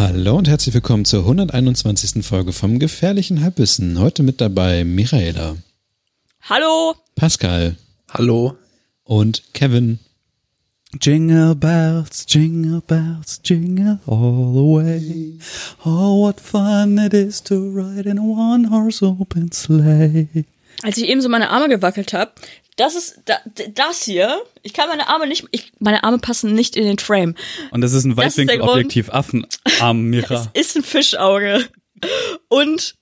Hallo und herzlich willkommen zur 121. Folge vom Gefährlichen Halbwissen. Heute mit dabei Michaela, Hallo. Pascal Hallo. und Kevin. Jingle bells, jingle bells, jingle all the way. Oh, what fun it is to ride in a one-horse open sleigh. Als ich eben so meine Arme gewackelt habe, das ist da, das hier. Ich kann meine Arme nicht, ich, meine Arme passen nicht in den Frame. Und das ist ein Das Weitwinkelobjektiv Affenarm, Es Mira. ist ein Fischauge. Und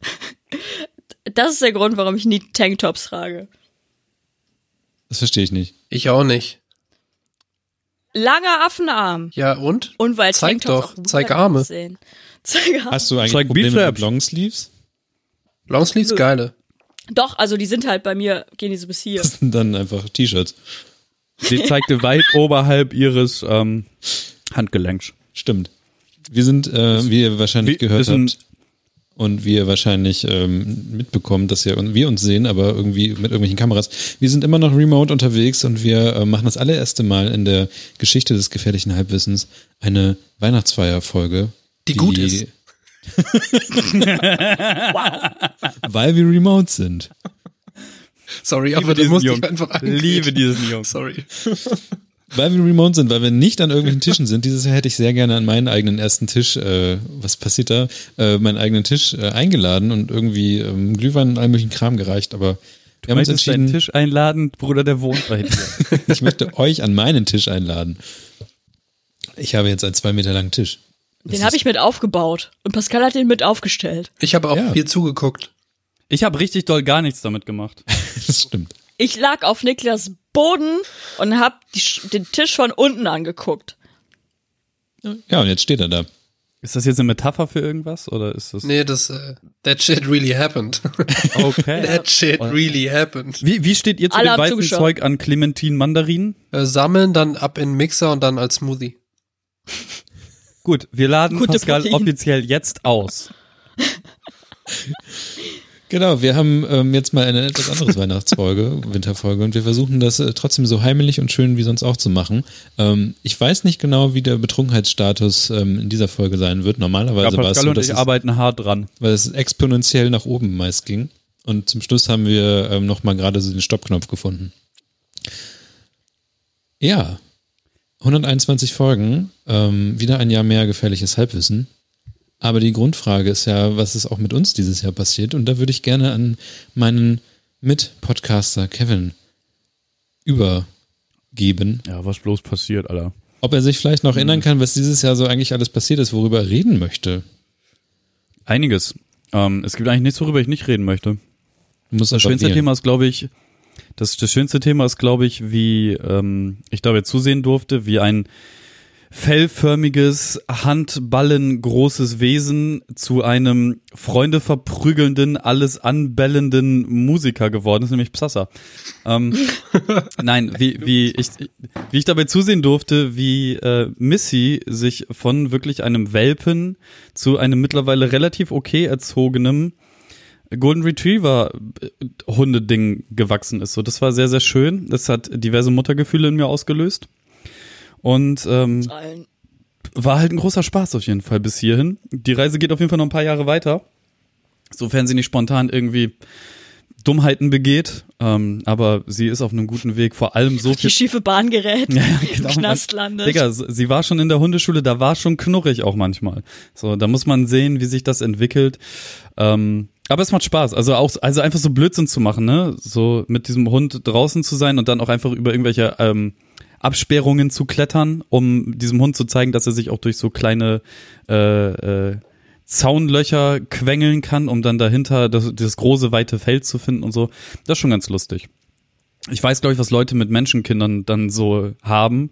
das ist der Grund, warum ich nie Tanktops trage. Das verstehe ich nicht. Ich auch nicht. Langer Affenarm. Ja, und? Und weil Zeig Tanktops doch, auch zeig Arme. Zeig Arme. Hast du eigentlich Zeig Probleme mit Longsleeves? Longsleeves geile. Doch, also die sind halt bei mir, gehen die so bis hier. Das sind dann einfach T-Shirts. Sie zeigte weit oberhalb ihres ähm, Handgelenks. Stimmt. Wir sind, äh, wie ihr wahrscheinlich Wie- gehört habt und wie ihr wahrscheinlich ähm, mitbekommt, dass ihr, wir uns sehen, aber irgendwie mit irgendwelchen Kameras. Wir sind immer noch remote unterwegs und wir äh, machen das allererste Mal in der Geschichte des gefährlichen Halbwissens eine Weihnachtsfeierfolge. Die gut ist. Weil wir remote sind. Sorry, aber du diesen musst Jungen. dich einfach angreifen. Liebe diesen Jungen. Sorry. Weil wir remote sind, weil wir nicht an irgendwelchen Tischen sind. Dieses Jahr hätte ich sehr gerne an meinen eigenen ersten Tisch, äh, was passiert da, äh, meinen eigenen Tisch äh, eingeladen und irgendwie ähm, Glühwein und all möglichen Kram gereicht, aber wir haben uns Möchtest deinen entschieden, Tisch einladen, Bruder, der wohnt bei dir. ich möchte euch an meinen Tisch einladen. Ich habe jetzt einen zwei Meter langen Tisch. Den habe ich mit aufgebaut. Und Pascal hat den mit aufgestellt. Ich habe auch Ja. viel zugeguckt. Ich habe richtig doll gar nichts damit gemacht. Das stimmt. Ich lag auf Niklas Boden und hab die, Sch- den Tisch von unten angeguckt. Ja, und jetzt steht er da. Ist das jetzt eine Metapher für irgendwas oder ist das Nee, das, äh, that shit really happened. okay? that shit really happened. Wie, wie steht ihr zu Alle dem weißen zugeschaut. Zeug an Clementin Mandarinen? Äh, sammeln, dann ab in den Mixer und dann als Smoothie. Gut, wir laden Gute Pascal Protein. offiziell jetzt aus. Genau, wir haben ähm, jetzt mal eine etwas anderes Weihnachtsfolge, Winterfolge, und wir versuchen das äh, trotzdem so heimelig und schön wie sonst auch zu machen. Ähm, ich weiß nicht genau, wie der Betrunkenheitsstatus ähm, in dieser Folge sein wird. Ja, Normalerweise war es Pascal so, und dass ich es, arbeiten hart dran. weil es exponentiell nach oben meist ging. Und zum Schluss haben wir ähm, noch mal gerade so den Stoppknopf gefunden. Ja, 121 Folgen, ähm, wieder ein Jahr mehr gefährliches Halbwissen. Aber die Grundfrage ist ja, was ist auch mit uns dieses Jahr passiert? Und da würde ich gerne an meinen Mit-Podcaster Kevin übergeben, Ja, was bloß passiert, Alter. ob er sich vielleicht noch erinnern kann, was dieses Jahr so eigentlich alles passiert ist, worüber er reden möchte. Einiges. Ähm, es gibt eigentlich nichts, worüber ich nicht reden möchte. Das schönste Thema ist, glaube ich, das, das schönste Thema ist, glaube ich, wie ähm, ich dabei zusehen durfte, wie ein fellförmiges, handballengroßes Wesen zu einem Freunde verprügelnden, alles anbellenden Musiker geworden ist, nämlich Psassa. Ähm, nein, wie, wie, ich, wie ich dabei zusehen durfte, wie äh, Missy sich von wirklich einem Welpen zu einem mittlerweile relativ okay erzogenem Golden Retriever äh, Hundeding gewachsen ist. So, das war sehr, sehr schön. Das hat diverse Muttergefühle in mir ausgelöst. Und ähm, war halt ein großer Spaß auf jeden Fall bis hierhin. Die Reise geht auf jeden Fall noch ein paar Jahre weiter. Sofern sie nicht spontan irgendwie Dummheiten begeht. Ähm, aber sie ist auf einem guten Weg. Vor allem so Die viel. schiefe Bahn gerät, Ja, ja, im genau. Knast landet. Digga, sie war schon in der Hundeschule, da war schon knurrig auch manchmal. So, da muss man sehen, wie sich das entwickelt. Ähm, aber es macht Spaß. Also auch, also einfach so Blödsinn zu machen, ne? So mit diesem Hund draußen zu sein und dann auch einfach über irgendwelche ähm, Absperrungen zu klettern, um diesem Hund zu zeigen, dass er sich auch durch so kleine äh, äh, Zaunlöcher quengeln kann, um dann dahinter das, das große weite Feld zu finden und so. Das ist schon ganz lustig. Ich weiß, glaube ich, was Leute mit Menschenkindern dann so haben.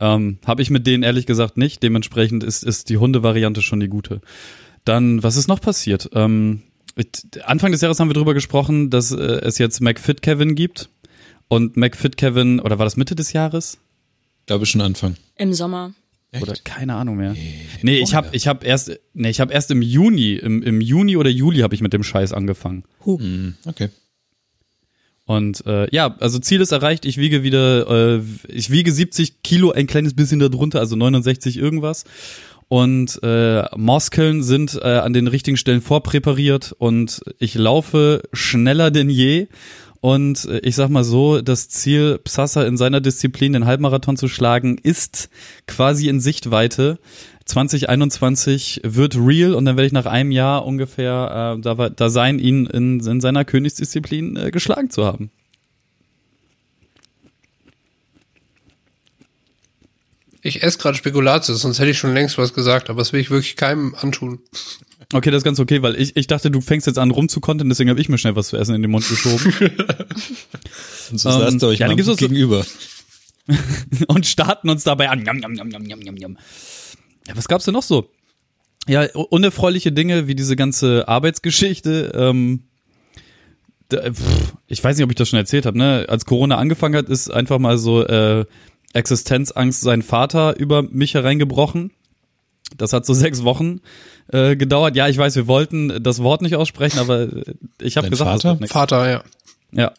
Ähm, Habe ich mit denen ehrlich gesagt nicht. Dementsprechend ist, ist die Hunde-Variante schon die gute. Dann, was ist noch passiert? Ähm, Anfang des Jahres haben wir darüber gesprochen, dass äh, es jetzt McFit Kevin gibt. Und McFit Kevin, oder war das Mitte des Jahres? glaube schon Anfang. Im Sommer. Oder keine Ahnung mehr. Nee, ich habe ich hab erst nee, ich habe erst im Juni, im, im Juni oder Juli habe ich mit dem Scheiß angefangen. Hm, okay. Und äh, ja, also Ziel ist erreicht. Ich wiege wieder, äh, ich wiege 70 Kilo, ein kleines bisschen darunter, also 69 irgendwas. Und äh, Muskeln sind äh, an den richtigen Stellen vorpräpariert und ich laufe schneller denn je. Und äh, ich sag mal so, das Ziel, Psassa in seiner Disziplin den Halbmarathon zu schlagen, ist quasi in Sichtweite. 2021 wird real und dann werde ich nach einem Jahr ungefähr äh, da, da sein, ihn in, in seiner Königsdisziplin äh, geschlagen zu haben. Ich esse gerade Spekulatius, sonst hätte ich schon längst was gesagt, aber das will ich wirklich keinem antun. Okay, das ist ganz okay, weil ich, ich dachte, du fängst jetzt an rumzukontern, deswegen habe ich mir schnell was zu essen in den Mund geschoben. Und so saßt ihr euch ja, dann gibt's gegenüber. und starten uns dabei an. Njam, njam, njam. Ja, was gab's denn noch so? Ja, unerfreuliche Dinge wie diese ganze Arbeitsgeschichte. Ähm, da, pff, ich weiß nicht, ob ich das schon erzählt habe. Ne? Als Corona angefangen hat, ist einfach mal so äh, Existenzangst sein Vater über mich hereingebrochen. Das hat so sechs Wochen äh, gedauert. Ja, ich weiß, wir wollten das Wort nicht aussprechen, aber äh, ich habe gesagt, das Vater? Vater, ja. Ja.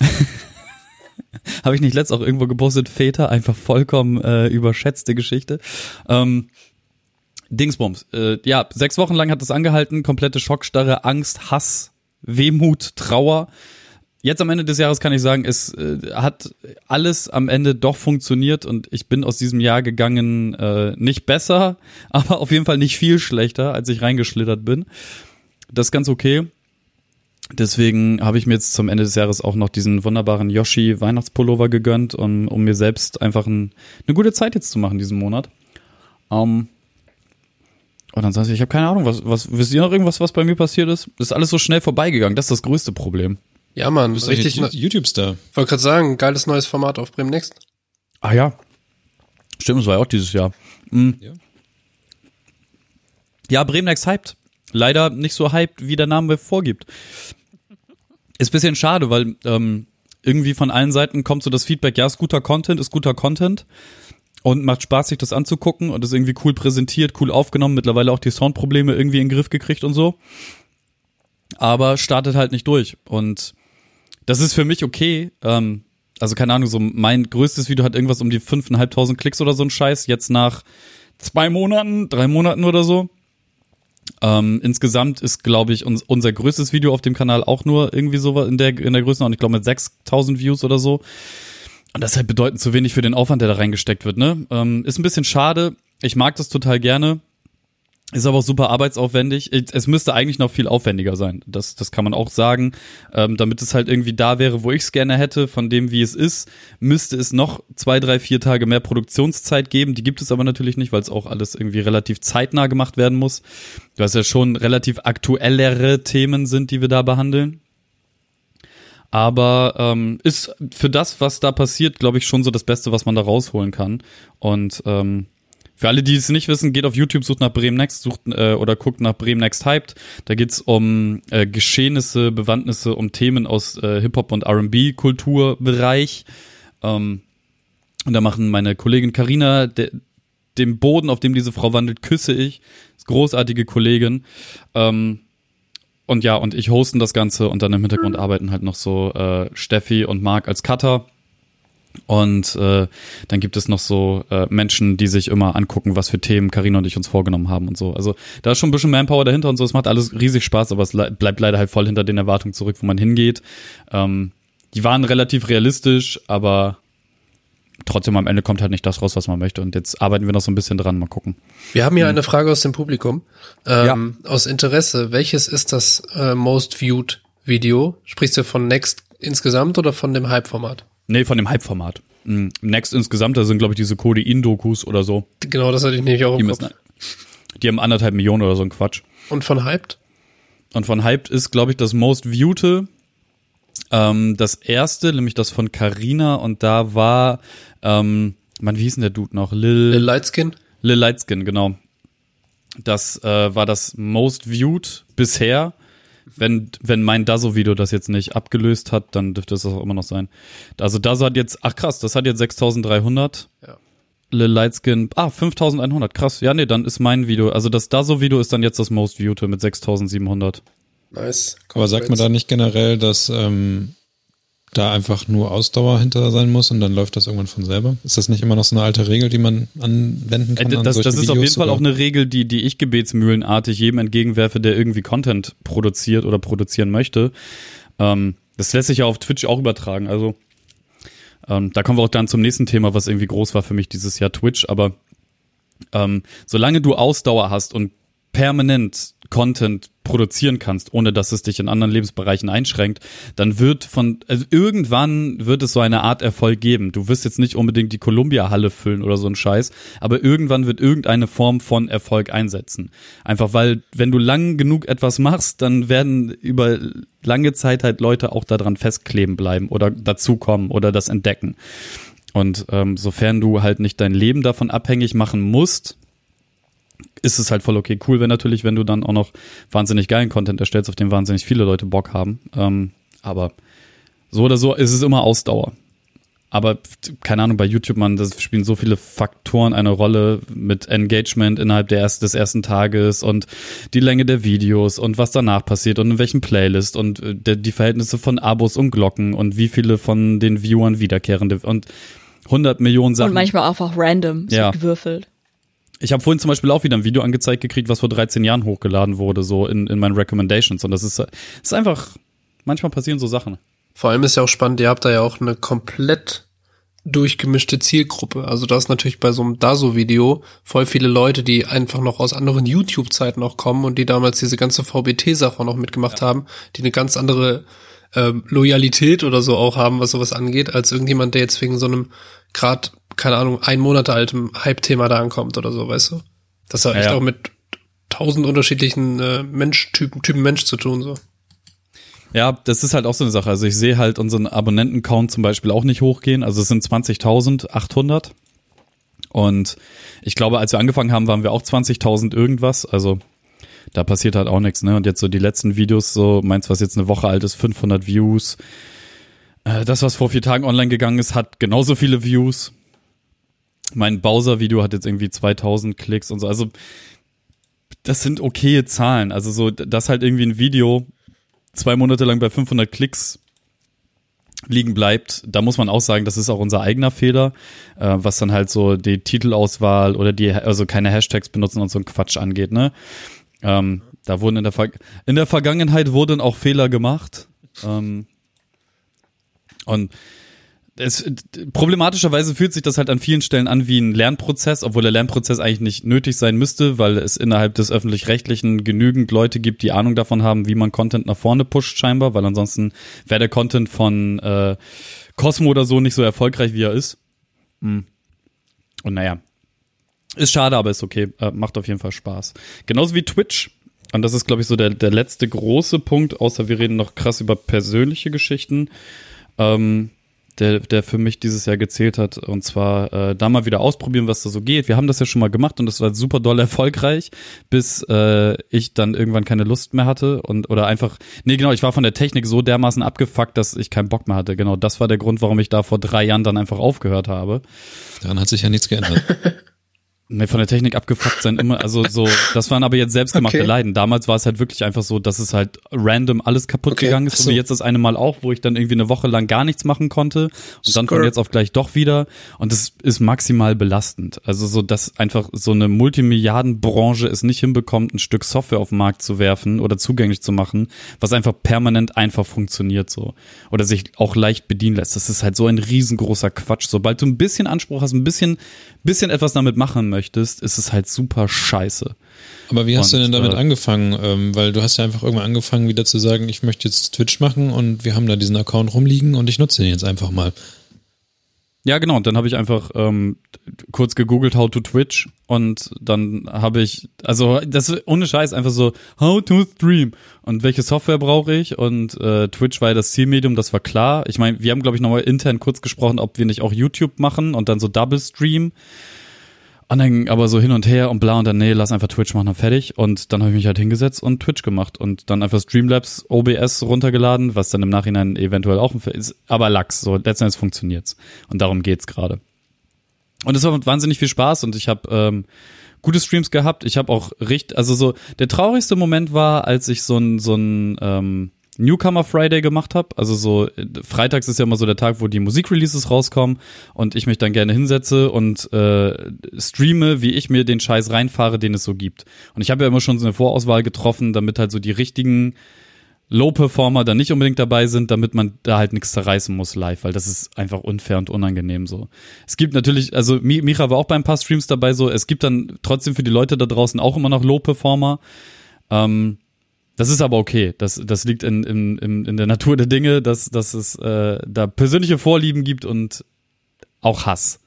Habe ich nicht letzt auch irgendwo gepostet, Väter, einfach vollkommen äh, überschätzte Geschichte. Ähm, Dingsbums. Äh, ja, sechs Wochen lang hat das angehalten, komplette Schockstarre, Angst, Hass, Wehmut, Trauer. Jetzt am Ende des Jahres kann ich sagen, es äh, hat alles am Ende doch funktioniert und ich bin aus diesem Jahr gegangen äh, nicht besser, aber auf jeden Fall nicht viel schlechter, als ich reingeschlittert bin. Das ist ganz okay. Deswegen habe ich mir jetzt zum Ende des Jahres auch noch diesen wunderbaren Yoshi Weihnachtspullover gegönnt, um, um mir selbst einfach ein, eine gute Zeit jetzt zu machen diesen Monat. Um, und ansonsten, ich habe keine Ahnung, was, was, wisst ihr noch irgendwas, was bei mir passiert ist? Das ist alles so schnell vorbeigegangen, das ist das größte Problem. Ja, Mann, Du bist richtig. YouTube-Star. Wollte gerade sagen, geiles neues Format auf Bremen Next. Ah ja. Stimmt, das war ja auch dieses Jahr. Mhm. Ja. Ja, Bremen Next hyped. Leider nicht so hyped, wie der Name vorgibt. Ist bisschen schade, weil ähm, irgendwie von allen Seiten kommt so das Feedback, ja, ist guter Content, ist guter Content und macht Spaß, sich das anzugucken und ist irgendwie cool präsentiert, cool aufgenommen, mittlerweile auch die Soundprobleme irgendwie in den Griff gekriegt und so. Aber startet halt nicht durch und das ist für mich okay. Ähm, also keine Ahnung, so mein größtes Video hat irgendwas um die 5.500 Klicks oder so ein Scheiß, jetzt nach zwei Monaten, drei Monaten oder so. Ähm, insgesamt ist, glaube ich, uns, unser größtes Video auf dem Kanal auch nur irgendwie so in der, in der Größenordnung, ich glaube mit 6000 Views oder so. Und das ist halt bedeutend zu wenig für den Aufwand, der da reingesteckt wird, ne? Ähm, ist ein bisschen schade. Ich mag das total gerne. Ist aber auch super arbeitsaufwendig. Es müsste eigentlich noch viel aufwendiger sein. Das, das kann man auch sagen. Ähm, damit es halt irgendwie da wäre, wo ich es gerne hätte, von dem, wie es ist, müsste es noch zwei, drei, vier Tage mehr Produktionszeit geben. Die gibt es aber natürlich nicht, weil es auch alles irgendwie relativ zeitnah gemacht werden muss. Hast ja schon relativ aktuellere Themen sind, die wir da behandeln. Aber ähm, ist für das, was da passiert, glaube ich, schon so das Beste, was man da rausholen kann. Und ähm, für alle, die es nicht wissen, geht auf YouTube, sucht nach Bremen Next, sucht äh, oder guckt nach Bremen Next Hyped. Da geht's um äh, Geschehnisse, Bewandtnisse, um Themen aus äh, Hip-Hop und R&B-Kulturbereich. Ähm, und da machen meine Kollegin Karina dem Boden, auf dem diese Frau wandelt, küsse ich. Ist großartige Kollegin. Ähm, und ja, und ich hosten das Ganze und dann im Hintergrund arbeiten halt noch so äh, Steffi und Marc als Cutter. Und äh, dann gibt es noch so äh, Menschen, die sich immer angucken, was für Themen Karina und ich uns vorgenommen haben und so. Also da ist schon ein bisschen Manpower dahinter und so. Es macht alles riesig Spaß, aber es le bleibt leider halt voll hinter den Erwartungen zurück, wo man hingeht. Ähm, die waren relativ realistisch, aber trotzdem am Ende kommt halt nicht das raus, was man möchte. Und jetzt arbeiten wir noch so ein bisschen dran, mal gucken. Wir haben hier eine Frage aus dem Publikum. Ähm, Aus Interesse, welches ist das äh, most viewed Video? Sprichst du von Next insgesamt oder von dem Hype-Format? Nee, von dem Hype-Format. Mhm. Next insgesamt, da sind, glaube ich, diese Codein-Dokus oder so. Genau, das hatte ich nämlich auch Die, im müssen, Kopf. die haben anderthalb Millionen oder so ein Quatsch. Und von Hyped? Und von Hyped ist, glaube ich, das most viewte. Ähm, das erste, nämlich das von Carina und da war, ähm, man, wie hieß denn der Dude noch? Lil, Lil Lightskin? Lil Lightskin, genau. Das äh, war das most viewed bisher. Wenn, wenn mein Dazo-Video das jetzt nicht abgelöst hat, dann dürfte es das auch immer noch sein. Also Dazo hat jetzt, ach krass, das hat jetzt 6300. Ja. Lil Lightskin, ah, 5100, krass. Ja, nee, dann ist mein Video, also das Dazo-Video ist dann jetzt das most viewed mit 6700. Nice. Aber sagt man da nicht generell, dass ähm, da einfach nur Ausdauer hinter sein muss und dann läuft das irgendwann von selber? Ist das nicht immer noch so eine alte Regel, die man anwenden kann? Äh, an das, das ist Videos, auf jeden Fall oder? auch eine Regel, die, die ich gebetsmühlenartig jedem entgegenwerfe, der irgendwie Content produziert oder produzieren möchte. Ähm, das lässt sich ja auf Twitch auch übertragen. Also ähm, da kommen wir auch dann zum nächsten Thema, was irgendwie groß war für mich dieses Jahr Twitch. Aber ähm, solange du Ausdauer hast und permanent Content produzieren kannst, ohne dass es dich in anderen Lebensbereichen einschränkt, dann wird von, also irgendwann wird es so eine Art Erfolg geben. Du wirst jetzt nicht unbedingt die Columbia-Halle füllen oder so ein Scheiß, aber irgendwann wird irgendeine Form von Erfolg einsetzen. Einfach weil, wenn du lang genug etwas machst, dann werden über lange Zeit halt Leute auch daran festkleben bleiben oder dazukommen oder das entdecken. Und ähm, sofern du halt nicht dein Leben davon abhängig machen musst, ist es halt voll okay. Cool wäre natürlich, wenn du dann auch noch wahnsinnig geilen Content erstellst, auf den wahnsinnig viele Leute Bock haben. Ähm, aber so oder so ist es immer Ausdauer. Aber keine Ahnung, bei YouTube, man, das spielen so viele Faktoren eine Rolle mit Engagement innerhalb der erst, des ersten Tages und die Länge der Videos und was danach passiert und in welchem Playlist und äh, der, die Verhältnisse von Abos und Glocken und wie viele von den Viewern wiederkehrende und 100 Millionen Sachen. Und manchmal einfach random so Ja. gewürfelt. Ich habe vorhin zum Beispiel auch wieder ein Video angezeigt gekriegt, was vor 13 Jahren hochgeladen wurde, so in, in meinen Recommendations. Und das ist, ist einfach, manchmal passieren so Sachen. Vor allem ist ja auch spannend, ihr habt da ja auch eine komplett durchgemischte Zielgruppe. Also da ist natürlich bei so einem Daso-Video voll viele Leute, die einfach noch aus anderen YouTube-Zeiten auch kommen und die damals diese ganze VBT-Sache noch mitgemacht haben, die eine ganz andere ähm, Loyalität oder so auch haben, was sowas angeht, als irgendjemand, der jetzt wegen so einem grad, keine Ahnung, ein Monat altem Hype-Thema da ankommt oder so, weißt du? Das hat Ja, echt ja. auch mit tausend unterschiedlichen äh, Menschtypen, Typen Mensch zu tun, so. Ja, das ist halt auch so eine Sache. Also ich sehe halt unseren Abonnenten-Count zum Beispiel auch nicht hochgehen. Also es sind 20.800. Und ich glaube, als wir angefangen haben, waren wir auch 20.000 irgendwas. Also da passiert halt auch nichts, ne? Und jetzt so die letzten Videos, so meins, was jetzt eine Woche alt ist, 500 Views. Äh, Das, was vor vier Tagen online gegangen ist, hat genauso viele Views. Mein Bowser-Video hat jetzt irgendwie 2000 Klicks und so. Also das sind okaye Zahlen. Also so, dass halt irgendwie ein Video zwei Monate lang bei 500 Klicks liegen bleibt, da muss man auch sagen, das ist auch unser eigener Fehler, äh, was dann halt so die Titelauswahl oder die, also keine Hashtags benutzen und so ein Quatsch angeht, ne? Ähm, da wurden in der, Ver in der Vergangenheit wurden auch Fehler gemacht. Ähm, und es, problematischerweise fühlt sich das halt an vielen Stellen an wie ein Lernprozess, obwohl der Lernprozess eigentlich nicht nötig sein müsste, weil es innerhalb des öffentlich-rechtlichen genügend Leute gibt, die Ahnung davon haben, wie man Content nach vorne pusht scheinbar, weil ansonsten wäre der Content von äh, Cosmo oder so nicht so erfolgreich, wie er ist. Hm. Und naja, ist schade, aber ist okay. Äh, macht auf jeden Fall Spaß. Genauso wie Twitch. Und das ist, glaube ich, so der, der letzte große Punkt, außer wir reden noch krass über persönliche Geschichten. Ähm, der, der für mich dieses Jahr gezählt hat. Und zwar äh, da mal wieder ausprobieren, was da so geht. Wir haben das ja schon mal gemacht und das war super doll erfolgreich, bis äh, ich dann irgendwann keine Lust mehr hatte und oder einfach, nee genau, ich war von der Technik so dermaßen abgefuckt, dass ich keinen Bock mehr hatte. Genau, das war der Grund, warum ich da vor drei Jahren dann einfach aufgehört habe. Daran hat sich ja nichts geändert. Nee, von der Technik abgefuckt sein immer, also so, das waren aber jetzt selbstgemachte Okay. Leiden. Damals war es halt wirklich einfach so, dass es halt random alles kaputt Okay, gegangen ist, so wie jetzt das eine Mal auch, wo ich dann irgendwie eine Woche lang gar nichts machen konnte und dann von jetzt auf gleich doch wieder und das ist maximal belastend. Also so, dass einfach so eine Multimilliardenbranche es nicht hinbekommt, ein Stück Software auf den Markt zu werfen oder zugänglich zu machen, was einfach permanent einfach funktioniert so oder sich auch leicht bedienen lässt. Das ist halt so ein riesengroßer Quatsch. Sobald du ein bisschen Anspruch hast, ein bisschen, bisschen etwas damit machen möchtest, ist es halt super scheiße. Aber wie hast Und, du denn damit äh, angefangen? Ähm, weil du hast ja einfach irgendwann angefangen, wieder zu sagen, ich möchte jetzt Twitch machen und wir haben da diesen Account rumliegen und ich nutze den jetzt einfach mal. Ja, genau. Und dann habe ich einfach ähm, kurz gegoogelt, how to Twitch. Und dann habe ich, also das ist ohne Scheiß einfach so, how to stream. Und welche Software brauche ich? Und äh, Twitch war ja das Zielmedium, das war klar. Ich meine, wir haben, glaube ich, nochmal intern kurz gesprochen, ob wir nicht auch YouTube machen und dann so Double Stream. Und dann aber so hin und her und bla und dann, nee, lass einfach Twitch machen, dann fertig. Und dann habe ich mich halt hingesetzt und Twitch gemacht und dann einfach Streamlabs OBS runtergeladen, was dann im Nachhinein eventuell auch ein Fe- ist. Aber Lachs, so letztendlich funktioniert's. Und darum geht's gerade. Und es war wahnsinnig viel Spaß und ich habe ähm, gute Streams gehabt. Ich habe auch richtig, also so, der traurigste Moment war, als ich so ein, so ein ähm, Newcomer Friday gemacht habe. Also so, freitags ist ja immer so der Tag, wo die Musikreleases rauskommen und ich mich dann gerne hinsetze und äh, streame, wie ich mir den Scheiß reinfahre, den es so gibt. Und ich habe ja immer schon so eine Vorauswahl getroffen, damit halt so die richtigen Low-Performer dann nicht unbedingt dabei sind, damit man da halt nichts zerreißen muss live, weil das ist einfach unfair und unangenehm so. Es gibt natürlich, also Micha war auch bei ein paar Streams dabei so, es gibt dann trotzdem für die Leute da draußen auch immer noch Low-Performer. Ähm, das ist aber okay. Das, das liegt in, in, in, in der Natur der Dinge, dass, dass es äh, da persönliche Vorlieben gibt und auch Hass.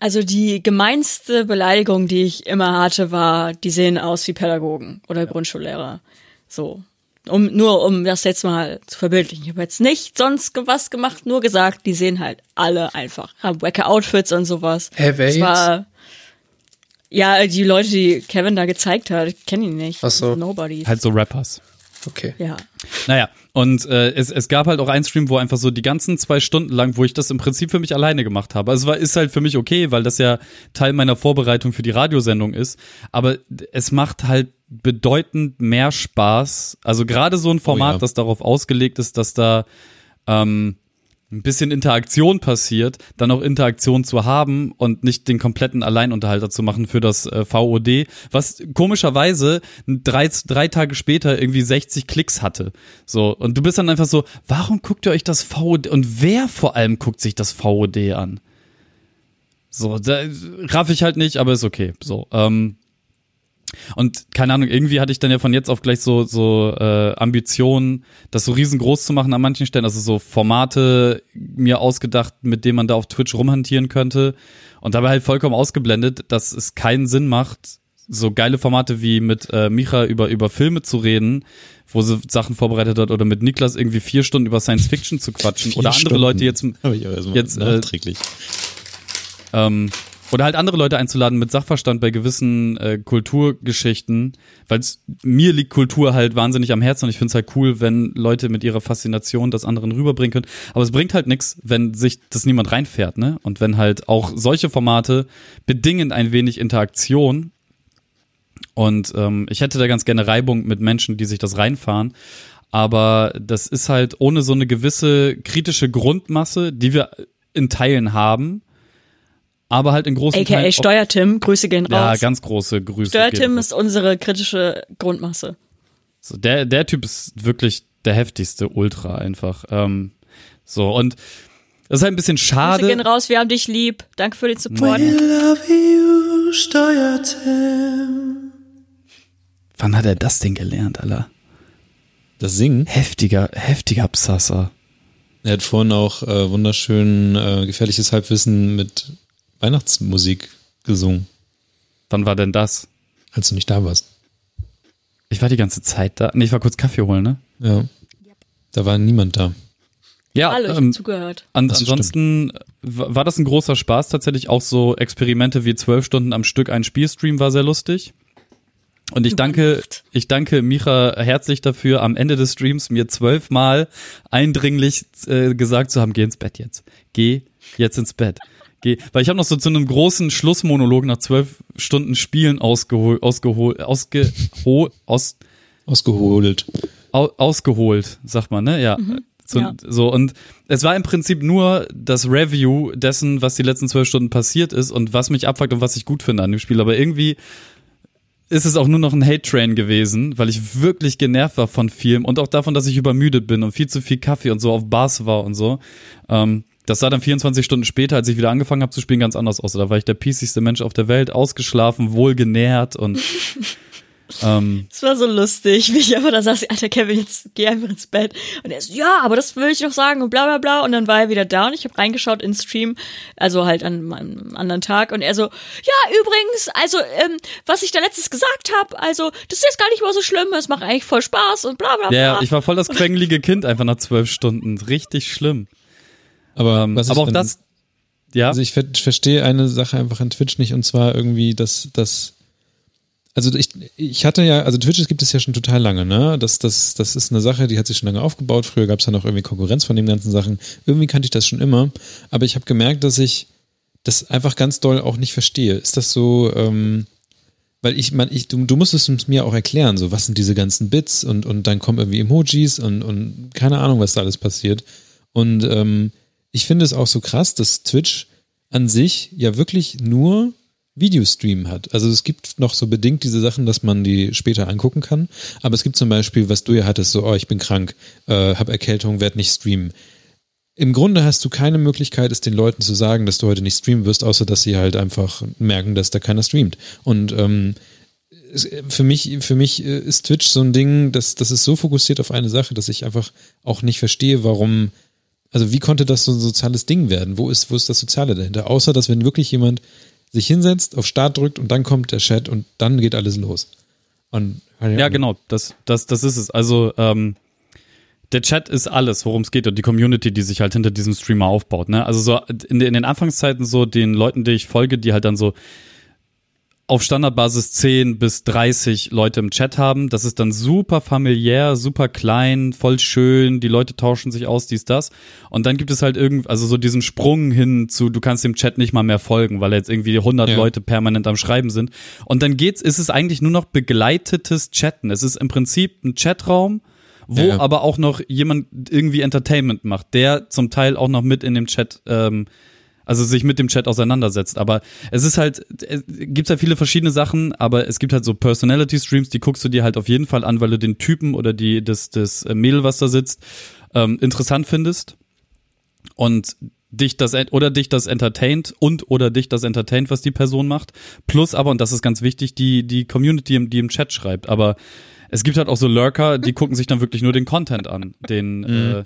Also die gemeinste Beleidigung, die ich immer hatte, war, die sehen aus wie Pädagogen oder Grundschullehrer. So. Um, nur um das jetzt mal zu verbildlichen. Ich habe jetzt nicht sonst was gemacht, nur gesagt, die sehen halt alle einfach, haben wacke Outfits und sowas. Hä, wer das war, ja, die Leute, die Kevin da gezeigt hat, ich kenne ihn nicht. Ach so. Nobody. Halt so Rappers. Okay. Ja. Naja, und äh, es, es gab halt auch einen Stream, wo einfach so die ganzen zwei Stunden lang, wo ich das im Prinzip für mich alleine gemacht habe. Also es war, ist halt für mich okay, weil das ja Teil meiner Vorbereitung für die Radiosendung ist. Aber es macht halt bedeutend mehr Spaß. Also gerade so ein Format, Oh ja. das darauf ausgelegt ist, dass da ähm, ein bisschen Interaktion passiert, dann auch Interaktion zu haben und nicht den kompletten Alleinunterhalter zu machen für das äh, VOD, was komischerweise drei, drei Tage später irgendwie 60 Klicks hatte. So, und du bist dann einfach so, warum guckt ihr euch das VOD und wer vor allem guckt sich das VOD an? So, da raff ich halt nicht, aber ist okay. So, ähm, und keine Ahnung, irgendwie hatte ich dann ja von jetzt auf gleich so so äh, Ambitionen, das so riesengroß zu machen an manchen Stellen, also so Formate mir ausgedacht, mit denen man da auf Twitch rumhantieren könnte und dabei halt vollkommen ausgeblendet, dass es keinen Sinn macht, so geile Formate wie mit äh, Micha über über Filme zu reden, wo sie Sachen vorbereitet hat oder mit Niklas irgendwie vier Stunden über Science Fiction zu quatschen oder andere Stunden. Leute jetzt Hab ich jetzt, äh, nachträglich. ähm, oder halt andere Leute einzuladen mit Sachverstand bei gewissen äh, Kulturgeschichten, weil mir liegt Kultur halt wahnsinnig am Herzen und ich finde es halt cool, wenn Leute mit ihrer Faszination das anderen rüberbringen können. Aber es bringt halt nichts, wenn sich das niemand reinfährt, ne? Und wenn halt auch solche Formate bedingen ein wenig Interaktion. Und ähm, ich hätte da ganz gerne Reibung mit Menschen, die sich das reinfahren. Aber das ist halt ohne so eine gewisse kritische Grundmasse, die wir in Teilen haben, aber halt in großen AKA Teilen. auch- Steuertim, Grüße gehen ja, raus. ganz große Grüße. Steuertim ist unsere kritische Grundmasse. So, der, der Typ ist wirklich der heftigste Ultra einfach. Ähm, so, und das ist halt ein bisschen Grüße gehen schade. raus, wir haben dich lieb. Danke für den Support. love you, Steuertim. Wann hat er das denn gelernt, Alter? Das Singen. Heftiger, heftiger Psasser. Er hat vorhin auch äh, wunderschön äh, gefährliches Halbwissen mit Weihnachtsmusik gesungen, Wann war denn das? als du nicht da warst. Ich war die ganze Zeit da. Nee, ich war kurz Kaffee holen, ne? Ja. Da war niemand da. Ja, Hallo, ich ähm, zugehört. An, ansonsten w- war das ein großer Spaß tatsächlich. Auch so Experimente wie zwölf Stunden am Stück ein Spielstream war sehr lustig. Und ich danke, ich danke Micha herzlich dafür, am Ende des Streams mir zwölfmal eindringlich äh, gesagt zu haben, geh ins Bett jetzt. Geh jetzt ins Bett. Geh. Weil ich habe noch so zu einem großen Schlussmonolog nach zwölf Stunden Spielen ausgeholt, ausgeholt, ausgehol, aus, Ausgeholt. au, ausgeholt, sagt man, ne? Ja. So, Ja. so, und es war im Prinzip nur das Review dessen, was die letzten zwölf Stunden passiert ist und was mich abfuckt und was ich gut finde an dem Spiel. Aber irgendwie ist es auch nur noch ein Hate-Train gewesen, weil ich wirklich genervt war von vielem und auch davon, dass ich übermüdet bin und viel zu viel Kaffee und so auf Bars war und so. Ähm, das sah dann 24 Stunden später, als ich wieder angefangen habe zu spielen, ganz anders aus. Da war ich der piesigste Mensch auf der Welt, ausgeschlafen, wohl genährt und ähm, Es war so lustig, wie ich einfach da saß, Alter Kevin, jetzt geh einfach ins Bett. Und er so, ja, aber das will ich noch sagen und bla bla bla. Und dann war er wieder da und ich habe reingeschaut ins Stream, also halt an einem anderen Tag. Und er so, ja, übrigens, also, ähm, was ich da letztes gesagt habe, also, das ist jetzt gar nicht mal so schlimm, es macht eigentlich voll Spaß und bla bla bla. ja, ich war voll das quengelige Kind einfach nach zwölf Stunden. Richtig schlimm. Aber, Ähm, aber auch dann- das, ja, Also ich ver verstehe eine Sache einfach an Twitch nicht und zwar irgendwie, dass das also ich, ich hatte ja, also Twitch gibt es ja schon total lange, ne? Das, das, das ist eine Sache, die hat sich schon lange aufgebaut. Früher gab es ja noch irgendwie Konkurrenz von den ganzen Sachen. Irgendwie kannte ich das schon immer. Aber ich habe gemerkt, dass ich das einfach ganz doll auch nicht verstehe. Ist das so, ähm, weil ich, man, ich, du, du musstest es mir auch erklären, so was sind diese ganzen Bits und, und dann kommen irgendwie Emojis und, und keine Ahnung, was da alles passiert. Und ähm, ich finde es auch so krass, dass Twitch an sich ja wirklich nur Videostream hat. Also es gibt noch so bedingt diese Sachen, dass man die später angucken kann. Aber es gibt zum Beispiel, was du ja hattest, so, oh, ich bin krank, äh, hab Erkältung, werd nicht streamen. Im Grunde hast du keine Möglichkeit, es den Leuten zu sagen, dass du heute nicht streamen wirst, außer dass sie halt einfach merken, dass da keiner streamt. Und ähm, für mich, für mich äh, ist Twitch so ein Ding, das, das ist so fokussiert auf eine Sache, dass ich einfach auch nicht verstehe, warum, also wie konnte das so ein soziales Ding werden? Wo ist, wo ist das Soziale dahinter? Außer, dass wenn wirklich jemand sich hinsetzt, auf Start drückt und dann kommt der Chat und dann geht alles los. Und, ja, genau, das, das, das ist es. Also, ähm, der Chat ist alles, worum es geht und die Community, die sich halt hinter diesem Streamer aufbaut. Ne? Also so in, in den Anfangszeiten so den Leuten, die ich folge, die halt dann so auf Standardbasis 10 bis 30 Leute im Chat haben. Das ist dann super familiär, super klein, voll schön. Die Leute tauschen sich aus, dies, das. Und dann gibt es halt irgendwie, also so diesen Sprung hin zu, du kannst dem Chat nicht mal mehr folgen, weil jetzt irgendwie 100 ja. Leute permanent am Schreiben sind. Und dann geht's, ist es eigentlich nur noch begleitetes Chatten. Es ist im Prinzip ein Chatraum, wo ja. aber auch noch jemand irgendwie Entertainment macht, der zum Teil auch noch mit in dem Chat ähm, also sich mit dem Chat auseinandersetzt. Aber es ist halt, es gibt ja viele verschiedene Sachen, aber es gibt halt so Personality-Streams, die guckst du dir halt auf jeden Fall an, weil du den Typen oder die, das, das Mädel, was da sitzt, ähm, interessant findest. Und dich das oder dich das entertaint und oder dich das entertaint, was die Person macht. Plus aber, und das ist ganz wichtig, die, die Community, die im Chat schreibt. Aber es gibt halt auch so Lurker, die gucken sich dann wirklich nur den Content an, den, mhm. äh,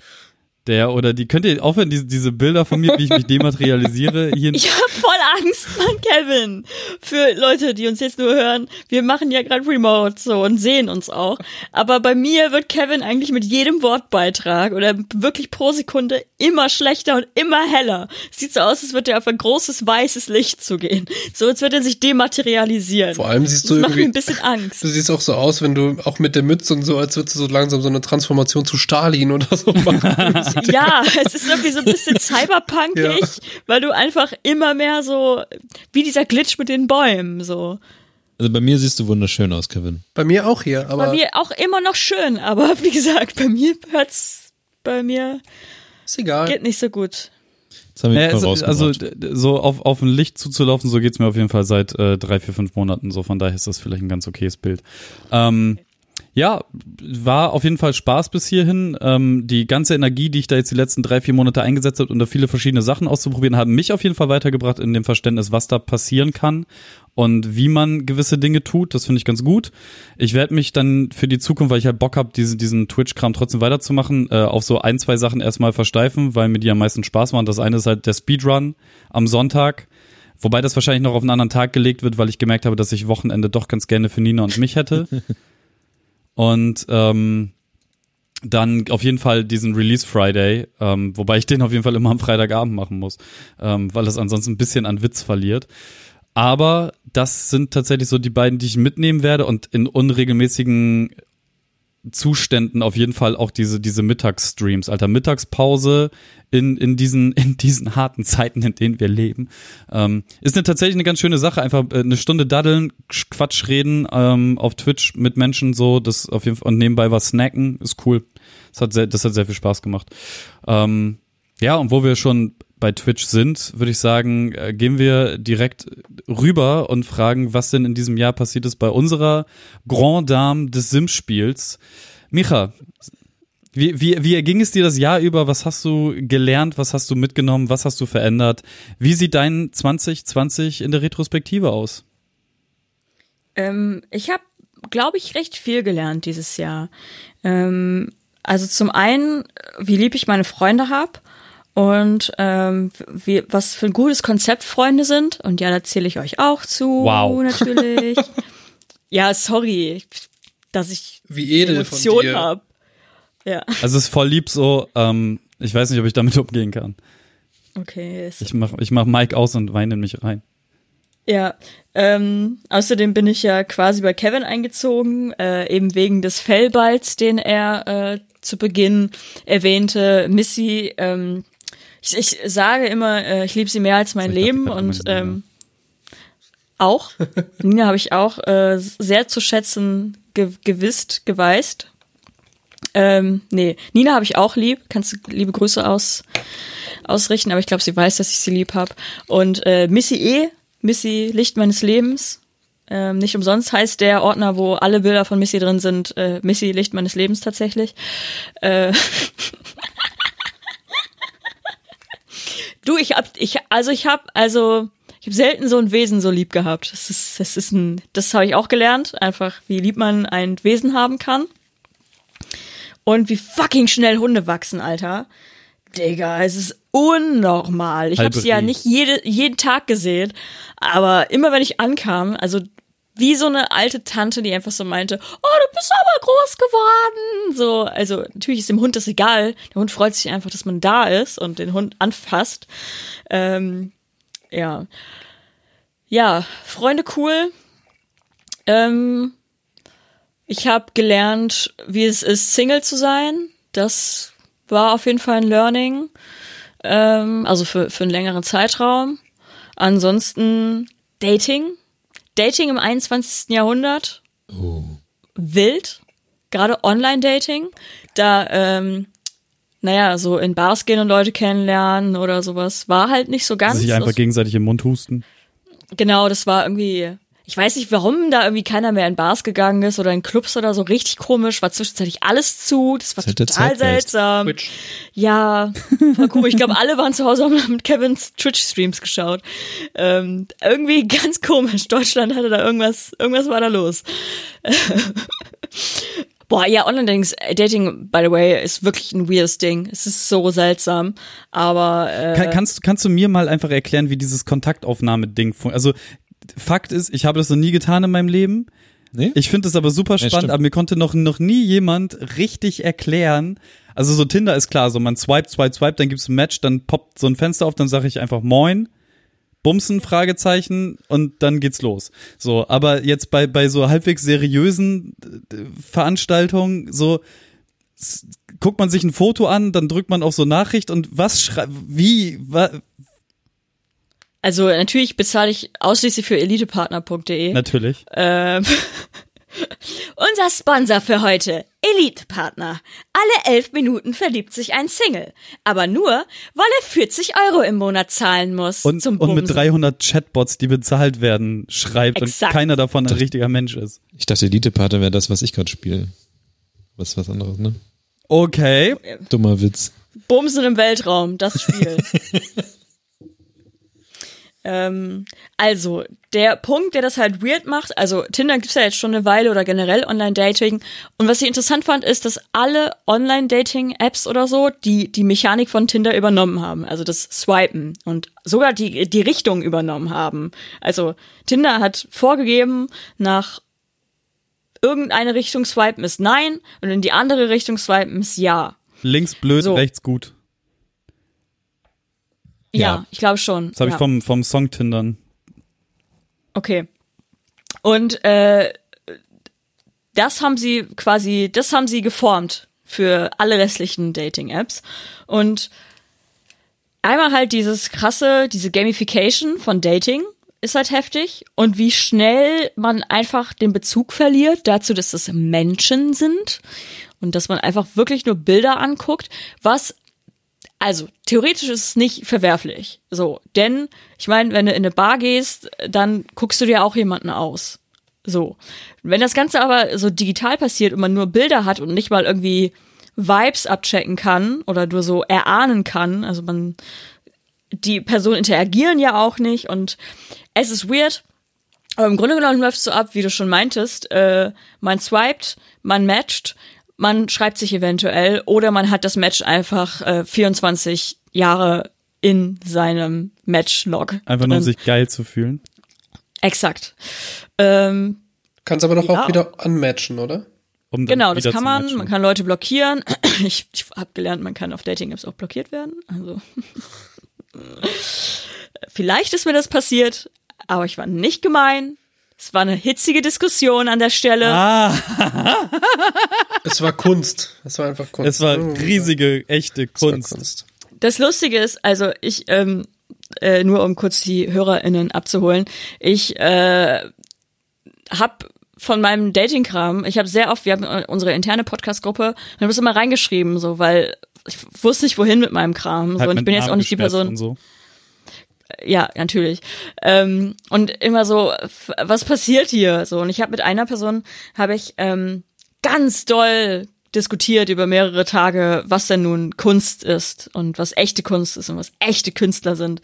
der oder die, könnt ihr aufhören, diese, diese Bilder von mir, wie ich mich dematerialisiere? Hier ich habe voll Angst, Mann, Kevin. Für Leute, die uns jetzt nur hören, wir machen ja gerade Remote so und sehen uns auch. Aber bei mir wird Kevin eigentlich mit jedem Wortbeitrag oder wirklich pro Sekunde immer schlechter und immer heller. Sieht so aus, als würde er auf ein großes weißes Licht zugehen. So als würde er sich dematerialisieren. Vor allem siehst du das irgendwie. Macht mir ein bisschen Angst. Du siehst auch so aus, wenn du auch mit der Mütze und so, als würdest du so langsam so eine Transformation zu Stalin oder so machen. Ja, es ist irgendwie so ein bisschen cyberpunkig, ja. weil du einfach immer mehr so, wie dieser Glitch mit den Bäumen, so. Also bei mir siehst du wunderschön aus, Kevin. Bei mir auch hier, aber. Bei mir auch immer noch schön, aber wie gesagt, bei mir hört's, bei mir. Ist egal. Geht nicht so gut. Wir ja, also, also so auf, auf ein Licht zuzulaufen, so geht's mir auf jeden Fall seit äh, drei, vier, fünf Monaten so. Von daher ist das vielleicht ein ganz okayes Bild. Ähm, ja, war auf jeden Fall Spaß bis hierhin. Ähm, die ganze Energie, die ich da jetzt die letzten drei, vier Monate eingesetzt habe, um da viele verschiedene Sachen auszuprobieren, haben mich auf jeden Fall weitergebracht in dem Verständnis, was da passieren kann und wie man gewisse Dinge tut. Das finde ich ganz gut. Ich werde mich dann für die Zukunft, weil ich halt Bock habe, diese, diesen Twitch-Kram trotzdem weiterzumachen, äh, auf so ein, zwei Sachen erstmal versteifen, weil mir die am meisten Spaß machen. Das eine ist halt der Speedrun am Sonntag. Wobei das wahrscheinlich noch auf einen anderen Tag gelegt wird, weil ich gemerkt habe, dass ich Wochenende doch ganz gerne für Nina und mich hätte. Und ähm, dann auf jeden Fall diesen Release Friday, ähm, wobei ich den auf jeden Fall immer am Freitagabend machen muss, ähm, weil es ansonsten ein bisschen an Witz verliert. Aber das sind tatsächlich so die beiden, die ich mitnehmen werde und in unregelmäßigen Zuständen auf jeden Fall auch diese, diese Mittagsstreams, alter Mittagspause in, in diesen, in diesen harten Zeiten, in denen wir leben. Ähm, ist eine, tatsächlich eine ganz schöne Sache. Einfach äh, eine Stunde daddeln, Quatsch reden, ähm, auf Twitch mit Menschen so, das auf jeden Fall, und nebenbei was snacken, ist cool. Das hat sehr, das hat sehr viel Spaß gemacht. Ähm, ja, und wo wir schon bei Twitch sind, würde ich sagen, äh, gehen wir direkt rüber und fragen, was denn in diesem Jahr passiert ist bei unserer Grand Dame des Sims-Spiels. Micha, wie, wie, wie ging es dir das Jahr über? Was hast du gelernt? Was hast du mitgenommen? Was hast du verändert? Wie sieht dein 2020 in der Retrospektive aus? Ähm, ich habe, glaube ich, recht viel gelernt dieses Jahr. Ähm, also zum einen, wie lieb ich meine Freunde habe und ähm, wie, was für ein gutes Konzept Freunde sind. Und ja, da zähle ich euch auch zu, wow. natürlich. ja, sorry, dass ich wie edel Emotionen habe. Ja. Also es ist voll lieb so, ähm, ich weiß nicht, ob ich damit umgehen kann. Okay. Ich mach, ich mach Mike aus und weine in mich rein. Ja, ähm, außerdem bin ich ja quasi bei Kevin eingezogen, äh, eben wegen des Fellballs, den er äh, zu Beginn erwähnte. Missy ähm, ich, ich sage immer, äh, ich liebe sie mehr als mein Leben und ähm, auch. Nina habe ich auch äh, sehr zu schätzen ge gewisst, geweist. Ähm, nee, Nina habe ich auch lieb. Kannst du liebe Grüße aus, ausrichten, aber ich glaube, sie weiß, dass ich sie lieb habe. Und äh, Missy E., Missy Licht meines Lebens. Ähm, nicht umsonst heißt der Ordner, wo alle Bilder von Missy drin sind, äh, Missy Licht meines Lebens tatsächlich. Äh, du, ich hab, ich, also ich hab, also ich habe selten so ein Wesen so lieb gehabt. Das ist, das ist ein, das habe ich auch gelernt, einfach wie lieb man ein Wesen haben kann. Und wie fucking schnell Hunde wachsen, Alter. Digga, es ist unnormal. Ich habe sie ja nicht jede, jeden Tag gesehen, aber immer wenn ich ankam, also wie so eine alte Tante, die einfach so meinte, oh, du bist aber groß geworden. So, also natürlich ist dem Hund das egal. Der Hund freut sich einfach, dass man da ist und den Hund anfasst. Ähm, ja. Ja, Freunde cool. Ähm, ich habe gelernt, wie es ist, Single zu sein. Das war auf jeden Fall ein Learning. Ähm, also für, für einen längeren Zeitraum. Ansonsten Dating. Dating im 21. Jahrhundert. Oh. Wild. Gerade Online-Dating. Da, ähm, naja, so in Bars gehen und Leute kennenlernen oder sowas, war halt nicht so ganz. Sich einfach gegenseitig im Mund husten. Genau, das war irgendwie ich weiß nicht, warum da irgendwie keiner mehr in Bars gegangen ist oder in Clubs oder so. Richtig komisch, war zwischenzeitlich alles zu. Das war das total seltsam. Twitch. Ja, war komisch. Ich glaube, alle waren zu Hause und haben mit Kevins Twitch-Streams geschaut. Ähm, irgendwie ganz komisch. Deutschland hatte da irgendwas, irgendwas war da los. Boah, ja, Online-Dating, by the way, ist wirklich ein weirdes Ding. Es ist so seltsam, aber äh, Kann, kannst, kannst du mir mal einfach erklären, wie dieses Kontaktaufnahme-Ding funktioniert? Also Fakt ist, ich habe das noch nie getan in meinem Leben. Nee? Ich finde es aber super spannend, ja, aber mir konnte noch, noch nie jemand richtig erklären. Also so Tinder ist klar, so man swipe, swipe, swipe, dann gibt's ein Match, dann poppt so ein Fenster auf, dann sage ich einfach Moin, Bumsen, Fragezeichen und dann geht's los. So, aber jetzt bei, bei so halbwegs seriösen äh, Veranstaltungen, so guckt man sich ein Foto an, dann drückt man auf so Nachricht und was schreibt, wie, wa, also natürlich bezahle ich ausschließlich für elitepartner.de. Natürlich. Ähm, unser Sponsor für heute, Elitepartner. Alle elf Minuten verliebt sich ein Single. Aber nur, weil er 40 Euro im Monat zahlen muss. Und, zum und mit 300 Chatbots, die bezahlt werden, schreibt Exakt. und keiner davon ein richtiger Mensch ist. Ich dachte, Elitepartner wäre das, was ich gerade spiele. Was was anderes, ne? Okay. Dummer Witz. Bumsen im Weltraum, das Spiel. Ähm, also, der Punkt, der das halt weird macht, also Tinder gibt's ja jetzt schon eine Weile oder generell Online-Dating. Und was ich interessant fand, ist, dass alle Online-Dating-Apps oder so, die die Mechanik von Tinder übernommen haben. Also das Swipen und sogar die, die Richtung übernommen haben. Also Tinder hat vorgegeben, nach irgendeine Richtung swipen ist nein und in die andere Richtung swipen ist ja. Links blöd, so. rechts gut. Ja, ja. ich glaube schon. Das habe ja. ich vom, vom Song Tindern. Okay. Und äh, das haben sie quasi, das haben sie geformt für alle restlichen Dating-Apps. Und einmal halt dieses krasse, diese Gamification von Dating ist halt heftig. Und wie schnell man einfach den Bezug verliert dazu, dass das Menschen sind und dass man einfach wirklich nur Bilder anguckt, was also, theoretisch ist es nicht verwerflich. So, denn ich meine, wenn du in eine Bar gehst, dann guckst du dir auch jemanden aus. So. Wenn das Ganze aber so digital passiert und man nur Bilder hat und nicht mal irgendwie Vibes abchecken kann oder nur so erahnen kann, also man die Personen interagieren ja auch nicht und es ist weird. Aber im Grunde genommen läuft es so ab, wie du schon meintest. Äh, man swiped, man matcht, man schreibt sich eventuell oder man hat das Match einfach äh, 24 Jahre in seinem Match-Log. Einfach nur um sich geil zu fühlen. Exakt. Ähm, Kannst aber doch ja. auch wieder unmatchen, oder? Um genau, das kann man. Man kann Leute blockieren. Ich, ich habe gelernt, man kann auf Dating-Apps auch blockiert werden. Also vielleicht ist mir das passiert, aber ich war nicht gemein. Es war eine hitzige Diskussion an der Stelle. Ah. es war Kunst. Es war einfach Kunst. Es war riesige, echte Kunst. Kunst. Das Lustige ist, also ich, ähm, äh, nur um kurz die HörerInnen abzuholen. Ich äh, habe von meinem Dating-Kram, ich habe sehr oft, wir haben unsere interne Podcast-Gruppe, und habe es immer reingeschrieben, so, weil ich wusste nicht, wohin mit meinem Kram. So, Halt und ich bin jetzt auch nicht die Person. und So. Ja, natürlich. Ähm, und immer so, was passiert hier? So, und ich habe mit einer Person habe ich ähm, ganz doll diskutiert über mehrere Tage, was denn nun Kunst ist und was echte Kunst ist und was echte Künstler sind.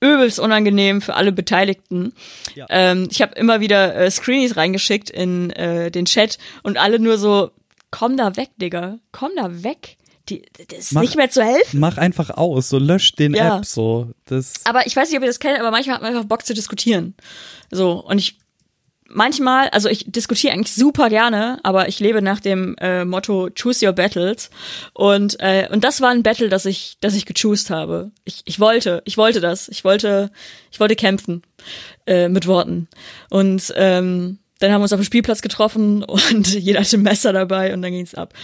Übelst unangenehm für alle Beteiligten. Ähm, ich habe immer wieder äh, Screenies reingeschickt in äh, den Chat und alle nur so, komm da weg, Digga, komm da weg. Die, das ist Mach- nicht mehr zu helfen. Mach einfach aus, so lösch den Ja. App, so. Das, Aber ich weiß nicht, ob ihr das kennt, aber manchmal hat man einfach Bock zu diskutieren. So, und ich manchmal, also ich diskutiere eigentlich super gerne, aber ich lebe nach dem äh, Motto Choose Your Battles. Und, äh, und das war ein Battle, das ich, das ich gechoost habe. Ich, ich wollte, ich wollte das. Ich wollte, ich wollte kämpfen äh, mit Worten. Und ähm, dann haben wir uns auf dem Spielplatz getroffen und jeder hatte ein Messer dabei und dann ging's ab.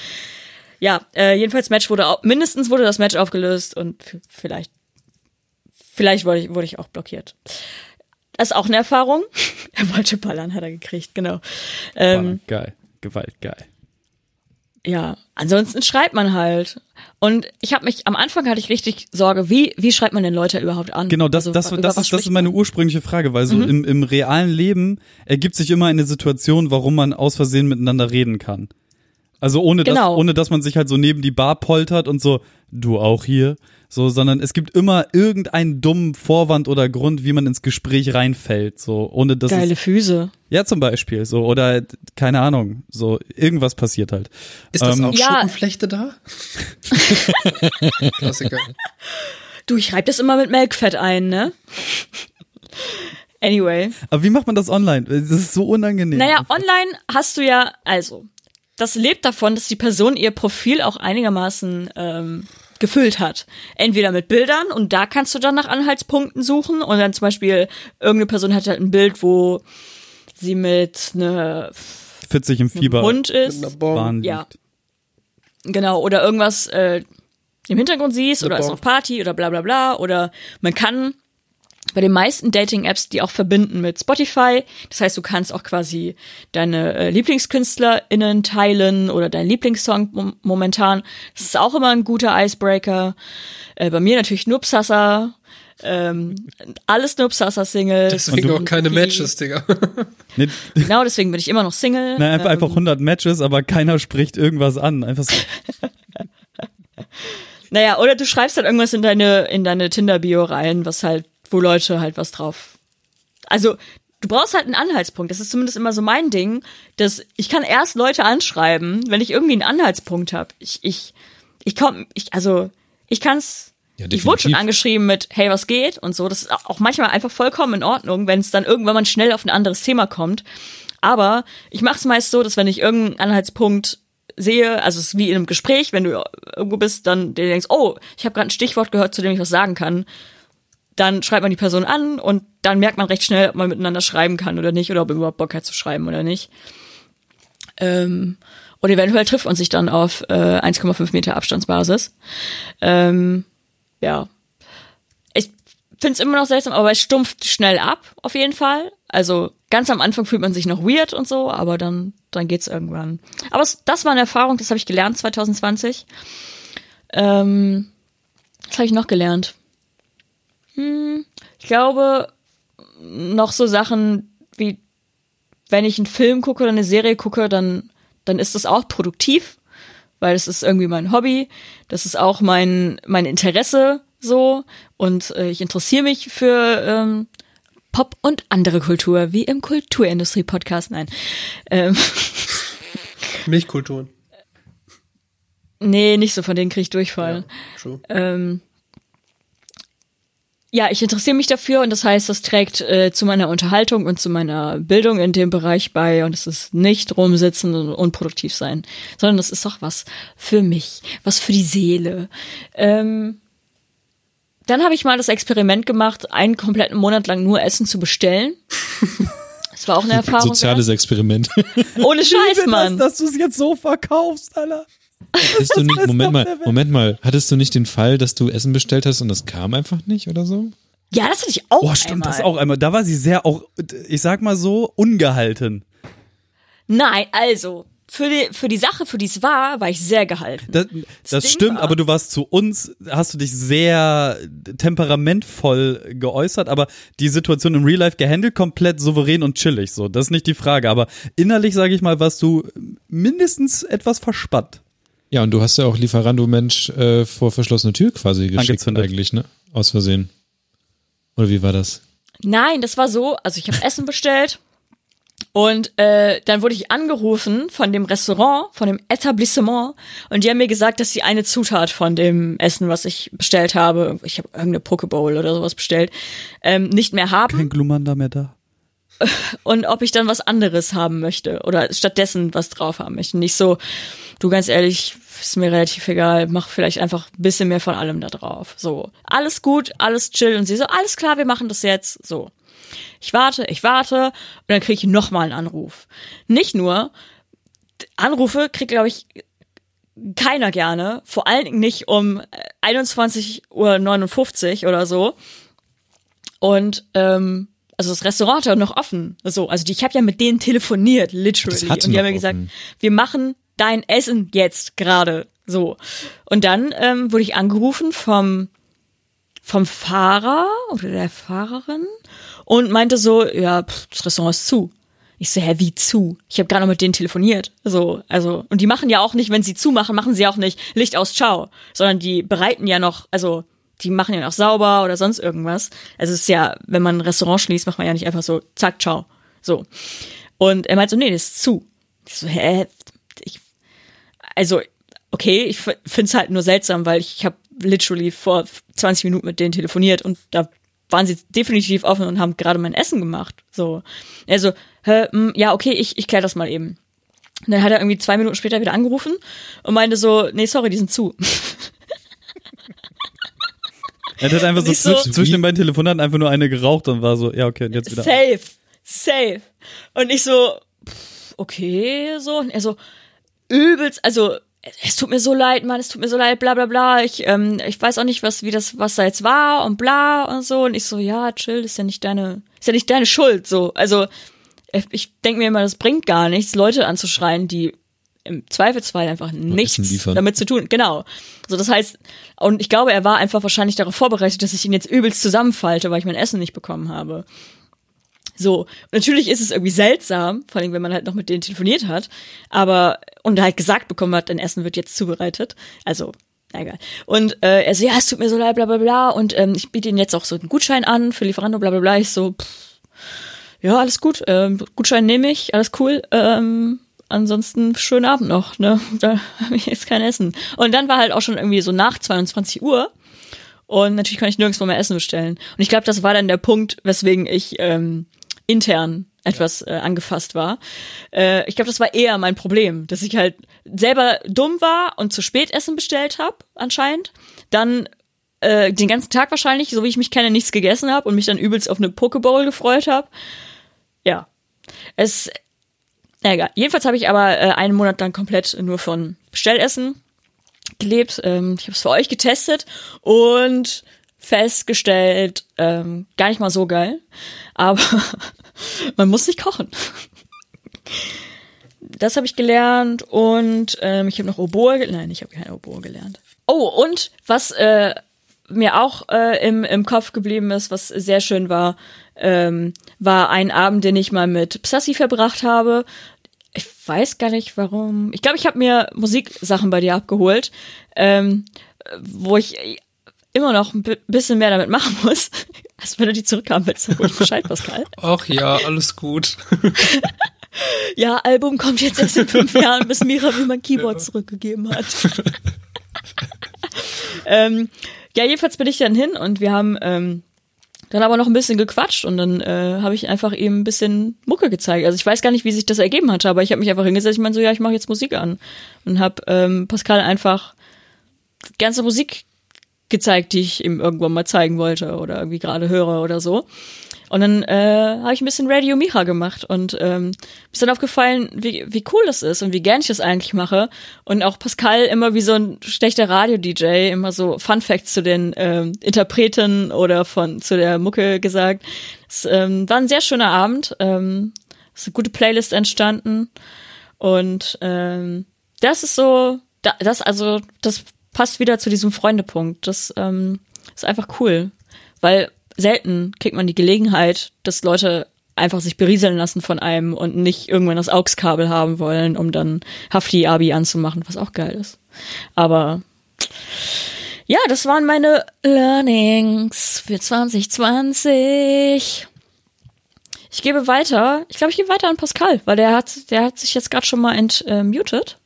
Ja, äh, jedenfalls Match wurde au- mindestens wurde das Match aufgelöst und vielleicht Vielleicht wurde ich, wurde ich auch blockiert. Das ist auch eine Erfahrung. Er wollte ballern, hat er gekriegt, genau. Ähm, geil. Gewalt, geil. ja, ansonsten schreibt man halt. Und ich habe mich, am Anfang hatte ich richtig Sorge, wie, wie schreibt man denn Leute überhaupt an? Genau, das, Also, das, das, ist, das ist meine ursprüngliche Frage, weil Mhm. so im, im realen Leben ergibt sich immer eine Situation, warum man aus Versehen miteinander reden kann. Also ohne dass, Genau. ohne dass man sich halt so neben die Bar poltert und so, du auch hier, so, sondern es gibt immer irgendeinen dummen Vorwand oder Grund, wie man ins Gespräch reinfällt, so, ohne dass Geile es, Füße. ja zum Beispiel, so, oder, keine Ahnung, so, irgendwas passiert halt. Ist das Ähm, auch Ja. Schuppenflechte da? Klassiker. Du, ich reib das immer mit Melkfett ein, ne? Anyway. Aber wie macht man das online? Das ist so unangenehm. Naja, online hast du ja, also, das lebt davon, dass die Person ihr Profil auch einigermaßen ähm, gefüllt hat. Entweder mit Bildern und da kannst du dann nach Anhaltspunkten suchen und dann zum Beispiel irgendeine Person hat halt ein Bild, wo sie mit ne 40 im Fieber. Hund ist. Ja. Genau, oder irgendwas äh, im Hintergrund siehst Eine oder ist auf Party oder bla bla bla. Oder man kann bei den meisten Dating-Apps die auch verbinden mit Spotify. Das heißt, du kannst auch quasi deine äh, LieblingskünstlerInnen teilen oder deinen Lieblingssong mom momentan. Das ist auch immer ein guter Icebreaker. Äh, bei mir natürlich Nupsasa. Ähm, alles Nupsasa-Singles. Deswegen Und auch keine Matches, Digga. Nee, Genau, deswegen bin ich immer noch Single. Nein, einfach, Ähm, einfach 100 Matches, aber keiner spricht irgendwas an. Einfach so. Naja, oder du schreibst halt irgendwas in deine, in deine Tinder-Bio rein, was halt, wo Leute halt was drauf. Also, du brauchst halt einen Anhaltspunkt. Das ist zumindest immer so mein Ding, dass ich kann erst Leute anschreiben, wenn ich irgendwie einen Anhaltspunkt habe. Ich, ich, ich komm, ich, also, ich kann's. Ja, ich wurde schon angeschrieben mit, hey, was geht? Und so. Das ist auch manchmal einfach vollkommen in Ordnung, wenn es dann irgendwann mal schnell auf ein anderes Thema kommt. Aber ich mache es meist so, dass wenn ich irgendeinen Anhaltspunkt sehe, also es ist wie in einem Gespräch, wenn du irgendwo bist, dann denkst, oh, ich habe gerade ein Stichwort gehört, zu dem ich was sagen kann, dann schreibt man die Person an und dann merkt man recht schnell, ob man miteinander schreiben kann oder nicht oder ob man überhaupt Bock hat zu schreiben oder nicht. Ähm, und eventuell trifft man sich dann auf äh, 1,5 Meter Abstandsbasis. Ähm, ja. Ich finde es immer noch seltsam, aber es stumpft schnell ab, auf jeden Fall. Also ganz am Anfang fühlt man sich noch weird und so, aber dann, dann geht's irgendwann. Aber es, das war eine Erfahrung, das habe ich gelernt 2020. Ähm, was habe ich noch gelernt? Hm, ich glaube, noch so Sachen wie, wenn ich einen Film gucke oder eine Serie gucke, dann, dann ist das auch produktiv, weil es ist irgendwie mein Hobby, das ist auch mein, mein Interesse so und äh, ich interessiere mich für ähm, Pop und andere Kultur, wie im Kulturindustrie-Podcast, nein. Ähm, Milchkulturen. nee, nicht so, von denen kriege ich Durchfall. True. Ähm, ja, ich interessiere mich dafür und das heißt, das trägt äh, zu meiner Unterhaltung und zu meiner Bildung in dem Bereich bei und es ist nicht rumsitzen und unproduktiv sein, sondern das ist doch was für mich, was für die Seele. Ähm, dann habe ich mal das Experiment gemacht, einen kompletten Monat lang nur Essen zu bestellen. Das war auch eine Erfahrung. Soziales Experiment. Ohne Scheiß, Mann. dass du es jetzt so verkaufst, Alter. Hattest du nicht, Moment mal. Moment mal, hattest du nicht den Fall, dass du Essen bestellt hast und das kam einfach nicht oder so? Ja, das hatte ich auch. Oh, stimmt, einmal. das auch einmal. Da war sie sehr auch, ich sag mal so, ungehalten. Nein, also, für die, für die Sache, für die es war, war ich sehr gehalten. Das, das Ding stimmt, war- aber du warst zu uns, hast du dich sehr temperamentvoll geäußert, aber die Situation im Real Life gehandelt, komplett souverän und chillig, so. Das ist nicht die Frage, aber innerlich, sage ich mal, warst du mindestens etwas verspannt. Ja, und du hast ja auch Lieferando-Mensch äh, vor verschlossene Tür quasi geschickt Angezündet. eigentlich, ne? Aus Versehen. Oder wie war das? Nein, das war so, also ich habe Essen bestellt und äh, dann wurde ich angerufen von dem Restaurant, von dem Etablissement und die haben mir gesagt, dass sie eine Zutat von dem Essen, was ich bestellt habe, ich habe irgendeine Pokeball oder sowas bestellt, ähm, nicht mehr haben Kein Glumanda mehr da. Und ob ich dann was anderes haben möchte oder stattdessen was drauf haben möchte. Nicht so, du ganz ehrlich, ist mir relativ egal, mach vielleicht einfach ein bisschen mehr von allem da drauf. So, alles gut, alles chill und sie so, alles klar, wir machen das jetzt. So. Ich warte, ich warte und dann kriege ich nochmal einen Anruf. Nicht nur, Anrufe kriegt, glaube ich, keiner gerne, vor allen Dingen nicht um 21.59 Uhr oder so. Und ähm, also das Restaurant hat ja noch offen. So, also die, ich habe ja mit denen telefoniert, literally. Und die haben mir gesagt, offen. wir machen dein Essen jetzt gerade. So. Und dann ähm, wurde ich angerufen vom vom Fahrer oder der Fahrerin und meinte so, ja, pff, das Restaurant ist zu. Ich so, hä, wie zu? Ich habe gerade noch mit denen telefoniert. So, also, und die machen ja auch nicht, wenn sie zumachen, machen sie auch nicht Licht aus, ciao, sondern die bereiten ja noch, also, die machen ja noch sauber oder sonst irgendwas. Also, es ist ja, wenn man ein Restaurant schließt, macht man ja nicht einfach so, zack, ciao. So. Und er meinte so, nee, das ist zu. Ich so, hä? Ich, also, okay, ich f- find's halt nur seltsam, weil ich, ich habe literally vor 20 Minuten mit denen telefoniert und da waren sie definitiv offen und haben gerade mein Essen gemacht. So. Also, hä, mh, ja, okay, ich, ich klär das mal eben. Und dann hat er irgendwie zwei Minuten später wieder angerufen und meinte so, nee, sorry, die sind zu. Er hat einfach so, so- zwisch- zwischen den beiden Telefonaten einfach nur eine geraucht und war so, ja, okay, und jetzt wieder. Safe, safe. Und ich so, pff, okay, so. Und er so, übelst, also, es tut mir so leid, Mann, es tut mir so leid, bla bla bla. Ich, ähm, ich weiß auch nicht, was, wie das, was da jetzt war und bla und so. Und ich so, ja, chill, ist ja nicht deine, ist ja nicht deine Schuld, so. Also, ich denke mir immer, das bringt gar nichts, Leute anzuschreien, die im Zweifelsfall einfach nichts damit zu tun. Genau. So, das heißt, und ich glaube, er war einfach wahrscheinlich darauf vorbereitet, dass ich ihn jetzt übelst zusammenfalte, weil ich mein Essen nicht bekommen habe. So, natürlich ist es irgendwie seltsam, vor allem wenn man halt noch mit denen telefoniert hat, aber und halt gesagt bekommen hat, dein Essen wird jetzt zubereitet. Also, egal. Und äh, er so, ja, es tut mir so leid, bla bla bla. Und ähm, ich biete ihnen jetzt auch so einen Gutschein an für Lieferando, bla bla bla. Ich so, pff, ja, alles gut, ähm, Gutschein nehme ich, alles cool. Ähm, ansonsten schönen Abend noch, ne? Da habe ich jetzt kein Essen. Und dann war halt auch schon irgendwie so nach 22 Uhr. Und natürlich konnte ich nirgendwo mehr Essen bestellen. Und ich glaube, das war dann der Punkt, weswegen ich ähm, intern etwas äh, angefasst war. Äh, ich glaube, das war eher mein Problem, dass ich halt selber dumm war und zu spät Essen bestellt habe, anscheinend. Dann äh, den ganzen Tag wahrscheinlich, so wie ich mich kenne, nichts gegessen habe und mich dann übelst auf eine Pokeball gefreut habe. Ja. Es, na egal. Jedenfalls habe ich aber äh, einen Monat lang komplett nur von Bestellessen gelebt. Ähm, ich habe es für euch getestet und festgestellt, ähm, gar nicht mal so geil. Aber man muss nicht kochen. Das habe ich gelernt und ähm, ich habe noch Oboe gelernt. Nein, ich habe keine Oboe gelernt. Oh, und was äh, mir auch äh, im, im Kopf geblieben ist, was sehr schön war, ähm, war ein Abend, den ich mal mit Psassi verbracht habe. Ich weiß gar nicht warum. Ich glaube, ich habe mir Musiksachen bei dir abgeholt, ähm, wo ich immer noch ein bi- bisschen mehr damit machen muss. Also wenn du die zurückhaben willst, dann ruhig Bescheid, Pascal. Ach ja, alles gut. Ja, Album kommt jetzt erst in fünf Jahren, bis Mira mir mein Keyboard zurückgegeben hat. ähm, ja, jedenfalls bin ich dann hin und wir haben ähm, dann aber noch ein bisschen gequatscht und dann äh, habe ich einfach ihm ein bisschen Mucke gezeigt. Also ich weiß gar nicht, wie sich das ergeben hatte, aber ich habe mich einfach hingesetzt. Ich meine so, ja, ich mache jetzt Musik an und habe ähm, Pascal einfach ganze Musik gezeigt, die ich ihm irgendwann mal zeigen wollte oder irgendwie gerade höre oder so. Und dann äh, habe ich ein bisschen Radio Micha gemacht und ähm, ist dann aufgefallen, wie, wie cool das ist und wie gern ich das eigentlich mache. Und auch Pascal immer wie so ein schlechter Radio-DJ immer so Fun Facts zu den ähm, Interpreten oder von zu der Mucke gesagt. Es ähm, war ein sehr schöner Abend. Ähm, ist eine gute Playlist entstanden. Und ähm, das ist so, da, das, also, das passt wieder zu diesem Freundepunkt. Das ähm, ist einfach cool. Weil selten kriegt man die Gelegenheit, dass Leute einfach sich berieseln lassen von einem und nicht irgendwann das AUX-Kabel haben wollen, um dann Hafti-Abi anzumachen, was auch geil ist. Aber ja, das waren meine Learnings für 2020. Ich gebe weiter. Ich glaube, ich gebe weiter an Pascal, weil der hat, der hat sich jetzt gerade schon mal entmutet.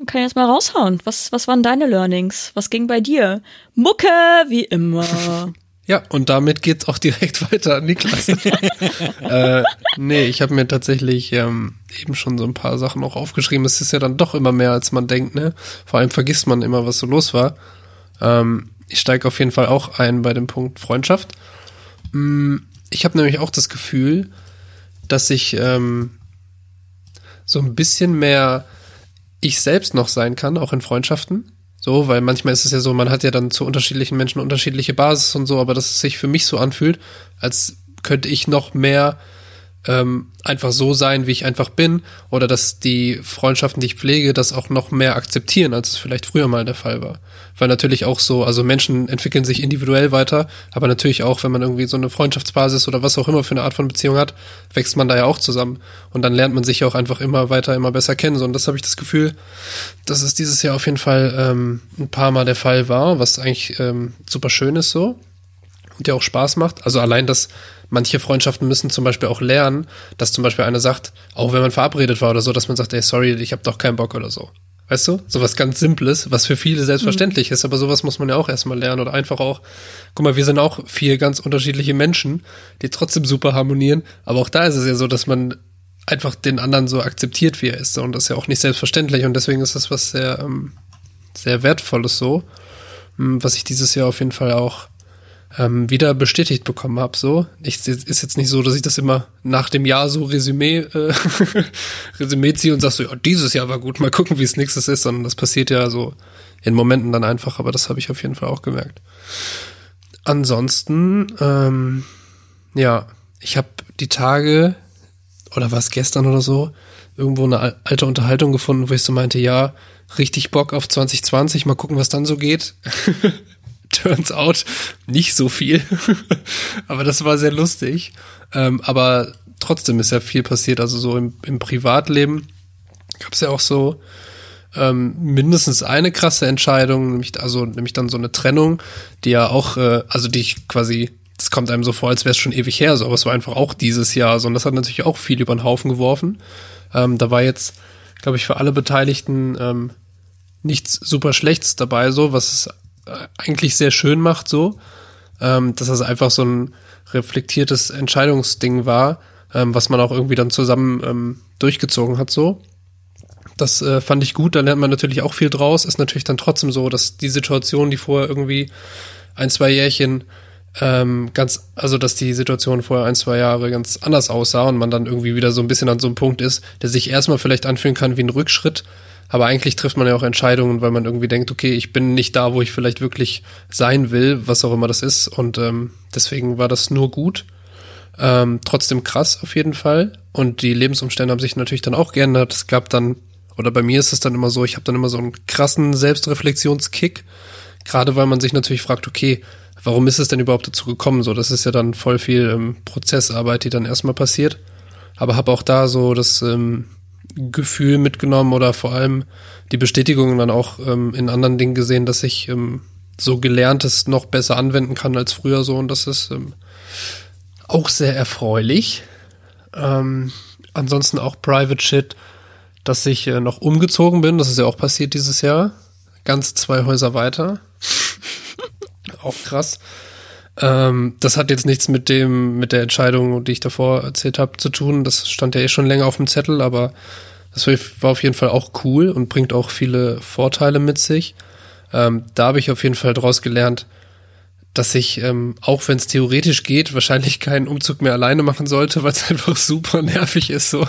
Äh, kann jetzt mal raushauen. Was, was waren deine Learnings? Was ging bei dir? Mucke, wie immer. Ja, und damit geht's auch direkt weiter an Niklas. äh, nee, ich habe mir tatsächlich ähm, eben schon so ein paar Sachen auch aufgeschrieben. Es ist ja dann doch immer mehr, als man denkt, ne? Vor allem vergisst man immer, was so los war. Ähm, ich steige auf jeden Fall auch ein bei dem Punkt Freundschaft. Mm, ich habe nämlich auch das Gefühl, dass ich ähm, so ein bisschen mehr ich selbst noch sein kann, auch in Freundschaften. So, weil manchmal ist es ja so, man hat ja dann zu unterschiedlichen Menschen unterschiedliche Basis und so, aber dass es sich für mich so anfühlt, als könnte ich noch mehr ähm, einfach so sein, wie ich einfach bin, oder dass die Freundschaften, die ich pflege, das auch noch mehr akzeptieren, als es vielleicht früher mal der Fall war. Weil natürlich auch so, also Menschen entwickeln sich individuell weiter, aber natürlich auch, wenn man irgendwie so eine Freundschaftsbasis oder was auch immer für eine Art von Beziehung hat, wächst man da ja auch zusammen. Und dann lernt man sich auch einfach immer weiter, immer besser kennen. So, und das habe ich das Gefühl, dass es dieses Jahr auf jeden Fall ähm, ein paar Mal der Fall war, was eigentlich ähm, super schön ist so und ja auch Spaß macht. Also allein, dass manche Freundschaften müssen zum Beispiel auch lernen, dass zum Beispiel einer sagt, auch wenn man verabredet war oder so, dass man sagt, ey, sorry, ich habe doch keinen Bock oder so. Weißt du? Sowas ganz Simples, was für viele selbstverständlich mhm. ist, aber sowas muss man ja auch erstmal lernen oder einfach auch, guck mal, wir sind auch vier ganz unterschiedliche Menschen, die trotzdem super harmonieren, aber auch da ist es ja so, dass man einfach den anderen so akzeptiert, wie er ist und das ist ja auch nicht selbstverständlich und deswegen ist das was sehr, ähm, sehr wertvolles so, hm, was ich dieses Jahr auf jeden Fall auch ähm, wieder bestätigt bekommen habe. So, ich, ist jetzt nicht so, dass ich das immer nach dem Jahr so Resümee äh, Resümee ziehe und sag so, ja, dieses Jahr war gut, mal gucken, wie es nächstes ist, sondern das passiert ja so in Momenten dann einfach. Aber das habe ich auf jeden Fall auch gemerkt. Ansonsten, ähm, ja, ich habe die Tage oder was gestern oder so irgendwo eine alte Unterhaltung gefunden, wo ich so meinte, ja, richtig Bock auf 2020, mal gucken, was dann so geht. turns out nicht so viel. aber das war sehr lustig. Ähm, aber trotzdem ist ja viel passiert. Also so im, im Privatleben gab es ja auch so ähm, mindestens eine krasse Entscheidung, nämlich also nämlich dann so eine Trennung, die ja auch, äh, also die ich quasi, das kommt einem so vor, als wäre es schon ewig her, so, aber es war einfach auch dieses Jahr, so und das hat natürlich auch viel über den Haufen geworfen. Ähm, da war jetzt, glaube ich, für alle Beteiligten ähm, nichts super Schlechtes dabei, so was es eigentlich sehr schön macht, so, ähm, dass das einfach so ein reflektiertes Entscheidungsding war, ähm, was man auch irgendwie dann zusammen ähm, durchgezogen hat, so. Das äh, fand ich gut, da lernt man natürlich auch viel draus. Ist natürlich dann trotzdem so, dass die Situation, die vorher irgendwie ein, zwei Jährchen ähm, ganz, also dass die Situation vorher ein, zwei Jahre ganz anders aussah und man dann irgendwie wieder so ein bisschen an so einem Punkt ist, der sich erstmal vielleicht anfühlen kann wie ein Rückschritt, aber eigentlich trifft man ja auch Entscheidungen, weil man irgendwie denkt, okay, ich bin nicht da, wo ich vielleicht wirklich sein will, was auch immer das ist. Und ähm, deswegen war das nur gut. Ähm, trotzdem krass auf jeden Fall. Und die Lebensumstände haben sich natürlich dann auch geändert. Es gab dann, oder bei mir ist es dann immer so, ich habe dann immer so einen krassen Selbstreflexionskick. Gerade weil man sich natürlich fragt, okay, warum ist es denn überhaupt dazu gekommen? So, das ist ja dann voll viel ähm, Prozessarbeit, die dann erstmal passiert. Aber habe auch da so das ähm, Gefühl mitgenommen oder vor allem die Bestätigung dann auch ähm, in anderen Dingen gesehen, dass ich ähm, so gelerntes noch besser anwenden kann als früher so und das ist ähm, auch sehr erfreulich. Ähm, ansonsten auch Private Shit, dass ich äh, noch umgezogen bin, das ist ja auch passiert dieses Jahr. Ganz zwei Häuser weiter. auch krass. Ähm, das hat jetzt nichts mit dem, mit der Entscheidung, die ich davor erzählt habe, zu tun. Das stand ja eh schon länger auf dem Zettel, aber das war auf jeden Fall auch cool und bringt auch viele Vorteile mit sich. Ähm, da habe ich auf jeden Fall draus gelernt, dass ich, ähm, auch wenn es theoretisch geht, wahrscheinlich keinen Umzug mehr alleine machen sollte, weil es einfach super nervig ist. So,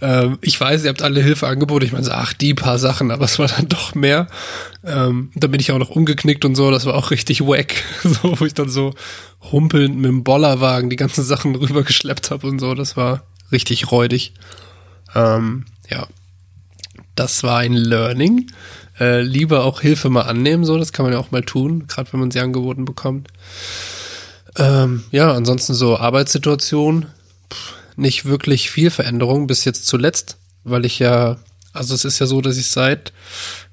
ähm, ich weiß, ihr habt alle Hilfe angeboten. Ich meine, so, ach, die paar Sachen, aber es war dann doch mehr. Ähm, da bin ich auch noch umgeknickt und so. Das war auch richtig wack, so wo ich dann so humpelnd mit dem Bollerwagen die ganzen Sachen rübergeschleppt habe und so. Das war richtig räudig. Ähm, ja, das war ein Learning äh, lieber auch Hilfe mal annehmen, so, das kann man ja auch mal tun, gerade wenn man sie angeboten bekommt. Ähm, ja, ansonsten so Arbeitssituation, pff, nicht wirklich viel Veränderung bis jetzt zuletzt, weil ich ja, also es ist ja so, dass ich seit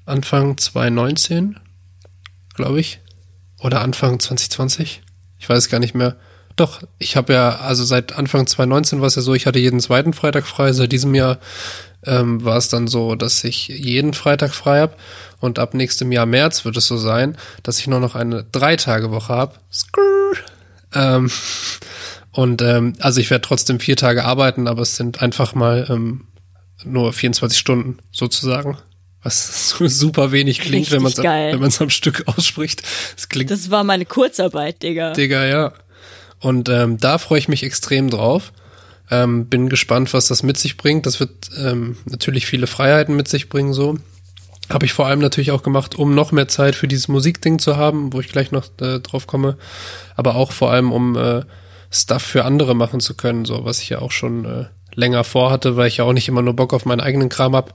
Anfang 2019, glaube ich, oder Anfang 2020, ich weiß gar nicht mehr. Doch, ich habe ja, also seit Anfang 2019 war es ja so, ich hatte jeden zweiten Freitag frei, seit diesem Jahr ähm, war es dann so, dass ich jeden Freitag frei habe und ab nächstem Jahr März wird es so sein, dass ich nur noch eine Drei-Tage-Woche habe. Ähm, und ähm, also ich werde trotzdem vier Tage arbeiten, aber es sind einfach mal ähm, nur 24 Stunden sozusagen. Was super wenig klingt, Richtig wenn man es am Stück ausspricht. Das klingt. Das war meine Kurzarbeit, Digga. Digga, ja. Und ähm, da freue ich mich extrem drauf. Ähm, bin gespannt, was das mit sich bringt. Das wird ähm, natürlich viele Freiheiten mit sich bringen, so. Habe ich vor allem natürlich auch gemacht, um noch mehr Zeit für dieses Musikding zu haben, wo ich gleich noch äh, drauf komme. Aber auch vor allem, um äh, Stuff für andere machen zu können, so was ich ja auch schon äh, länger vorhatte, weil ich ja auch nicht immer nur Bock auf meinen eigenen Kram hab.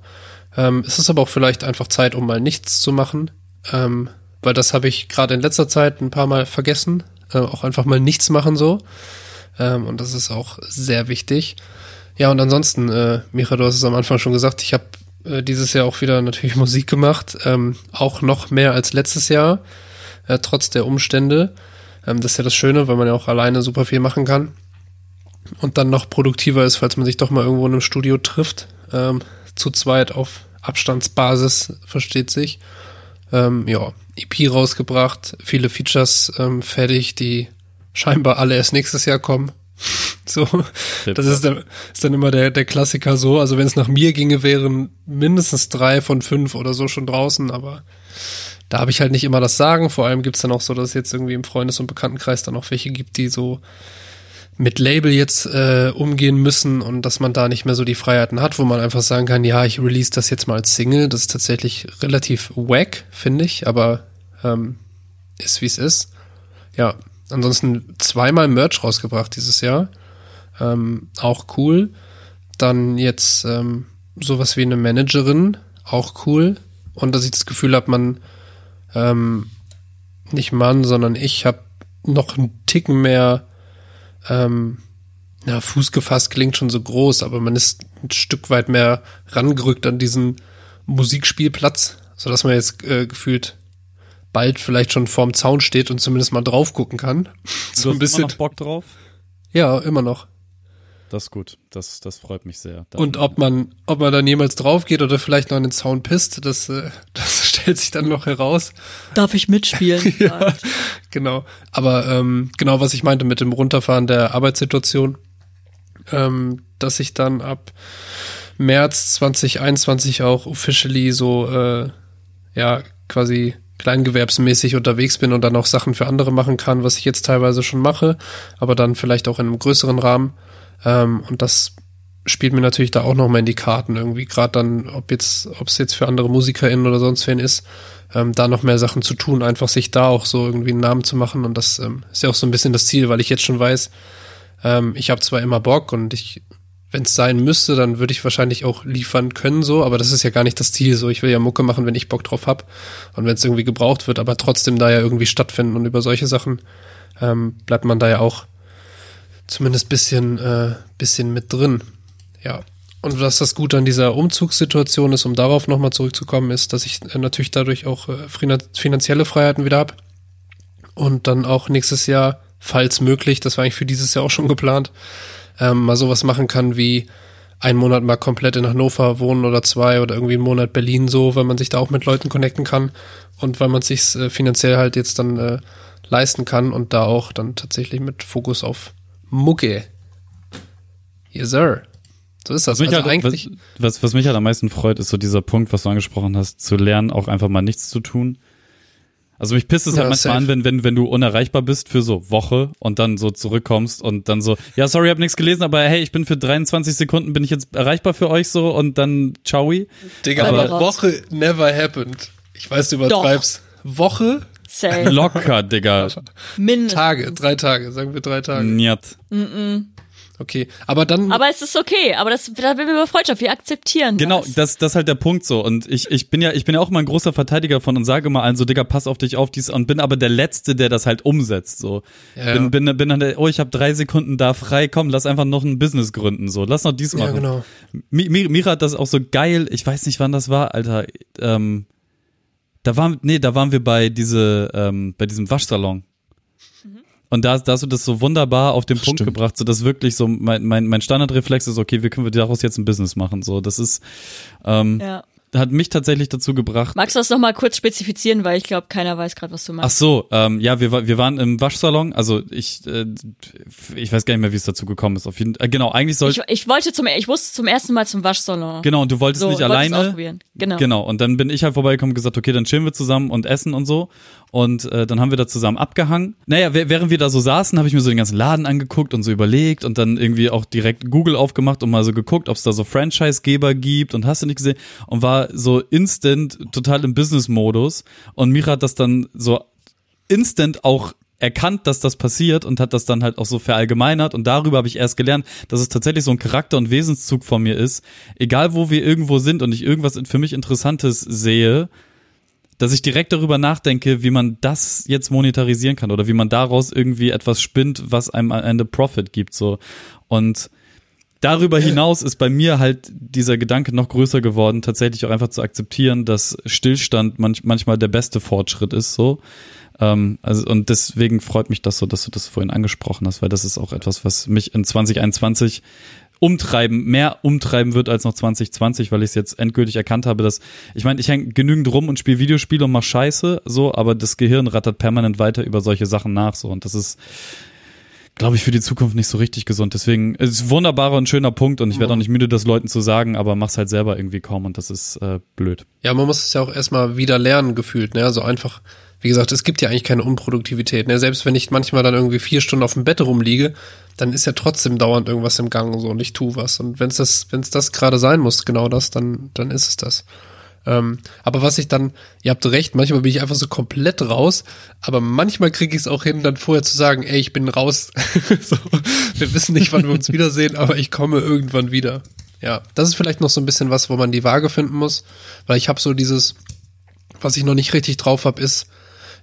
Ähm, es ist aber auch vielleicht einfach Zeit, um mal nichts zu machen. Ähm, weil das habe ich gerade in letzter Zeit ein paar Mal vergessen. Äh, auch einfach mal nichts machen so. Ähm, und das ist auch sehr wichtig. Ja, und ansonsten, äh, Micha, du hast es am Anfang schon gesagt, ich habe äh, dieses Jahr auch wieder natürlich Musik gemacht, ähm, auch noch mehr als letztes Jahr, äh, trotz der Umstände. Ähm, das ist ja das Schöne, weil man ja auch alleine super viel machen kann und dann noch produktiver ist, falls man sich doch mal irgendwo in einem Studio trifft, ähm, zu zweit auf Abstandsbasis, versteht sich. Ähm, ja, EP rausgebracht, viele Features ähm, fertig, die scheinbar alle erst nächstes Jahr kommen. So, das ist dann, ist dann immer der, der Klassiker so. Also wenn es nach mir ginge, wären mindestens drei von fünf oder so schon draußen, aber da habe ich halt nicht immer das Sagen. Vor allem gibt's dann auch so, dass es jetzt irgendwie im Freundes- und Bekanntenkreis dann auch welche gibt, die so mit Label jetzt äh, umgehen müssen und dass man da nicht mehr so die Freiheiten hat, wo man einfach sagen kann, ja, ich release das jetzt mal als Single. Das ist tatsächlich relativ wack, finde ich, aber ähm, ist wie es ist. Ja, ansonsten zweimal Merch rausgebracht dieses Jahr. Ähm, auch cool. Dann jetzt ähm, sowas wie eine Managerin, auch cool. Und dass ich das Gefühl habe, man, ähm, nicht Mann, sondern ich habe noch einen Ticken mehr, ähm, ja, Fuß gefasst klingt schon so groß, aber man ist ein Stück weit mehr rangerückt an diesen Musikspielplatz, sodass man jetzt äh, gefühlt bald vielleicht schon vorm Zaun steht und zumindest mal drauf gucken kann. so ein bisschen. Immer noch Bock drauf? Ja, immer noch. Das ist gut. Das, das freut mich sehr. Dann und ob man, ob man dann jemals drauf geht oder vielleicht noch an den Zaun pisst, das, äh, das stellt sich dann noch heraus. Darf ich mitspielen? ja, genau. Aber ähm, genau, was ich meinte mit dem Runterfahren der Arbeitssituation, ähm, dass ich dann ab März 2021 auch officially so, äh, ja, quasi kleingewerbsmäßig unterwegs bin und dann auch Sachen für andere machen kann, was ich jetzt teilweise schon mache, aber dann vielleicht auch in einem größeren Rahmen. Ähm, und das spielt mir natürlich da auch nochmal in die Karten irgendwie, gerade dann, ob jetzt, ob es jetzt für andere MusikerInnen oder sonst wen ist, ähm, da noch mehr Sachen zu tun, einfach sich da auch so irgendwie einen Namen zu machen. Und das ähm, ist ja auch so ein bisschen das Ziel, weil ich jetzt schon weiß, ähm, ich habe zwar immer Bock und ich wenn es sein müsste, dann würde ich wahrscheinlich auch liefern können so, aber das ist ja gar nicht das Ziel so. Ich will ja Mucke machen, wenn ich Bock drauf hab und wenn es irgendwie gebraucht wird, aber trotzdem da ja irgendwie stattfinden und über solche Sachen ähm, bleibt man da ja auch zumindest bisschen äh, bisschen mit drin. Ja. Und was das Gute an dieser Umzugssituation ist, um darauf nochmal zurückzukommen, ist, dass ich äh, natürlich dadurch auch äh, finanzielle Freiheiten wieder hab und dann auch nächstes Jahr, falls möglich, das war eigentlich für dieses Jahr auch schon geplant, ähm, mal sowas machen kann wie einen Monat mal komplett in Hannover wohnen oder zwei oder irgendwie einen Monat Berlin so, weil man sich da auch mit Leuten connecten kann und weil man sich äh, finanziell halt jetzt dann äh, leisten kann und da auch dann tatsächlich mit Fokus auf Mucke. Yes, sir. So ist das. Was, also halt, eigentlich was, was, was mich halt am meisten freut, ist so dieser Punkt, was du angesprochen hast, zu lernen, auch einfach mal nichts zu tun. Also mich pisst es halt Ja, manchmal safe. an, wenn, wenn, wenn du unerreichbar bist für so Woche und dann so zurückkommst und dann so, ja, sorry, hab nichts gelesen, aber hey, ich bin für 23 Sekunden, bin ich jetzt erreichbar für euch so und dann ciao. Digga, Aber- aber Woche never happened. Ich weiß, du übertreibst. Woche, Same. Locker, Digga. Mindestens. Tage, drei Tage, sagen wir drei Tage. Njat. Okay, aber dann, Aber es ist okay, aber das, da will wir über Freundschaft, wir akzeptieren Genau, das. das, das ist halt der Punkt so. Und ich, ich bin ja, ich bin ja auch immer ein großer Verteidiger von und sage immer allen so, Digga, pass auf dich auf dies und bin aber der Letzte, der das halt umsetzt. So. Ja. Bin, bin, bin dann der, oh, ich habe drei Sekunden da frei, komm, lass einfach noch ein Business gründen. So, lass noch dies ja machen. genau. Mi, Mi, Mira hat das auch so geil, ich weiß nicht, wann das war, Alter. Ähm, da waren, nee, da waren wir bei diese, ähm, bei diesem Waschsalon. Und da, da hast du das so wunderbar auf den Punkt Stimmt. gebracht, so dass wirklich so mein, mein, mein Standardreflex ist, okay, wie können wir daraus jetzt ein Business machen? So, das ist, ähm, Ja. hat mich tatsächlich dazu gebracht. Magst du das nochmal kurz spezifizieren, weil ich glaube, keiner weiß gerade, was du Ach machst. so, ähm, ja, wir, wir waren im Waschsalon, also ich, äh, ich weiß gar nicht mehr, wie es dazu gekommen ist. Auf jeden, äh, genau, eigentlich Ich, sollte, ich wollte zum, ich musste zum ersten Mal zum Waschsalon. genau, und du wolltest so, nicht wollte es alleine. ausprobieren. Genau. Genau, und dann bin ich halt vorbeigekommen und gesagt, okay, dann chillen wir zusammen und essen und so. Und äh, dann haben wir da zusammen abgehangen. Naja, während wir da so saßen, habe ich mir so den ganzen Laden angeguckt und so überlegt und dann irgendwie auch direkt Google aufgemacht und mal so geguckt, ob es da so Franchise-Geber gibt und hast du nicht gesehen. Und war so instant total im Business-Modus. Und Mira hat das dann so instant auch erkannt, dass das passiert und hat das dann halt auch so verallgemeinert und darüber habe ich erst gelernt, dass es tatsächlich so ein Charakter- und Wesenszug von mir ist, egal wo wir irgendwo sind und ich irgendwas für mich Interessantes sehe, dass ich direkt darüber nachdenke, wie man das jetzt monetarisieren kann oder wie man daraus irgendwie etwas spinnt, was einem am Ende Profit gibt, so. Und darüber hinaus ist bei mir halt dieser Gedanke noch größer geworden, tatsächlich auch einfach zu akzeptieren, dass Stillstand manch, manchmal der beste Fortschritt ist, so. Ähm, also, und deswegen freut mich das so, dass du das vorhin angesprochen hast, weil das ist auch etwas, was mich in 2021 umtreiben, mehr umtreiben wird als noch 2020, weil ich es jetzt endgültig erkannt habe, dass, ich meine, ich hänge genügend rum und spiele Videospiele und mach Scheiße, so, aber das Gehirn rattert permanent weiter über solche Sachen nach, so, und das ist, glaube ich, für die Zukunft nicht so richtig gesund. Deswegen es ist ein wunderbarer und schöner Punkt und ich werde auch nicht müde, das Leuten zu sagen, aber mach's halt selber irgendwie kaum und das ist äh, blöd. Ja, man muss es ja auch erstmal wieder lernen gefühlt, ne? Also einfach, wie gesagt, es gibt ja eigentlich keine Unproduktivität, ne? Selbst wenn ich manchmal dann irgendwie vier Stunden auf dem Bett rumliege, dann ist ja trotzdem dauernd irgendwas im Gang so und ich tu was. Und wenn es das, wenn es das gerade sein muss, genau das, dann, dann ist es das. Ähm, aber was ich dann, ihr habt recht, manchmal bin ich einfach so komplett raus, aber manchmal kriege ich es auch hin, dann vorher zu sagen, ey, ich bin raus. so, wir wissen nicht, wann wir uns wiedersehen, aber ich komme irgendwann wieder. Ja, das ist vielleicht noch so ein bisschen was, wo man die Waage finden muss, weil ich habe so dieses, was ich noch nicht richtig drauf habe, ist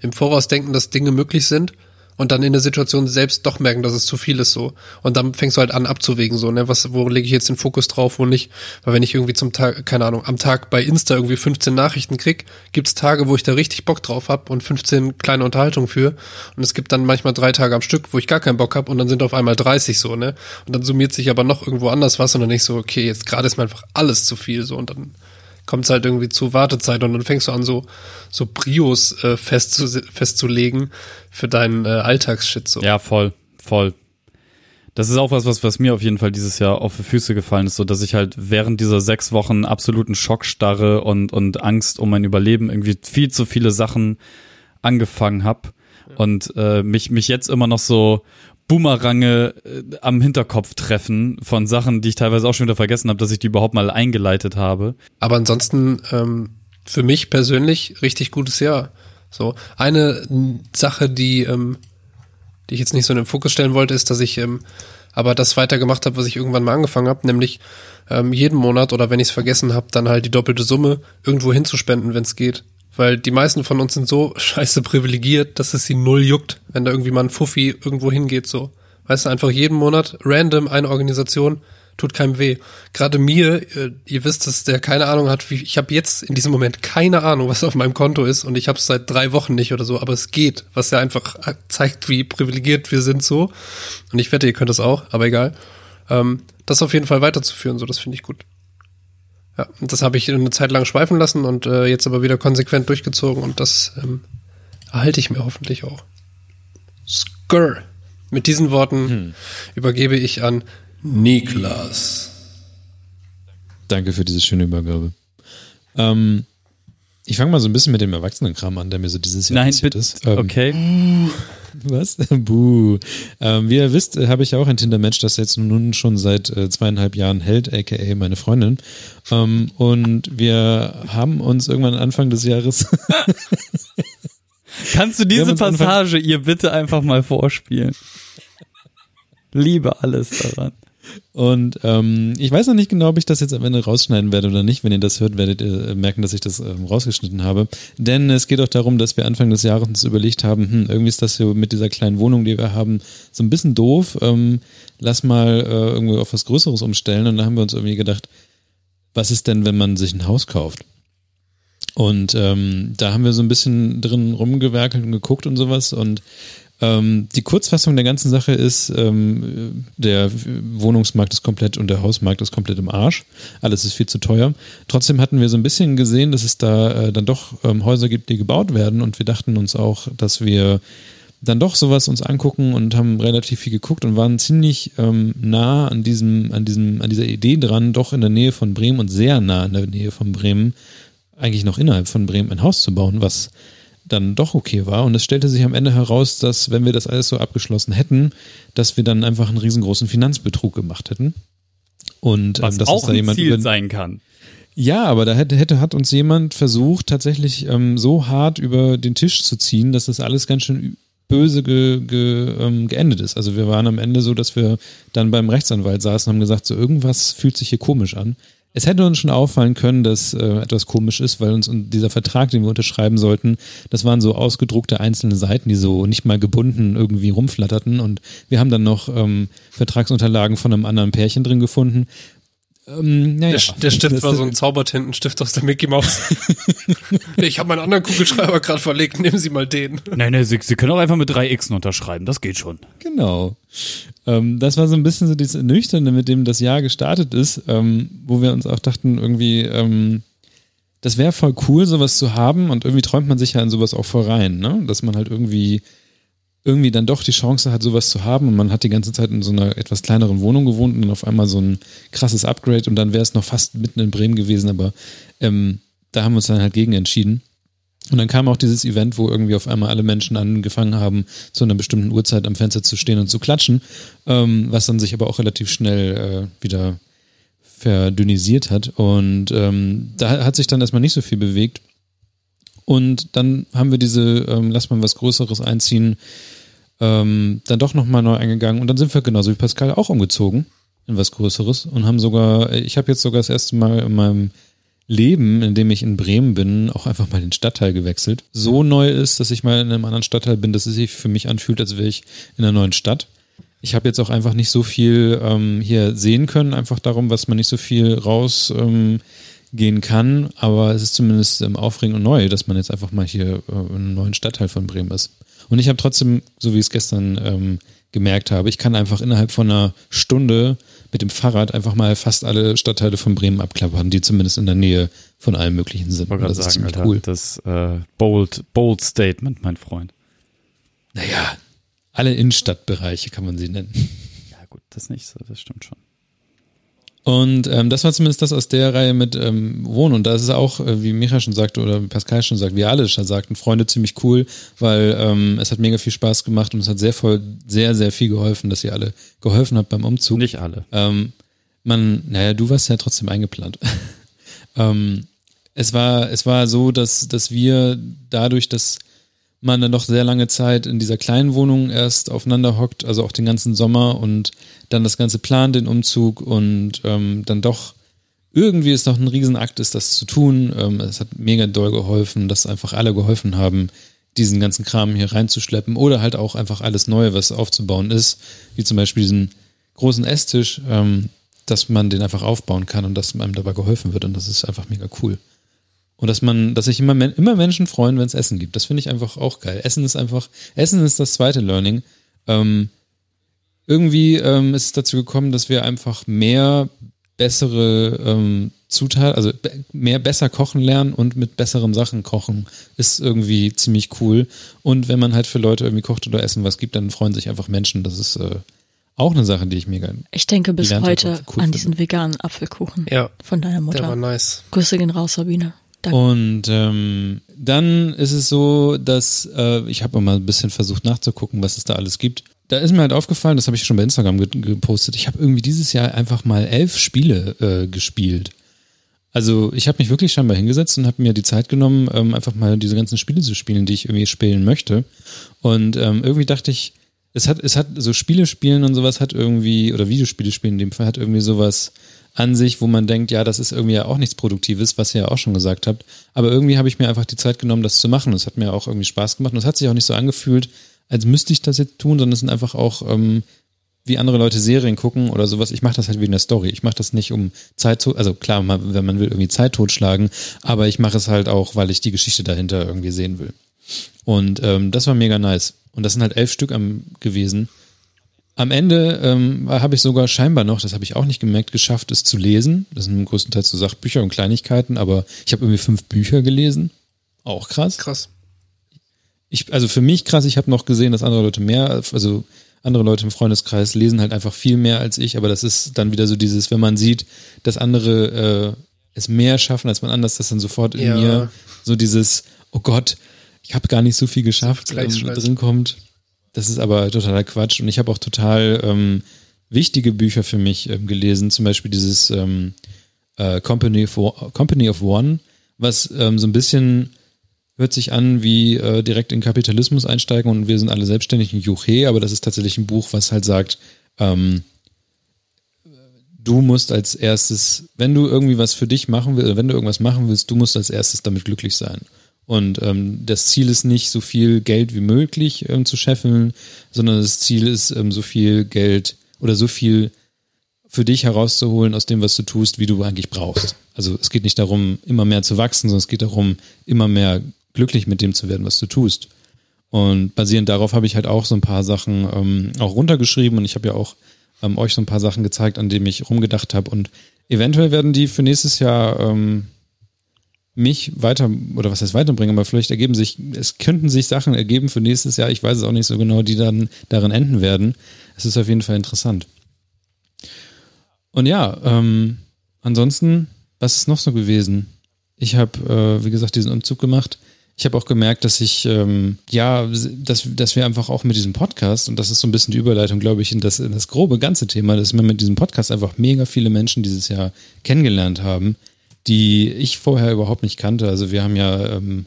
im Voraus denken, dass Dinge möglich sind und dann in der Situation selbst doch merken, dass es zu viel ist so. Und dann fängst du halt an abzuwägen, so, ne, was, wo lege ich jetzt den Fokus drauf, wo nicht. Weil wenn ich irgendwie zum Tag, keine Ahnung, am Tag bei Insta irgendwie 15 Nachrichten krieg, gibt's Tage, wo ich da richtig Bock drauf hab und 15 kleine Unterhaltungen für. Und es gibt dann manchmal drei Tage am Stück, wo ich gar keinen Bock hab und dann sind auf einmal 30 so, ne? Und dann summiert sich aber noch irgendwo anders was und dann ich so, okay, jetzt gerade ist mir einfach alles zu viel so und dann kommt es halt irgendwie zu Wartezeit und dann fängst du an, so, so Brios äh, festzu festzulegen für deinen äh, Alltagsshit so. Ja, voll, voll. Das ist auch was, was, was mir auf jeden Fall dieses Jahr auf die Füße gefallen ist, so dass ich halt während dieser sechs Wochen absoluten Schockstarre und, und Angst um mein Überleben irgendwie viel zu viele Sachen angefangen habe und äh, mich, mich jetzt immer noch so Boomerange äh, am Hinterkopf treffen von Sachen, die ich teilweise auch schon wieder vergessen habe, dass ich die überhaupt mal eingeleitet habe. Aber ansonsten ähm, für mich persönlich richtig gutes Jahr. So eine Sache, die ähm, die ich jetzt nicht so in den Fokus stellen wollte, ist, dass ich ähm, aber das weitergemacht habe, was ich irgendwann mal angefangen habe, nämlich ähm, jeden Monat oder wenn ich es vergessen habe, dann halt die doppelte Summe irgendwo hinzuspenden, wenn es geht. Weil die meisten von uns sind so scheiße privilegiert, dass es sie null juckt, wenn da irgendwie mal ein Fuffi irgendwo hingeht, so. Weißt du, einfach jeden Monat random eine Organisation tut keinem weh. Gerade mir, äh, ihr wisst, dass der keine Ahnung hat, wie ich habe jetzt in diesem Moment keine Ahnung, was auf meinem Konto ist und ich habe es seit drei Wochen nicht oder so, aber es geht, was ja einfach äh, zeigt, wie privilegiert wir sind so. Und ich wette, ihr könnt das auch, aber egal. Ähm, das auf jeden Fall weiterzuführen, so das finde ich gut. Ja, das habe ich eine Zeit lang schweifen lassen und äh, jetzt aber wieder konsequent durchgezogen und das ähm, erhalte ich mir hoffentlich auch. Skrr. Mit diesen Worten übergebe ich an Niklas. Danke für diese schöne Übergabe. Ähm, Ich fange mal so ein bisschen mit dem Erwachsenenkram an, der mir so dieses Jahr Nein, passiert bitte. ist. Ähm, Okay. Was? Buh. Ähm, wie ihr wisst, habe ich ja auch ein Tinder-Match, das jetzt nun schon seit äh, zweieinhalb Jahren hält, aka meine Freundin. Ähm, und wir haben uns irgendwann Anfang des Jahres Kannst du diese Passage ihr bitte einfach mal vorspielen? Liebe alles daran. Und ähm, ich weiß noch nicht genau, ob ich das jetzt am Ende rausschneiden werde oder nicht. Wenn ihr das hört, werdet ihr äh, merken, dass ich das ähm, rausgeschnitten habe. Denn es geht auch darum, dass wir Anfang des Jahres uns überlegt haben, hm, irgendwie ist das so mit dieser kleinen Wohnung, die wir haben, so ein bisschen doof. Ähm, lass mal äh, irgendwie auf was Größeres umstellen. Und da haben wir uns irgendwie gedacht, was ist denn, wenn man sich ein Haus kauft? Und ähm, da haben wir so ein bisschen drin rumgewerkelt und geguckt und sowas. Und ähm, die Kurzfassung der ganzen Sache ist, ähm, der Wohnungsmarkt ist komplett und der Hausmarkt ist komplett im Arsch. Alles ist viel zu teuer. Trotzdem hatten wir so ein bisschen gesehen, dass es da äh, dann doch ähm, Häuser gibt, die gebaut werden. Und wir dachten uns auch, dass wir dann doch sowas uns angucken und haben relativ viel geguckt und waren ziemlich ähm, nah an diesem, an diesem, an dieser Idee dran, doch in der Nähe von Bremen und sehr nah in der Nähe von Bremen, eigentlich noch innerhalb von Bremen ein Haus zu bauen, was dann doch okay war. Und es stellte sich am Ende heraus, dass wenn wir das alles so abgeschlossen hätten, dass wir dann einfach einen riesengroßen Finanzbetrug gemacht hätten. Und Was ähm, dass auch da ein jemand Ziel sein kann. ja, aber da hätte, hätte hat uns jemand versucht, tatsächlich ähm, so hart über den Tisch zu ziehen, dass das alles ganz schön böse ge, ge, ähm, geendet ist. Also wir waren am Ende so, dass wir dann beim Rechtsanwalt saßen und haben gesagt, so irgendwas fühlt sich hier komisch an. Es hätte uns schon auffallen können, dass äh, etwas komisch ist, weil uns dieser Vertrag, den wir unterschreiben sollten, das waren so ausgedruckte einzelne Seiten, die so nicht mal gebunden irgendwie rumflatterten. Und wir haben dann noch ähm, Vertragsunterlagen von einem anderen Pärchen drin gefunden. Ähm, naja, Der, der Stift Das- war so ein Zaubertintenstift aus der Mickey Mouse. ich habe meinen anderen Kugelschreiber gerade verlegt, nehmen Sie mal den. Nein, nein, Sie, Sie können auch einfach mit drei Xen unterschreiben, das geht schon. Genau. Ähm, das war so ein bisschen so dieses Nüchterne, mit dem das Jahr gestartet ist, ähm, wo wir uns auch dachten, irgendwie, ähm, das wäre voll cool, sowas zu haben und irgendwie träumt man sich ja in sowas auch voll rein, ne? Dass man halt irgendwie irgendwie dann doch die Chance hat, sowas zu haben und man hat die ganze Zeit in so einer etwas kleineren Wohnung gewohnt und dann auf einmal so ein krasses Upgrade und dann wäre es noch fast mitten in Bremen gewesen, aber ähm, da haben wir uns dann halt gegen entschieden. Und dann kam auch dieses Event, wo irgendwie auf einmal alle Menschen angefangen haben, zu einer bestimmten Uhrzeit am Fenster zu stehen und zu klatschen, ähm, was dann sich aber auch relativ schnell äh, wieder verdünnisiert hat. Und ähm, da hat sich dann erstmal nicht so viel bewegt. Und dann haben wir diese, ähm, lass mal was Größeres einziehen, ähm, dann doch nochmal neu eingegangen. Und dann sind wir genauso wie Pascal auch umgezogen in was Größeres und haben sogar, ich habe jetzt sogar das erste Mal in meinem Leben, in dem ich in Bremen bin, auch einfach mal den Stadtteil gewechselt. So neu ist, dass ich mal in einem anderen Stadtteil bin, dass es sich für mich anfühlt, als wäre ich in einer neuen Stadt. Ich habe jetzt auch einfach nicht so viel ähm, hier sehen können, einfach darum, was man nicht so viel raus ähm, kann, aber es ist zumindest ähm, aufregend und neu, dass man jetzt einfach mal hier äh, in einem neuen Stadtteil von Bremen ist. Und ich habe trotzdem, so wie ich es gestern ähm, gemerkt habe, ich kann einfach innerhalb von einer Stunde mit dem Fahrrad einfach mal fast alle Stadtteile von Bremen abklappern, die zumindest in der Nähe von allem Möglichen sind. Ich das ist sagen, ziemlich Alter, cool. das äh, bold, bold Statement, mein Freund. Naja, alle Innenstadtbereiche kann man sie nennen. Ja gut, das nicht so, das stimmt schon. Und ähm, das war zumindest das aus der Reihe mit ähm, Wohnen. Und da ist es auch, äh, wie Micha schon sagte oder wie Pascal schon sagt, wie alle schon sagten, Freunde ziemlich cool, weil ähm, es hat mega viel Spaß gemacht und es hat sehr voll, sehr, sehr viel geholfen, dass ihr alle geholfen habt beim Umzug. Nicht alle. Ähm, man, naja, du warst ja trotzdem eingeplant. ähm, es war, es war so, dass, dass wir dadurch, dass man dann doch sehr lange Zeit in dieser kleinen Wohnung erst aufeinander hockt, also auch den ganzen Sommer und dann das ganze plant, den Umzug und ähm, dann doch irgendwie es noch ein Riesenakt ist, das zu tun. Ähm, es hat mega doll geholfen, dass einfach alle geholfen haben, diesen ganzen Kram hier reinzuschleppen oder halt auch einfach alles Neue, was aufzubauen ist, wie zum Beispiel diesen großen Esstisch, ähm, dass man den einfach aufbauen kann und dass einem dabei geholfen wird und das ist einfach mega cool. Und dass man, dass sich immer, immer Menschen freuen, wenn es Essen gibt. Das finde ich einfach auch geil. Essen ist einfach, Essen ist das zweite Learning. Ähm, irgendwie ähm, ist es dazu gekommen, dass wir einfach mehr bessere ähm, Zutaten, also mehr besser kochen lernen und mit besseren Sachen kochen, ist irgendwie ziemlich cool. Und wenn man halt für Leute irgendwie kocht oder Essen was gibt, dann freuen sich einfach Menschen. Das ist äh, auch eine Sache, die ich mega. Ich denke bis heute cool an finde. diesen veganen Apfelkuchen Ja, von deiner der war Mutter. nice. Grüße gehen raus, Sabine. Danke. Und ähm, dann ist es so, dass äh, ich habe mal ein bisschen versucht nachzugucken, was es da alles gibt. Da ist mir halt aufgefallen, das habe ich schon bei Instagram ge gepostet. Ich habe irgendwie dieses Jahr einfach mal elf Spiele äh, gespielt. Also ich habe mich wirklich scheinbar hingesetzt und habe mir die Zeit genommen, ähm, einfach mal diese ganzen Spiele zu spielen, die ich irgendwie spielen möchte. Und ähm, irgendwie dachte ich, es hat, es hat so Spiele spielen und sowas hat irgendwie, oder Videospiele spielen in dem Fall, hat irgendwie sowas an sich, wo man denkt, ja, das ist irgendwie ja auch nichts Produktives, was ihr ja auch schon gesagt habt. Aber irgendwie habe ich mir einfach die Zeit genommen, das zu machen. Es hat mir auch irgendwie Spaß gemacht. Und es hat sich auch nicht so angefühlt, als müsste ich das jetzt tun, sondern es sind einfach auch, ähm, wie andere Leute Serien gucken oder sowas. Ich mache das halt wegen der Story. Ich mache das nicht um Zeit zu, also klar, wenn man will, irgendwie Zeit totschlagen, aber ich mache es halt auch, weil ich die Geschichte dahinter irgendwie sehen will. Und ähm, das war mega nice. Und das sind halt elf Stück am, gewesen. Am Ende ähm, habe ich sogar scheinbar noch, das habe ich auch nicht gemerkt, geschafft, es zu lesen. Das sind größtenteils so Sachbücher und Kleinigkeiten, aber ich habe irgendwie fünf Bücher gelesen. Auch krass. Krass. Ich, also für mich krass, ich habe noch gesehen, dass andere Leute mehr, also andere Leute im Freundeskreis lesen halt einfach viel mehr als ich, aber das ist dann wieder so dieses, wenn man sieht, dass andere äh, es mehr schaffen als man anders, dass dann sofort in Ja. mir so dieses, oh Gott, ich habe gar nicht so viel geschafft, ähm, drin kommt. Das ist aber totaler Quatsch. Und ich habe auch total ähm, wichtige Bücher für mich ähm, gelesen, zum Beispiel dieses ähm, äh, Company, of, One- Company of One, was ähm, so ein bisschen hört sich an wie äh, direkt in Kapitalismus einsteigen und wir sind alle selbstständig in Juche, aber das ist tatsächlich ein Buch, was halt sagt, ähm, du musst als erstes, wenn du irgendwie was für dich machen willst, wenn du irgendwas machen willst, du musst als erstes damit glücklich sein. Und ähm, das Ziel ist nicht, so viel Geld wie möglich ähm, zu scheffeln, sondern das Ziel ist, ähm, so viel Geld oder so viel für dich herauszuholen aus dem, was du tust, wie du eigentlich brauchst. Also es geht nicht darum, immer mehr zu wachsen, sondern es geht darum, immer mehr glücklich mit dem zu werden, was du tust. Und basierend darauf habe ich halt auch so ein paar Sachen ähm, auch runtergeschrieben und ich habe ja auch ähm, euch so ein paar Sachen gezeigt, an denen ich rumgedacht habe. Und eventuell werden die für nächstes Jahr ähm, mich weiter, oder was heißt weiterbringen, aber vielleicht ergeben sich, es könnten sich Sachen ergeben für nächstes Jahr, ich weiß es auch nicht so genau, die dann darin enden werden. Es ist auf jeden Fall interessant. Und ja, ähm, ansonsten, was ist noch so gewesen? Ich habe, äh, wie gesagt, diesen Umzug gemacht. Ich habe auch gemerkt, dass ich, ähm, ja, dass, dass wir einfach auch mit diesem Podcast, und das ist so ein bisschen die Überleitung, glaube ich, in das, in das grobe ganze Thema, dass wir mit diesem Podcast einfach mega viele Menschen dieses Jahr kennengelernt haben, die ich vorher überhaupt nicht kannte. Also wir haben ja ähm,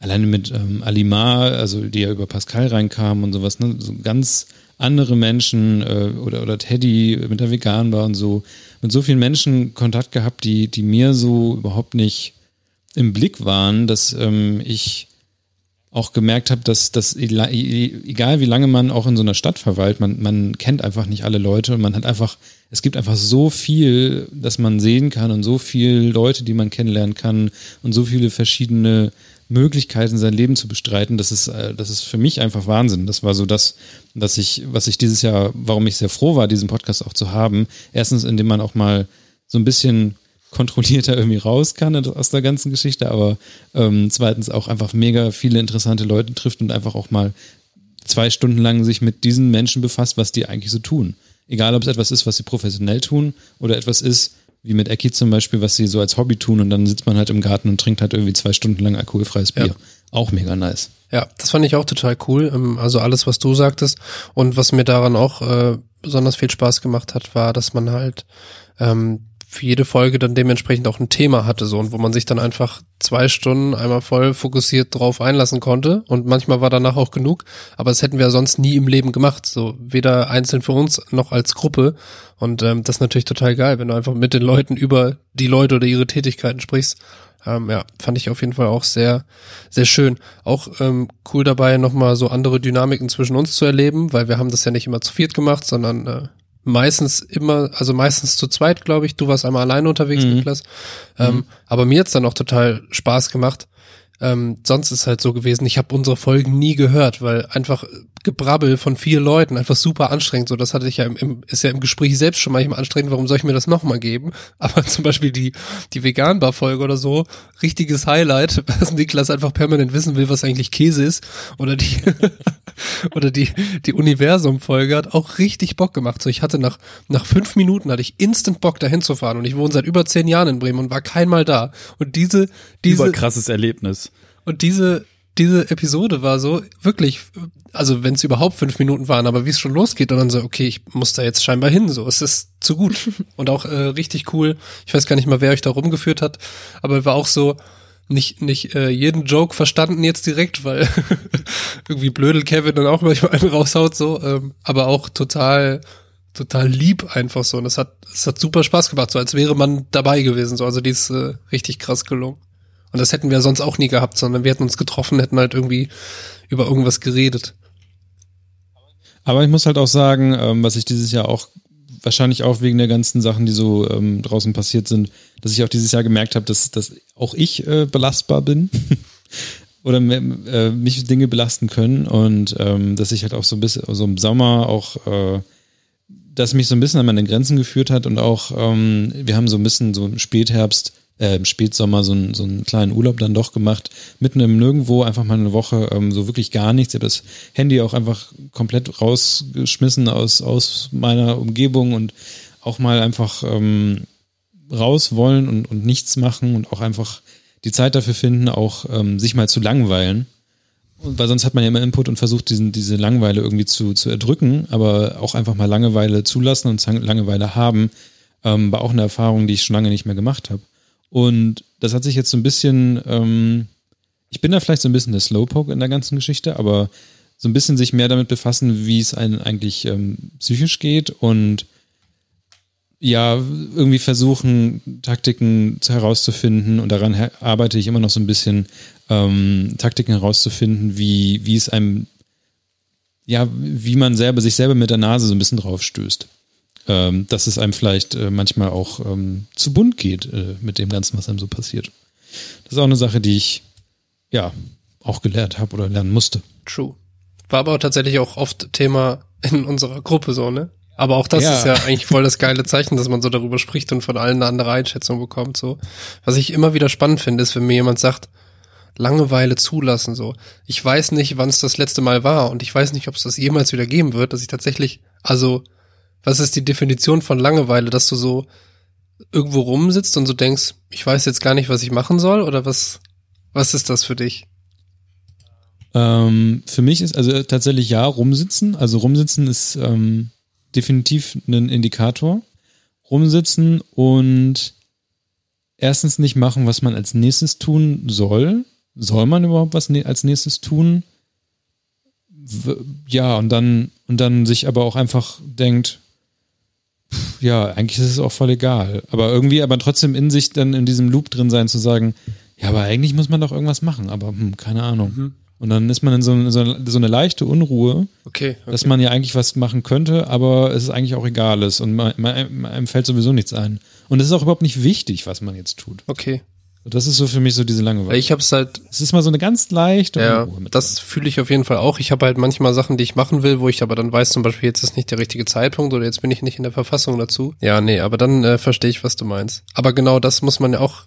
alleine mit ähm, Alimar, also die ja über Pascal reinkam und sowas, ne, so ganz andere Menschen äh, oder, oder Teddy mit der Vegan war und so, mit so vielen Menschen Kontakt gehabt, die, die mir so überhaupt nicht im Blick waren, dass ähm, ich auch gemerkt habe, dass, dass ela- egal wie lange man auch in so einer Stadt verweilt, man, man kennt einfach nicht alle Leute und man hat einfach, es gibt einfach so viel, dass man sehen kann und so viele Leute, die man kennenlernen kann und so viele verschiedene Möglichkeiten, sein Leben zu bestreiten, das ist, äh, das ist für mich einfach Wahnsinn. Das war so das, dass ich, was ich dieses Jahr, warum ich sehr froh war, diesen Podcast auch zu haben. Erstens, indem man auch mal so ein bisschen kontrollierter irgendwie raus kann aus der ganzen Geschichte, aber ähm, zweitens auch einfach mega viele interessante Leute trifft und einfach auch mal zwei Stunden lang sich mit diesen Menschen befasst, was die eigentlich so tun. Egal, ob es etwas ist, was sie professionell tun oder etwas ist, wie mit Ecki zum Beispiel, was sie so als Hobby tun und dann sitzt man halt im Garten und trinkt halt irgendwie zwei Stunden lang alkoholfreies Bier. Ja. Auch mega nice. Ja, das fand ich auch total cool. Ähm, Also alles, was du sagtest. Und was mir daran auch äh, besonders viel Spaß gemacht hat, war, dass man halt ähm, für jede Folge dann dementsprechend auch ein Thema hatte so und wo man sich dann einfach zwei Stunden einmal voll fokussiert drauf einlassen konnte und manchmal war danach auch genug, aber das hätten wir sonst nie im Leben gemacht, so weder einzeln für uns noch als Gruppe und ähm, das ist natürlich total geil, wenn du einfach mit den Leuten über die Leute oder ihre Tätigkeiten sprichst. Ähm, ja, fand ich auf jeden Fall auch sehr, sehr schön. Auch ähm, cool dabei, nochmal so andere Dynamiken zwischen uns zu erleben, weil wir haben das ja nicht immer zu viert gemacht, sondern äh, meistens immer, also meistens zu zweit, glaube ich. Du warst einmal alleine unterwegs, Mhm. Niklas. Ähm, Aber mir hat's dann auch total Spaß gemacht. Ähm, sonst ist halt so gewesen, ich habe unsere Folgen nie gehört, weil einfach Gebrabbel von vier Leuten einfach super anstrengend. So, das hatte ich ja im, im ist ja im Gespräch selbst schon manchmal anstrengend. Warum soll ich mir das nochmal geben? Aber zum Beispiel die, die Vegan-Bar-Folge oder so, richtiges Highlight, dass Niklas einfach permanent wissen will, was eigentlich Käse ist. Oder die, oder die, die Universum-Folge hat auch richtig Bock gemacht. So, ich hatte nach, nach fünf Minuten hatte ich instant Bock, dahin zu fahren. Und ich wohne seit über zehn Jahren in Bremen und war keinmal da. Und diese, diese. Überkrasses Erlebnis. Und diese, diese Episode war so wirklich, also wenn es überhaupt fünf Minuten waren, aber wie es schon losgeht und dann so, okay, ich muss da jetzt scheinbar hin, so, es ist zu gut und auch äh, richtig cool. Ich weiß gar nicht mal, wer euch da rumgeführt hat, aber war auch so nicht nicht äh, jeden Joke verstanden jetzt direkt, weil irgendwie blödel Kevin dann auch manchmal einen raushaut so, ähm, aber auch total total lieb einfach so und es hat es hat super Spaß gemacht, so als wäre man dabei gewesen, so also die ist äh, richtig krass gelungen. Und das hätten wir sonst auch nie gehabt, sondern wir hätten uns getroffen, hätten halt irgendwie über irgendwas geredet. Aber ich muss halt auch sagen, ähm, was ich dieses Jahr auch wahrscheinlich auch wegen der ganzen Sachen, die so ähm, draußen passiert sind, dass ich auch dieses Jahr gemerkt habe, dass, dass auch ich äh, belastbar bin oder äh, mich Dinge belasten können und ähm, dass ich halt auch so ein bisschen, so im Sommer auch, äh, dass mich so ein bisschen an meine Grenzen geführt hat und auch, ähm, wir haben so ein bisschen so im Spätherbst äh, im Spätsommer so, ein, so einen kleinen Urlaub dann doch gemacht, mitten im Nirgendwo, einfach mal eine Woche ähm, so wirklich gar nichts. Ich habe das Handy auch einfach komplett rausgeschmissen aus, aus meiner Umgebung und auch mal einfach ähm, raus wollen und, und nichts machen und auch einfach die Zeit dafür finden, auch ähm, sich mal zu langweilen. Und weil sonst hat man ja immer Input und versucht, diesen, diese Langeweile irgendwie zu, zu erdrücken, aber auch einfach mal Langeweile zulassen und Langeweile haben, ähm, war auch eine Erfahrung, die ich schon lange nicht mehr gemacht habe. Und das hat sich jetzt so ein bisschen, ähm, ich bin da vielleicht so ein bisschen der Slowpoke in der ganzen Geschichte, aber so ein bisschen sich mehr damit befassen, wie es einem eigentlich ähm, psychisch geht und ja, irgendwie versuchen, Taktiken herauszufinden. Und daran arbeite ich immer noch so ein bisschen, ähm, Taktiken herauszufinden, wie, wie es einem, ja, wie man selber, sich selber mit der Nase so ein bisschen drauf stößt ähm, dass es einem vielleicht äh, manchmal auch ähm, zu bunt geht äh, mit dem Ganzen, was einem so passiert. Das ist auch eine Sache, die ich ja auch gelernt habe oder lernen musste. True. War aber tatsächlich auch oft Thema in unserer Gruppe so, ne? Aber auch das ja. ist ja eigentlich voll das geile Zeichen, dass man so darüber spricht und von allen eine andere Einschätzung bekommt. So, was ich immer wieder spannend finde, ist, wenn mir jemand sagt, Langeweile zulassen. So, ich weiß nicht, wann es das letzte Mal war und ich weiß nicht, ob es das jemals wieder geben wird, dass ich tatsächlich, also was ist die Definition von Langeweile, dass du so irgendwo rumsitzt und so denkst, ich weiß jetzt gar nicht, was ich machen soll oder was, was ist das für dich? Ähm, für mich ist also tatsächlich ja, rumsitzen. Also rumsitzen ist ähm, definitiv ein Indikator. Rumsitzen und erstens nicht machen, was man als nächstes tun soll. Soll man überhaupt was als nächstes tun? Ja, und dann, und dann sich aber auch einfach denkt, ja, eigentlich ist es auch voll egal. Aber irgendwie, aber trotzdem in sich dann in diesem Loop drin sein, zu sagen, ja, aber eigentlich muss man doch irgendwas machen, aber hm, keine Ahnung. Mhm. Und dann ist man in so, so, so eine leichte Unruhe, okay, okay, dass man ja eigentlich was machen könnte, aber es ist eigentlich auch egal ist und man, man, einem fällt sowieso nichts ein. Und es ist auch überhaupt nicht wichtig, was man jetzt tut. Okay. Das ist so für mich so diese Langeweile. Ich habe es halt. Es ist mal so eine ganz leichte. Ja, das fühle ich auf jeden Fall auch. Ich habe halt manchmal Sachen, die ich machen will, wo ich aber dann weiß, zum Beispiel jetzt ist nicht der richtige Zeitpunkt oder jetzt bin ich nicht in der Verfassung dazu. Ja, nee, aber dann äh, verstehe ich, was du meinst. Aber genau das muss man ja auch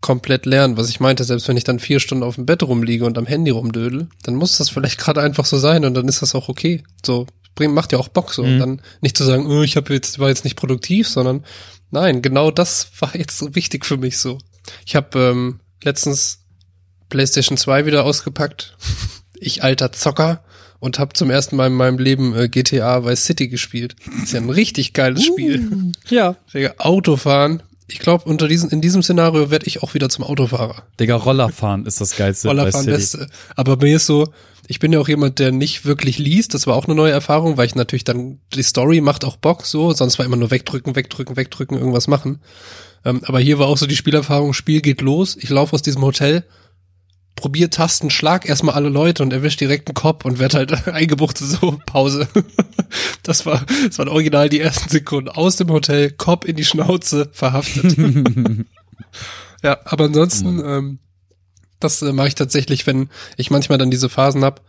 komplett lernen, was ich meinte. Selbst wenn ich dann vier Stunden auf dem Bett rumliege und am Handy rumdödel, dann muss das vielleicht gerade einfach so sein und dann ist das auch okay. So bringt macht ja auch Bock so. Mhm. Und dann nicht zu sagen, oh, ich habe jetzt war jetzt nicht produktiv, sondern nein, genau das war jetzt so wichtig für mich so. Ich habe ähm, letztens PlayStation 2 wieder ausgepackt. Ich alter Zocker und habe zum ersten Mal in meinem Leben äh, GTA Vice City gespielt. Ist ja ein richtig geiles Spiel. Uh, ja. Autofahren. Ich glaube, unter diesen in diesem Szenario werde ich auch wieder zum Autofahrer. Digga, Rollerfahren ist das geilste. Rollerfahren beste. Aber mir ist so, ich bin ja auch jemand, der nicht wirklich liest. Das war auch eine neue Erfahrung, weil ich natürlich dann die Story macht auch Bock so, sonst war immer nur wegdrücken, wegdrücken, wegdrücken, irgendwas machen. Ähm, aber hier war auch so die Spielerfahrung, Spiel geht los, ich laufe aus diesem Hotel, probier Tasten, schlag erstmal alle Leute und erwisch direkt einen Kopf und werd halt eingebuchtet, so, Pause. das war, das waren original die ersten Sekunden. Aus dem Hotel, Kopf in die Schnauze, verhaftet. ja, aber ansonsten, ähm, das äh, mache ich tatsächlich, wenn ich manchmal dann diese Phasen hab,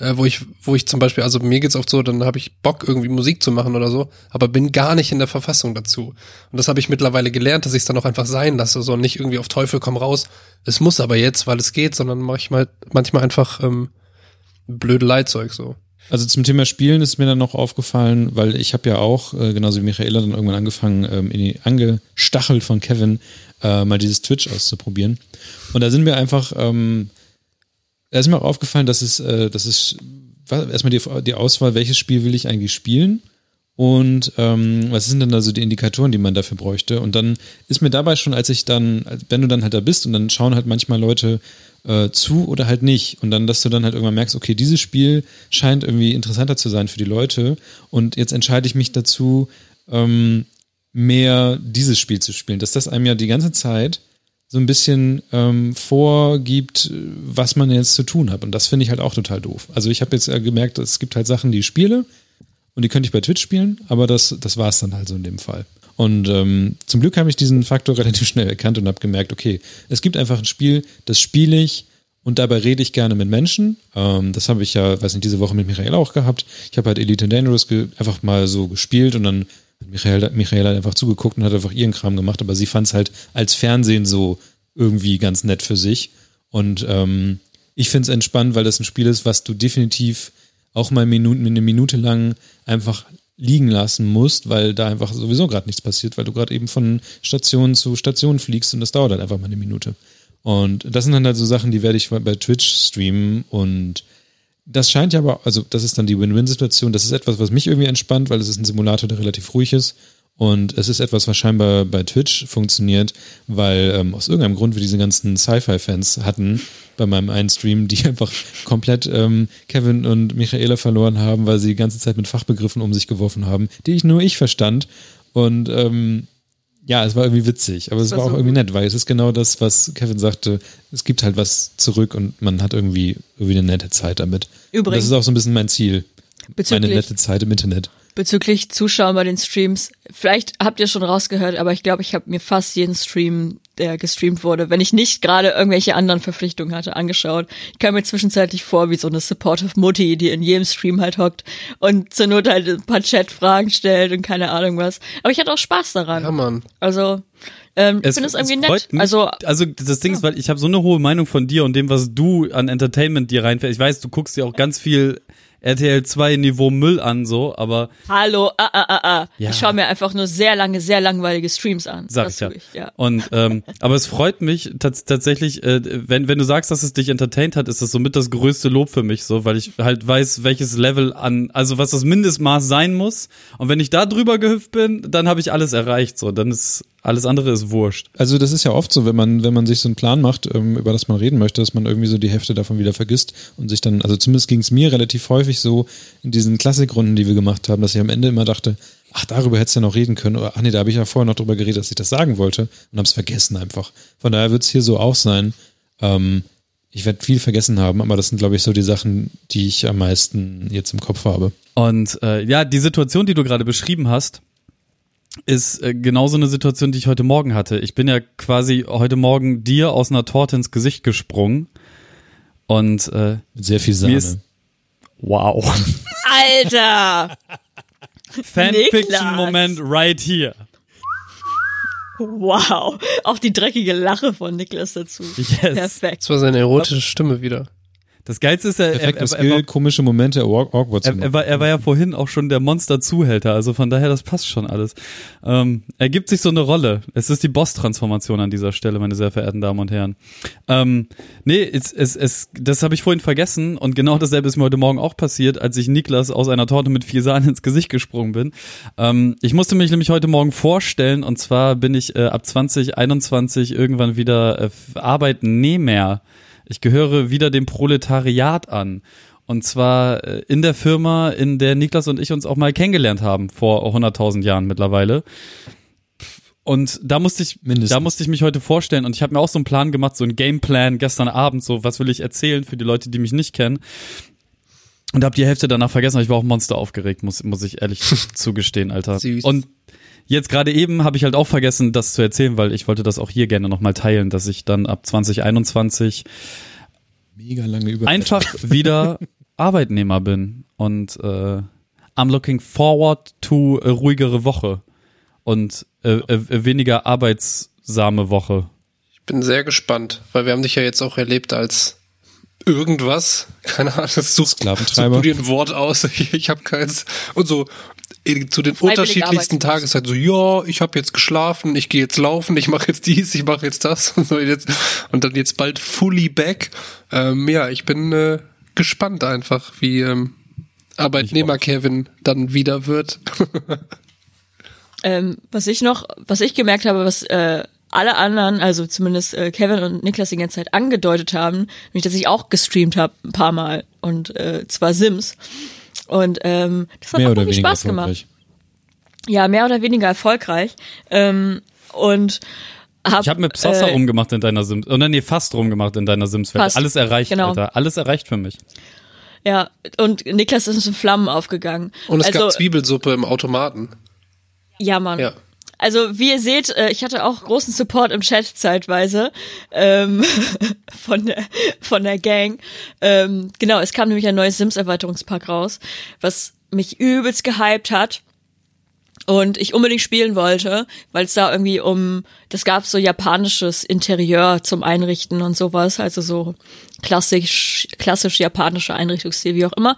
äh, wo ich, wo ich zum Beispiel, also mir geht's oft so, dann habe ich Bock irgendwie Musik zu machen oder so, aber bin gar nicht in der Verfassung dazu. Und das habe ich mittlerweile gelernt, dass ich es dann auch einfach sein lasse, so nicht irgendwie auf Teufel komm raus. Es muss aber jetzt, weil es geht, sondern mache ich mal manchmal einfach ähm, blöde Leitzeug so. Also zum Thema Spielen ist mir dann noch aufgefallen, weil ich habe ja auch, äh, genauso wie Michaela, dann irgendwann angefangen, ähm, in die, angestachelt von Kevin, äh, mal dieses Twitch auszuprobieren. Und da sind wir einfach, ähm, da ist mir auch aufgefallen, dass es, äh, dass es erstmal die, die Auswahl, welches Spiel will ich eigentlich spielen und ähm, was sind denn da so die Indikatoren, die man dafür bräuchte? Und dann ist mir dabei schon, als ich dann, wenn du dann halt da bist und dann schauen halt manchmal Leute äh, zu oder halt nicht. Und dann, dass du dann halt irgendwann merkst, okay, dieses Spiel scheint irgendwie interessanter zu sein für die Leute und jetzt entscheide ich mich dazu, ähm, mehr dieses Spiel zu spielen. Dass das einem ja die ganze Zeit so ein bisschen ähm, vorgibt, was man jetzt zu tun hat. Und das finde ich halt auch total doof. Also ich habe jetzt äh, gemerkt, es gibt halt Sachen, die ich spiele und die könnte ich bei Twitch spielen, aber das, das war es dann halt so in dem Fall. Und ähm, zum Glück habe ich diesen Faktor relativ schnell erkannt und habe gemerkt, okay, es gibt einfach ein Spiel, das spiele ich und dabei rede ich gerne mit Menschen. Ähm, das habe ich ja, weiß nicht, diese Woche mit Michael auch gehabt. Ich habe halt Elite Dangerous einfach mal so gespielt und dann Michael, Michael hat einfach zugeguckt und hat einfach ihren Kram gemacht, aber sie fand es halt als Fernsehen so irgendwie ganz nett für sich. Und ähm, ich finde es entspannt, weil das ein Spiel ist, was du definitiv auch mal Minuten, eine Minute lang einfach liegen lassen musst, weil da einfach sowieso gerade nichts passiert, weil du gerade eben von Station zu Station fliegst und das dauert halt einfach mal eine Minute. Und das sind dann halt so Sachen, die werde ich bei Twitch streamen und das scheint ja aber, also das ist dann die Win-Win-Situation. Das ist etwas, was mich irgendwie entspannt, weil es ist ein Simulator, der relativ ruhig ist. Und es ist etwas, was scheinbar bei Twitch funktioniert, weil ähm, aus irgendeinem Grund wir diese ganzen Sci-Fi-Fans hatten bei meinem einen Stream, die einfach komplett ähm, Kevin und Michaela verloren haben, weil sie die ganze Zeit mit Fachbegriffen um sich geworfen haben, die ich nur ich verstand. Und ähm, ja, es war irgendwie witzig, aber es war, war, auch so irgendwie nett, weil es ist genau das, was Kevin sagte. Es gibt halt was zurück und man hat irgendwie, irgendwie eine nette Zeit damit. Übrigens. Und das ist auch so ein bisschen mein Ziel. Meine nette Zeit im Internet bezüglich Zuschauer bei den Streams. Vielleicht habt ihr schon rausgehört, aber ich glaube, ich habe mir fast jeden Stream, der gestreamt wurde, wenn ich nicht gerade irgendwelche anderen Verpflichtungen hatte, angeschaut. Ich kam mir zwischenzeitlich vor wie so eine supportive Mutti, die in jedem Stream halt hockt und zur Not halt ein paar Chat-Fragen stellt und keine Ahnung was. Aber ich hatte auch Spaß daran. Ja, Mann. Also ähm, ich finde es irgendwie nett. Mich, also, also das Ding ja. ist, weil ich habe so eine hohe Meinung von dir und dem, was du an Entertainment dir reinfährst. Ich weiß, du guckst dir auch ganz viel RTL 2 Niveau Müll an, so, aber. Hallo, ah, ah, ah, ah. Ja. Ich schaue mir einfach nur sehr lange, sehr langweilige Streams an. Sag das ich ja. Ich, ja. Und, ähm, aber es freut mich tatsächlich, äh, wenn, wenn du sagst, dass es dich entertained hat, ist das somit das größte Lob für mich, so, weil ich halt weiß, welches Level an, also was das Mindestmaß sein muss. Und wenn ich da drüber gehüpft bin, dann habe ich alles erreicht, so, dann ist alles andere ist wurscht. Also das ist ja oft so, wenn man, wenn man sich so einen Plan macht, ähm, über das man reden möchte, dass man irgendwie so die Hälfte davon wieder vergisst und sich dann, also zumindest ging es mir relativ häufig so in diesen Klassikrunden, die wir gemacht haben, dass ich am Ende immer dachte, ach, darüber hättest du ja noch reden können. Oder, ach nee, da habe ich ja vorher noch drüber geredet, dass ich das sagen wollte und habe es vergessen einfach. Von daher wird es hier so auch sein. Ähm, ich werde viel vergessen haben, aber das sind, glaube ich, so die Sachen, die ich am meisten jetzt im Kopf habe. Und äh, ja, die Situation, die du gerade beschrieben hast, ist äh, genauso eine Situation, die ich heute Morgen hatte. Ich bin ja quasi heute Morgen dir aus einer Torte ins Gesicht gesprungen und äh, sehr viel Sahne. Ist, wow. Alter! Fanfiction-Moment right here. Wow. Auch die dreckige Lache von Niklas dazu. Yes. Perfekt. Das war seine erotische Stimme wieder. Das Geilste ist, er, er, er, Skill, war, komische Momente awkward er, er, war, er war ja vorhin auch schon der Monster-Zuhälter, also von daher, das passt schon alles. Ähm, er gibt sich so eine Rolle. Es ist die Boss-Transformation an dieser Stelle, meine sehr verehrten Damen und Herren. Ähm, nee, es, es, es, das habe ich vorhin vergessen und genau dasselbe ist mir heute Morgen auch passiert, als ich Niklas aus einer Torte mit vier Sahnen ins Gesicht gesprungen bin. Ähm, ich musste mich nämlich heute Morgen vorstellen und zwar bin ich äh, ab 2021 irgendwann wieder äh, Arbeitnehmer ich gehöre wieder dem Proletariat an. Und zwar äh, in der Firma, in der Niklas und ich uns auch mal kennengelernt haben, vor 100.000 Jahren mittlerweile. Und da musste ich, Mindestens. da musste ich mich heute vorstellen und ich habe mir auch so einen Plan gemacht, so einen Gameplan gestern Abend, so was will ich erzählen für die Leute, die mich nicht kennen. Und habe die Hälfte danach vergessen, ich war auch Monster aufgeregt, muss, muss ich ehrlich zugestehen, Alter. Süß. Und Jetzt gerade eben habe ich halt auch vergessen, das zu erzählen, weil ich wollte das auch hier gerne nochmal teilen, dass ich dann ab 2021 Mega lange einfach wieder Arbeitnehmer bin und äh, I'm looking forward to a ruhigere Woche und äh, äh, weniger arbeitssame Woche. Ich bin sehr gespannt, weil wir haben dich ja jetzt auch erlebt als irgendwas. Keine Ahnung, das suchst, du dir ein Wort aus. Ich, ich habe keins. Und so zu den unterschiedlichsten arbeitslos. Tageszeiten so, ja, ich habe jetzt geschlafen, ich gehe jetzt laufen, ich mache jetzt dies, ich mache jetzt das und so jetzt und dann jetzt bald fully back. Ähm, ja, ich bin äh, gespannt einfach, wie ähm, Arbeitnehmer Kevin dann wieder wird. Ähm, was ich noch, was ich gemerkt habe, was äh, alle anderen, also zumindest äh, Kevin und Niklas die ganze Zeit angedeutet haben, nämlich dass ich auch gestreamt habe ein paar Mal und äh, zwar Sims. Und ähm, das hat Mehr auch weniger Spaß gemacht. erfolgreich. Ja, mehr oder weniger erfolgreich. Ähm, und hab, Ich habe mit Psassa äh, rumgemacht in deiner Sims, oder nee, fast rumgemacht in deiner Sims-Welt. Alles erreicht, genau. Alter. Alles erreicht für mich. Ja, und Niklas ist in Flammen aufgegangen. Und es also, gab Zwiebelsuppe im Automaten. Ja, Mann. Ja. Also wie ihr seht, äh, ich hatte auch großen Support im Chat zeitweise ähm, von der von der Gang. Ähm, genau, es kam nämlich ein neues Sims Erweiterungspack raus, was mich übelst gehypt hat und ich unbedingt spielen wollte, weil es da irgendwie um, das gab so japanisches Interieur zum Einrichten und sowas, also so klassisch, klassisch japanische Einrichtungsstil, wie auch immer.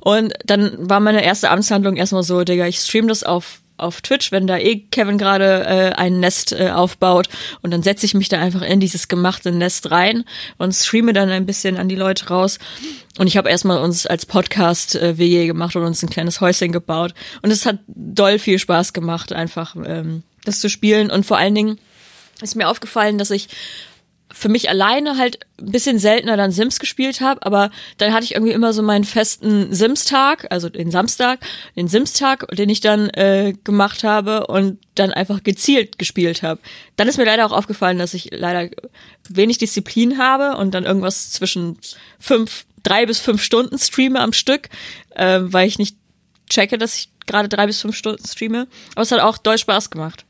Und dann war meine erste Amtshandlung erstmal so, Digga, ich stream das auf auf Twitch, wenn da eh Kevin gerade äh, ein Nest äh, aufbaut und dann setze ich mich da einfach in dieses gemachte Nest rein und streame dann ein bisschen an die Leute raus. Und ich habe erstmal uns als Podcast äh, WG gemacht und uns ein kleines Häuschen gebaut. Und es hat doll viel Spaß gemacht, einfach ähm, das zu spielen. Und vor allen Dingen ist mir aufgefallen, dass ich für mich alleine halt ein bisschen seltener dann Sims gespielt habe, aber dann hatte ich irgendwie immer so meinen festen Sims-Tag, also den Samstag, den Sims-Tag, den ich dann äh, gemacht habe und dann einfach gezielt gespielt habe. Dann ist mir leider auch aufgefallen, dass ich leider wenig Disziplin habe und dann irgendwas zwischen fünf, drei bis fünf Stunden streame am Stück, äh, weil ich nicht checke, dass ich gerade drei bis fünf Stunden streame. Aber es hat auch doll Spaß gemacht.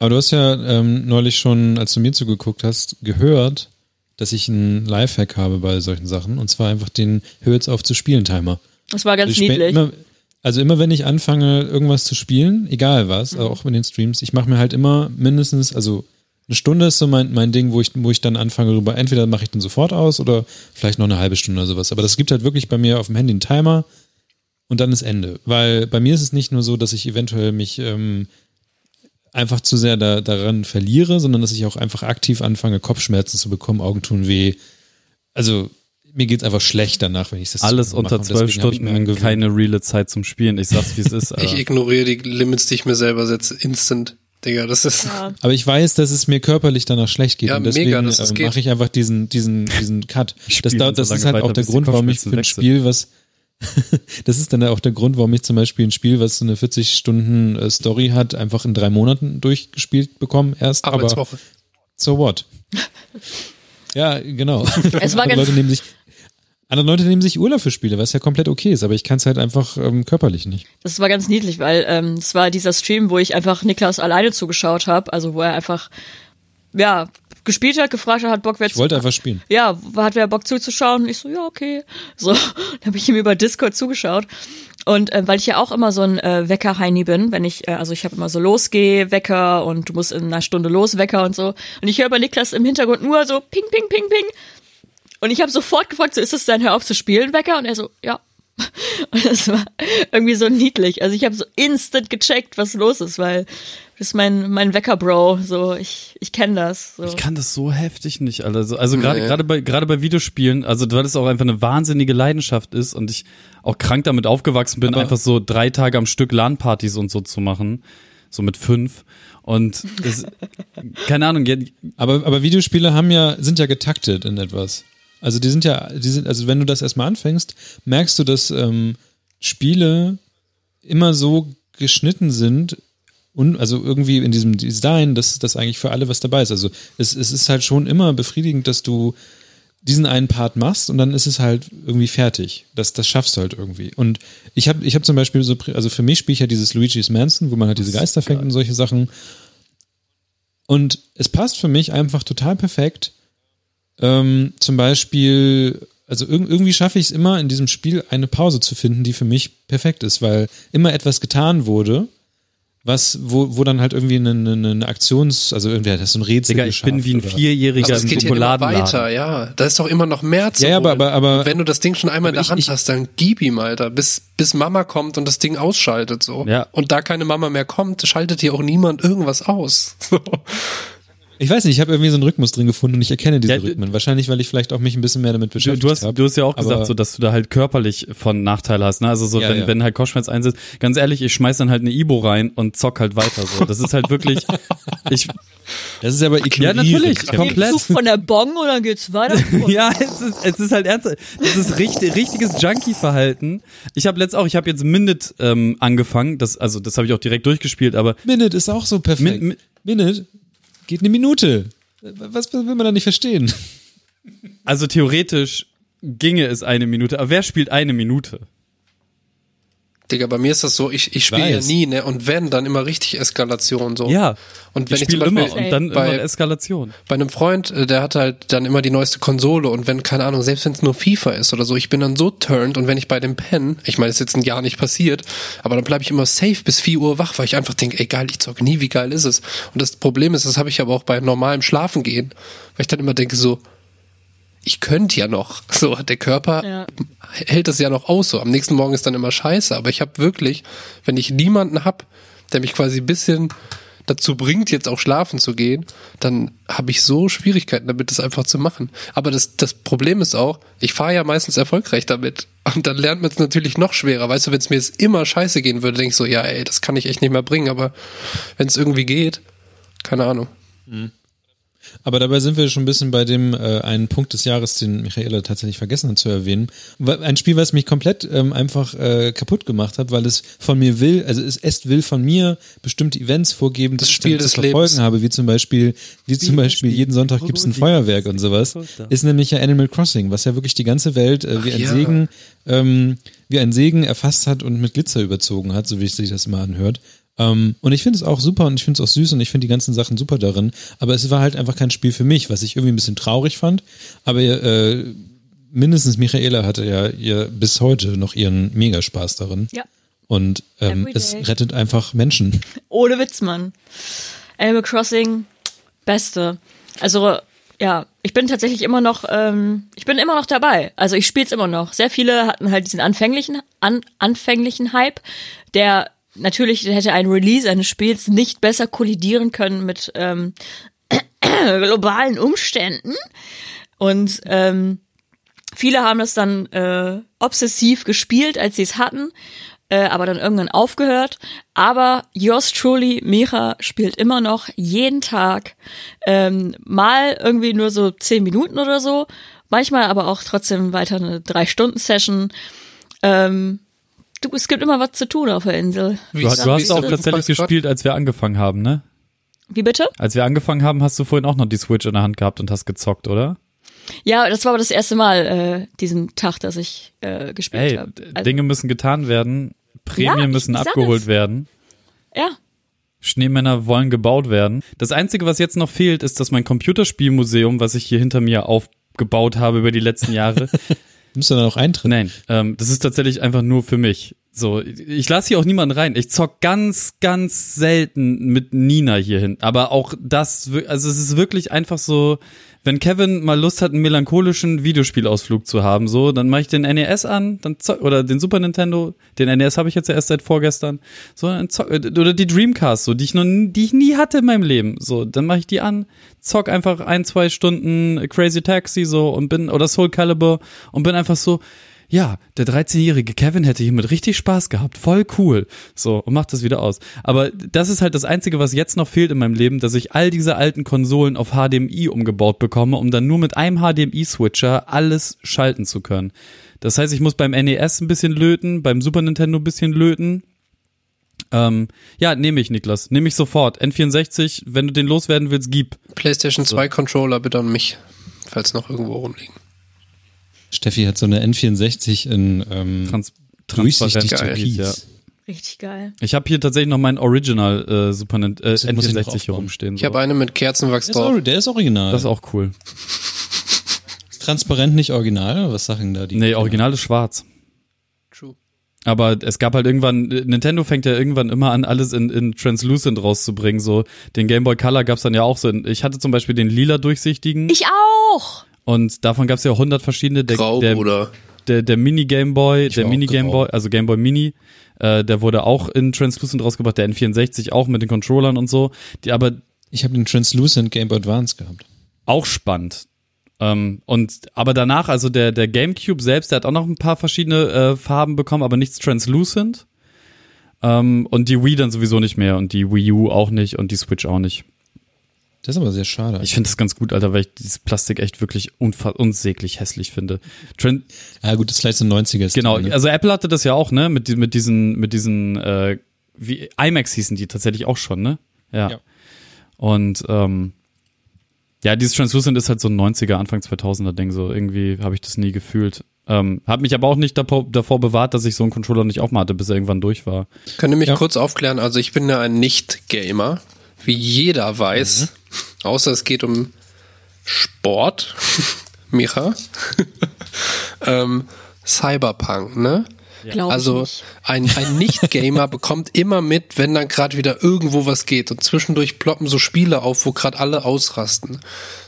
Aber du hast ja ähm, neulich schon, als du mir zugeguckt hast, gehört, dass ich einen Lifehack habe bei solchen Sachen. Und zwar einfach den Hör jetzt auf zu spielen Timer. Das war ganz Also niedlich. Immer, also immer wenn ich anfange, irgendwas zu spielen, egal was, Mhm. auch in den Streams, ich mache mir halt immer mindestens, also eine Stunde ist so mein, mein Ding, wo ich, wo ich dann anfange rüber, entweder mache ich den sofort aus oder vielleicht noch eine halbe Stunde oder sowas. Aber das gibt halt wirklich bei mir auf dem Handy einen Timer und dann ist Ende. Weil bei mir ist es nicht nur so, dass ich eventuell mich ähm, einfach zu sehr da, daran verliere, sondern dass ich auch einfach aktiv anfange, Kopfschmerzen zu bekommen, Augen tun weh. Also mir geht's einfach schlecht danach, wenn ich das Alles unter zwölf Stunden, angewöhnt- keine reale Zeit zum Spielen. Ich sag's, wie es ist. Ich ignoriere die Limits, die ich mir selber setze, instant. Digga, das ist. Ja. Aber ich weiß, dass es mir körperlich danach schlecht geht Ja, und deswegen mega, dass äh, mache ich einfach diesen diesen diesen Cut. Das, spiele dauert, so das ist halt auch der Grund, warum ich für ein. Spiel, was das ist dann auch der Grund, warum ich zum Beispiel ein Spiel, was so eine 40 Stunden äh, Story hat, einfach in drei Monaten durchgespielt bekomme erst. Aber Arbeitswoche. so what? ja, genau. Es war andere ganz- Leute nehmen sich andere Leute nehmen sich Urlaub für Spiele, was ja komplett okay ist, aber ich kann es halt einfach ähm, körperlich nicht. Das war ganz niedlich, weil ähm, es war dieser Stream, wo ich einfach Niklas alleine zugeschaut habe, also wo er einfach ja gespielt hat, gefragt hat, hat Bock wer Ich wollte einfach spielen. ja, hat wer Bock zuzuschauen? Und ich so, ja, okay. So, dann habe ich ihm über Discord zugeschaut. Und äh, weil ich ja auch immer so ein äh, Wecker-Heini bin, wenn ich, äh, also ich habe immer so Losgeh-Wecker und du musst in einer Stunde los Wecker und so. Und ich höre bei Niklas im Hintergrund nur so ping, ping, ping, ping. Und ich habe sofort gefragt, so ist das dein Hör auf zu spielen, Wecker? Und er so, ja. Und das war irgendwie so niedlich. Also ich habe so instant gecheckt, was los ist, weil ist mein, mein Wecker-Bro. So, ich, ich kenne das. So. Ich kann das so heftig nicht, Alter. Also, also gerade Nee. gerade bei gerade bei Videospielen, also weil es auch einfach eine wahnsinnige Leidenschaft ist und ich auch krank damit aufgewachsen bin, Aber- einfach so drei Tage am Stück LAN-Partys und so zu machen, so mit fünf und das, keine Ahnung, Aber, aber Videospiele haben ja, sind ja getaktet in etwas. Also die sind ja, die sind, also wenn du das erstmal anfängst, merkst du, dass ähm, Spiele immer so geschnitten sind und also irgendwie in diesem Design, dass das eigentlich für alle was dabei ist. Also es, es ist halt schon immer befriedigend, dass du diesen einen Part machst und dann ist es halt irgendwie fertig. Das, das schaffst du halt irgendwie. Und ich habe ich hab zum Beispiel so, also für mich spiele ich ja dieses Luigi's Mansion, wo man halt diese Geister fängt und solche Sachen. Und es passt für mich einfach total perfekt, ähm, zum Beispiel also irg irgendwie schaffe ich es immer in diesem Spiel eine Pause zu finden, die für mich perfekt ist, weil immer etwas getan wurde, was, wo, wo dann halt irgendwie eine, eine, eine Aktions, also irgendwie hat das so ein Rätsel Digga, ich bin geschafft wie ein Vierjähriger Aber es geht hier immer Schokoladenladen. weiter, ja. Da ist doch immer noch mehr zu Ja, ja, aber- aber- aber- Und wenn du das Ding schon einmal in der ich- Hand ich- hast, dann gib ihm, Alter, bis, bis Mama kommt und das Ding ausschaltet, so. Ja. Und da keine Mama mehr kommt, schaltet hier auch niemand irgendwas aus. So. Ich weiß nicht, ich habe irgendwie so einen Rhythmus drin gefunden und ich erkenne diese Ja, Rhythmen. Wahrscheinlich, weil ich vielleicht auch mich ein bisschen mehr damit beschäftigt du, hast, habe. du hast ja auch Aber- gesagt, so, dass du da halt körperlich von Nachteil hast. Ne? Also so, Ja, wenn, ja. wenn halt Kopfschmerz einsetzt, ganz ehrlich, ich schmeiß dann halt eine Ibo rein und zock halt weiter. So. Das ist halt wirklich, ich, Das ist aber ignorieren. Ja, natürlich, komplett. Zug von der Bong und dann geht's weiter. ja, es ist, es ist halt ernst. Das ist richtig, richtiges Junkie-Verhalten. Ich habe letzt auch, ich habe jetzt Minute ähm, angefangen. Das, also das habe ich auch direkt durchgespielt, aber Minute ist auch so perfekt. Min- Minute geht eine Minute. Was will man da nicht verstehen? also theoretisch ginge es eine Minute. Aber wer spielt eine Minute? Digga, bei mir ist das so, ich, ich spiele ja nie, ne? Und wenn, dann immer richtig Eskalation, so. Ja. Und wenn ich ich, zum Beispiel immer und dann bei, immer Eskalation. bei einem Freund, äh, der hat halt dann immer die neueste Konsole und wenn, keine Ahnung, selbst wenn es nur FIFA ist oder so, ich bin dann so turned und wenn ich bei dem Pen, ich meine, ist jetzt ein Jahr nicht passiert, aber dann bleibe ich immer safe bis 4 Uhr wach, weil ich einfach denke, ey geil, ich zocke nie, wie geil ist es? Und das Problem ist, das habe ich aber auch bei normalem Schlafen gehen, weil ich dann immer denke so, ich könnte ja noch. So, der Körper Ja. hält das ja noch aus. So, am nächsten Morgen ist dann immer scheiße. Aber ich habe wirklich, wenn ich niemanden hab, der mich quasi ein bisschen dazu bringt, jetzt auch schlafen zu gehen, dann habe ich so Schwierigkeiten damit, das einfach zu machen. Aber das, das Problem ist auch, ich fahre ja meistens erfolgreich damit. Und dann lernt man es natürlich noch schwerer. Weißt du, wenn es mir jetzt immer scheiße gehen würde, denke ich so, ja, ey, das kann ich echt nicht mehr bringen. Aber wenn es irgendwie geht, keine Ahnung. Aber dabei sind wir schon ein bisschen bei dem äh, einen Punkt des Jahres, den Michaela tatsächlich vergessen hat zu erwähnen. Ein Spiel, was mich komplett ähm, einfach äh, kaputt gemacht hat, weil es von mir will, also es, es will von mir bestimmte Events vorgeben, die Das ich Spiel des zu verfolgen Lebens. habe, wie zum Beispiel, wie zum Beispiel jeden Sonntag gibt es ein Feuerwerk und sowas, ist nämlich ja Animal Crossing, was ja wirklich die ganze Welt äh, wie Ach ein ja. Segen, ähm, wie ein Segen erfasst hat und mit Glitzer überzogen hat, so wie sich das immer anhört. Ähm, und ich finde es auch super und ich finde es auch süß und ich finde die ganzen Sachen super darin. Aber es war halt einfach kein Spiel für mich, was ich irgendwie ein bisschen traurig fand. Aber äh, mindestens Michaela hatte ja ihr bis heute noch ihren Megaspaß darin. Ja. Und ähm, es rettet einfach Menschen. Ohne Witz, Mann. Animal Crossing, beste. Also, ja, ich bin tatsächlich immer noch, ähm, ich bin immer noch dabei. Also ich spiele es immer noch. Sehr viele hatten halt diesen anfänglichen, an, anfänglichen Hype, der natürlich hätte ein Release eines Spiels nicht besser kollidieren können mit ähm, globalen Umständen. Und ähm, viele haben das dann äh, obsessiv gespielt, als sie es hatten, äh, aber dann irgendwann aufgehört. Aber yours truly, Micha, spielt immer noch jeden Tag. Ähm, mal irgendwie nur so zehn Minuten oder so. Manchmal aber auch trotzdem weiter eine Drei-Stunden-Session. Ähm, du, es gibt immer was zu tun auf der Insel. Wie Du, du hast auch tatsächlich gespielt, als wir angefangen haben, ne? Wie bitte? Als wir angefangen haben, hast du vorhin auch noch die Switch in der Hand gehabt und hast gezockt, oder? Ja, das war aber das erste Mal äh, diesen Tag, dass ich äh, gespielt Ey, habe. d- Dinge müssen getan werden, Prämien Ja, müssen abgeholt es. werden. Ja, Schneemänner wollen gebaut werden. Das Einzige, was jetzt noch fehlt, ist, dass mein Computerspielmuseum, was ich hier hinter mir aufgebaut habe über die letzten Jahre, Müsst ihr dann auch eintreten? Nein, ähm, das ist tatsächlich einfach nur für mich. So, ich lasse hier auch niemanden rein. Ich zock ganz, ganz selten mit Nina hier hin. Aber auch das, also es ist wirklich einfach so, wenn Kevin mal Lust hat, einen melancholischen Videospielausflug zu haben, so, dann mache ich den NES an, dann zock, oder den Super Nintendo, den NES habe ich jetzt ja erst seit vorgestern, so, zock, äh, oder die Dreamcast, so, die ich noch, nie- die ich nie hatte in meinem Leben, so, dann mache ich die an, zock einfach ein, zwei Stunden Crazy Taxi, so, und bin, oder Soul Calibur, und bin einfach so, ja, der 13-jährige Kevin hätte hiermit richtig Spaß gehabt, voll cool. So, und macht das wieder aus. Aber das ist halt das Einzige, was jetzt noch fehlt in meinem Leben, dass ich all diese alten Konsolen auf HDMI umgebaut bekomme, um dann nur mit einem HDMI-Switcher alles schalten zu können. Das heißt, ich muss beim NES ein bisschen löten, beim Super Nintendo ein bisschen löten. Ähm, ja, nehme ich, Niklas. Nehme ich sofort. N64, wenn du den loswerden willst, gib. PlayStation 2 Controller bitte an mich, falls noch irgendwo rumliegen. Steffi hat so eine N64 in ähm, Trans durchsichtig Geil. türkis. ja. richtig geil. Ich habe hier tatsächlich noch mein Original äh, Super äh, Das muss ich noch N64 hier rumstehen. Ich So. habe eine mit Kerzenwachs Der ist, drauf. ori- der ist original. Das ist auch cool. Ist transparent nicht original? Was sagen da die? Nee, original ist schwarz. True. Aber es gab halt irgendwann, Nintendo fängt ja irgendwann immer an, alles in, in Translucent rauszubringen. So, den Game Boy Color gab's dann ja auch so. In, ich hatte zum Beispiel den lila durchsichtigen. Ich auch! Und davon gab's ja 100 verschiedene. Der, Grau, der, Bruder. der, der Mini Game Boy, der war Mini Game. Boy, also Game Boy Mini, äh, der wurde auch in Translucent rausgebracht, der N64 auch mit den Controllern und so. Die aber Ich habe den Translucent Game Boy Advance gehabt. auch spannend. Ähm, und aber danach, also der, der GameCube selbst, der hat auch noch ein paar verschiedene äh, Farben bekommen, aber nichts translucent. Ähm, und die Wii dann sowieso nicht mehr und die Wii U auch nicht und die Switch auch nicht. Das ist aber sehr schade. Ich finde das ganz gut, Alter, weil ich dieses Plastik echt wirklich unsäglich hässlich finde. Tran ah, gut, das ist vielleicht so ein 90er. genau, ne? also Apple hatte das ja auch, ne, mit, mit diesen, mit diesen, äh, wie IMAX hießen die tatsächlich auch schon, ne? Ja. Ja. Und ähm, ja, dieses Translucent ist halt so ein 90er, Anfang 2000er Ding, so irgendwie habe ich das nie gefühlt. Ähm, hab mich aber auch nicht davor, davor bewahrt, dass ich so einen Controller nicht aufmache, hatte, bis er irgendwann durch war. Könnt ihr mich Ja. kurz aufklären? Also ich bin ja ein Nicht-Gamer, wie jeder weiß. Außer es geht um Sport. Micha. ähm, Cyberpunk, ne? Glaube Also ein, ein Nicht-Gamer bekommt immer mit, wenn dann gerade wieder irgendwo was geht. Und zwischendurch ploppen so Spiele auf, wo gerade alle ausrasten.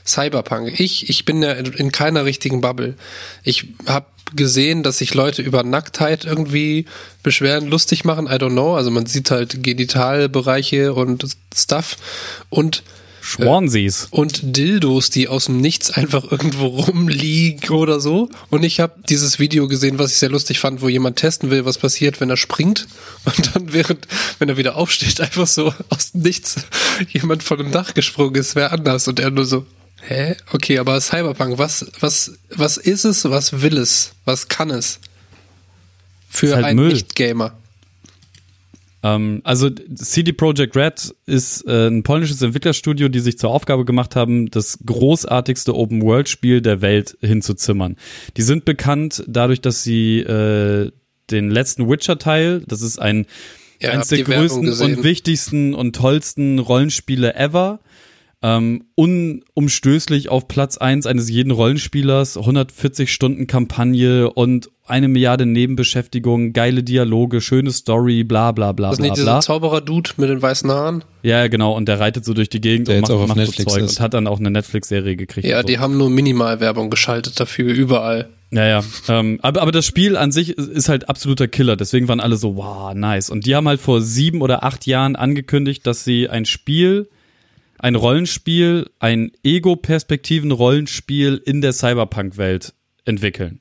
Cyberpunk. Ich, ich bin ja in in keiner richtigen Bubble. Ich habe gesehen, dass sich Leute über Nacktheit irgendwie beschweren, lustig machen. I don't know. Also man sieht halt Genitalbereiche und Stuff. Und Schwansies. und Dildos, die aus dem Nichts einfach irgendwo rumliegen oder so. Und ich habe dieses Video gesehen, was ich sehr lustig fand, wo jemand testen will, was passiert, wenn er springt und dann während, wenn er wieder aufsteht, einfach so aus dem Nichts jemand von dem Dach gesprungen ist, wäre anders und er nur so, hä? Okay, aber Cyberpunk, was, was, was ist es, was will es, was kann es? Für halt einen. Nicht-Gamer. Ähm, also CD Projekt Red ist äh, ein polnisches Entwicklerstudio, die sich zur Aufgabe gemacht haben, das großartigste Open-World-Spiel der Welt hinzuzimmern. Die sind bekannt dadurch, dass sie äh, den letzten Witcher-Teil, das ist ein Ja, eines der größten und wichtigsten und tollsten Rollenspiele ever. Ähm, unumstößlich auf Platz eins eines jeden Rollenspielers, 140 Stunden Kampagne und eine Milliarde Nebenbeschäftigungen, geile Dialoge, schöne Story, bla bla bla Das ist bla nicht dieser. Zauberer-Dude mit den weißen Haaren? Ja, genau, und der reitet so durch die Gegend Der und macht, auch auf macht so Netflix Zeug ist. und hat dann auch eine Netflix-Serie gekriegt. Ja, so. die haben nur Minimalwerbung geschaltet dafür, überall. Ja, ja. Ähm, aber, aber das Spiel an sich ist- ist halt absoluter Killer. Deswegen waren alle so, wow, nice. Und die haben halt vor sieben oder acht Jahren angekündigt, dass sie ein Spiel, ein Rollenspiel, ein Ego-Perspektiven-Rollenspiel in der Cyberpunk-Welt entwickeln.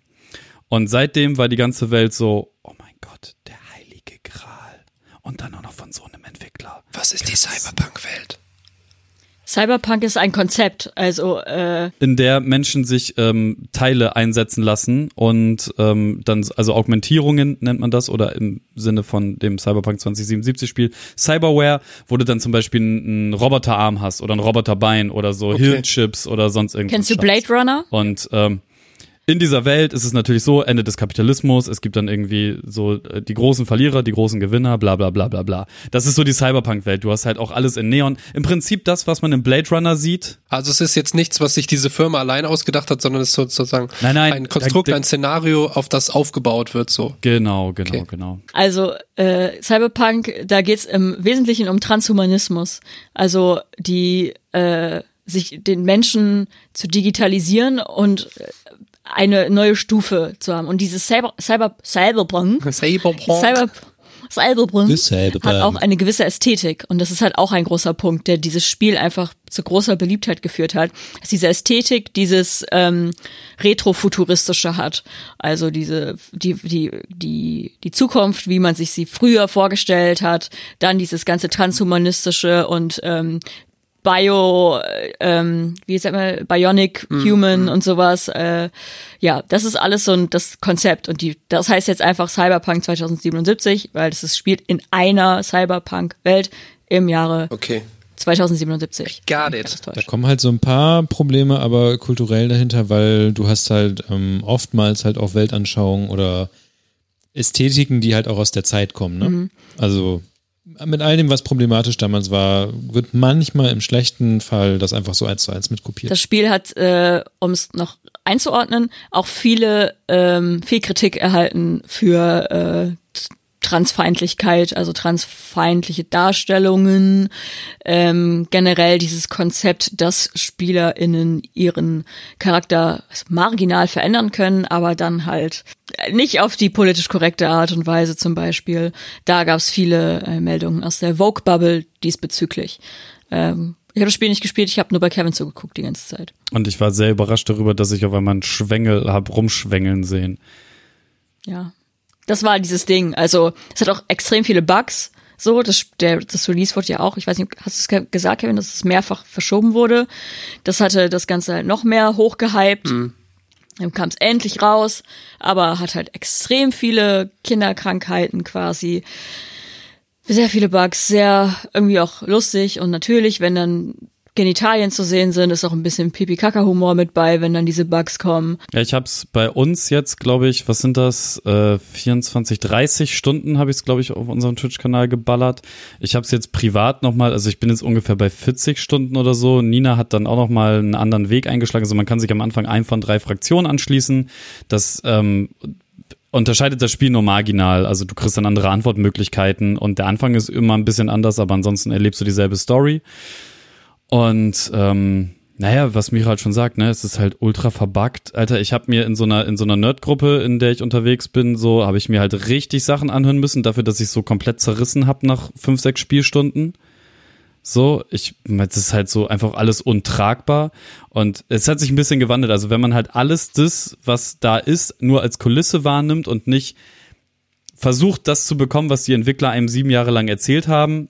Und seitdem war die ganze Welt so, oh mein Gott, der heilige Gral. Und dann auch noch von so einem Entwickler. Was ist die Cyberpunk-Welt? Cyberpunk ist ein Konzept, also äh, in der Menschen sich ähm, Teile einsetzen lassen und ähm, dann, also Augmentierungen nennt man das oder im Sinne von dem Cyberpunk 2077 Spiel, Cyberware, wo du dann zum Beispiel einen Roboterarm hast oder ein Roboterbein oder so Okay. Hirnchips oder sonst irgendwas. kennst du Blade Runner? Und ähm, in dieser Welt ist es natürlich so, Ende des Kapitalismus, es gibt dann irgendwie so äh, die großen Verlierer, die großen Gewinner, bla bla bla bla bla. Das ist so die Cyberpunk-Welt. Du hast halt auch alles in Neon. Im Prinzip das, was man im Blade Runner sieht, Also es ist jetzt nichts, was sich diese Firma allein ausgedacht hat, sondern es ist sozusagen Nein, nein, ein Konstrukt, da- da- ein Szenario, auf das aufgebaut wird. So. Genau, genau, Okay. genau. Also äh, Cyberpunk, da geht's im Wesentlichen um Transhumanismus. Also die äh, sich den Menschen zu digitalisieren und äh, eine neue Stufe zu haben. Und dieses Cyber, Cyber, Cyberpunk, Cyberpunk. Cyber, Cyberpunk hat auch eine gewisse Ästhetik. Und das ist halt auch ein großer Punkt, der dieses Spiel einfach zu großer Beliebtheit geführt hat. Dass diese Ästhetik dieses ähm, Retrofuturistische hat. Also diese, die, die, die, die Zukunft, wie man sich sie früher vorgestellt hat. Dann dieses ganze Transhumanistische und ähm, Bio, äh, ähm, wie sagt man, Bionic Human und sowas. Äh, ja, das ist alles so ein das Konzept und die, das heißt jetzt einfach Cyberpunk 2077, weil das ist, spielt in einer Cyberpunk-Welt im Jahre Okay. 2077. Got it. Da kommen halt so ein paar Probleme, aber kulturell dahinter, weil du hast halt ähm, oftmals halt auch Weltanschauungen oder Ästhetiken, die halt auch aus der Zeit kommen. Ne? Also mit all dem, was problematisch damals war, wird manchmal im schlechten Fall das einfach so eins zu eins mitkopiert. Das Spiel hat, äh, um es noch einzuordnen, auch viele ähm, viel Kritik erhalten für äh, Transfeindlichkeit, also transfeindliche Darstellungen, ähm, generell dieses Konzept, dass SpielerInnen ihren Charakter marginal verändern können, aber dann halt nicht auf die politisch korrekte Art und Weise zum Beispiel. Da gab es viele äh, Meldungen aus der Vogue-Bubble diesbezüglich. Ähm, ich habe das Spiel nicht gespielt, ich habe nur bei Kevin zugeguckt die ganze Zeit. Und ich war sehr überrascht darüber, dass ich auf einmal einen Schwengel habe rumschwängeln sehen. Ja, das war dieses Ding. Also es hat auch extrem viele Bugs. So, das, der, das Release wurde ja auch, ich weiß nicht, hast du es gesagt, Kevin, dass es mehrfach verschoben wurde. Das hatte das Ganze halt noch mehr hochgehypt. Mhm. Dann kam es endlich raus, aber hat halt extrem viele Kinderkrankheiten quasi. Sehr viele Bugs, sehr irgendwie auch lustig und natürlich, wenn dann Genitalien zu sehen sind, ist auch ein bisschen Pipi-Kaka-Humor mit bei, wenn dann diese Bugs kommen. Ja, ich hab's bei uns jetzt, glaube ich, was sind das, äh, 24, 30 Stunden habe ich es, glaube ich, auf unserem Twitch-Kanal geballert. Ich habe es jetzt privat nochmal, also ich bin jetzt ungefähr bei 40 Stunden oder so. Nina hat dann auch nochmal einen anderen Weg eingeschlagen. Also man kann sich am Anfang ein von drei Fraktionen anschließen. Das ähm, unterscheidet das Spiel nur marginal. Also du kriegst dann andere Antwortmöglichkeiten und der Anfang ist immer ein bisschen anders, aber ansonsten erlebst du dieselbe Story. Und ähm, naja, was Michael schon sagt, ne, es ist halt ultra verbuggt. Alter, ich habe mir in so einer in so einer Nerdgruppe, in der ich unterwegs bin, so habe ich mir halt richtig Sachen anhören müssen, dafür, dass ich so komplett zerrissen hab nach fünf, sechs Spielstunden. So, ich, das ist halt so einfach alles untragbar. Und es hat sich ein bisschen gewandelt. Also wenn man halt alles das, was da ist, nur als Kulisse wahrnimmt und nicht versucht, das zu bekommen, was die Entwickler einem sieben Jahre lang erzählt haben,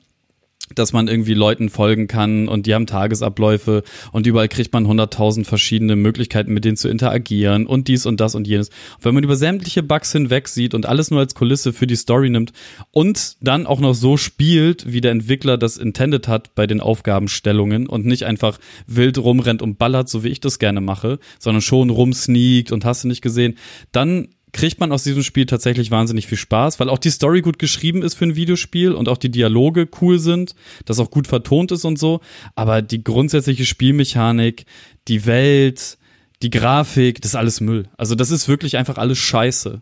dass man irgendwie Leuten folgen kann und die haben Tagesabläufe und überall kriegt man hunderttausend verschiedene Möglichkeiten, mit denen zu interagieren und dies und das und jenes. Und wenn man über sämtliche Bugs hinweg sieht und alles nur als Kulisse für die Story nimmt und dann auch noch so spielt, wie der Entwickler das intended hat bei den Aufgabenstellungen und nicht einfach wild rumrennt und ballert, so wie ich das gerne mache, sondern schon rumsneakt und hast du nicht gesehen, dann kriegt man aus diesem Spiel tatsächlich wahnsinnig viel Spaß, weil auch die Story gut geschrieben ist für ein Videospiel und auch die Dialoge cool sind, das auch gut vertont ist und so. Aber die grundsätzliche Spielmechanik, die Welt, die Grafik, das ist alles Müll. Also das ist wirklich einfach alles Scheiße.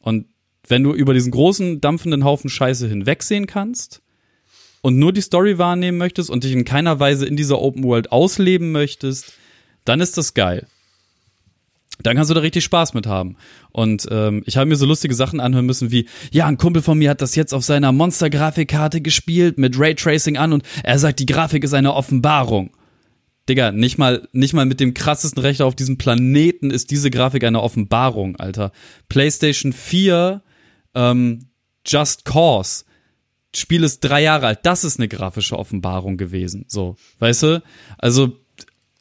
Und wenn du über diesen großen, dampfenden Haufen Scheiße hinwegsehen kannst und nur die Story wahrnehmen möchtest und dich in keiner Weise in dieser Open World ausleben möchtest, dann ist das geil dann kannst du da richtig Spaß mit haben. Und ähm, ich habe mir so lustige Sachen anhören müssen wie, ja, ein Kumpel von mir hat das jetzt auf seiner Monster-Grafikkarte gespielt mit Raytracing an und er sagt, die Grafik ist eine Offenbarung. Digga, nicht mal, nicht mal mit dem krassesten Rechner auf diesem Planeten ist diese Grafik eine Offenbarung, Alter. PlayStation 4, ähm, Just Cause. Spiel ist drei Jahre alt. Das ist eine grafische Offenbarung gewesen. So, weißt du? Also,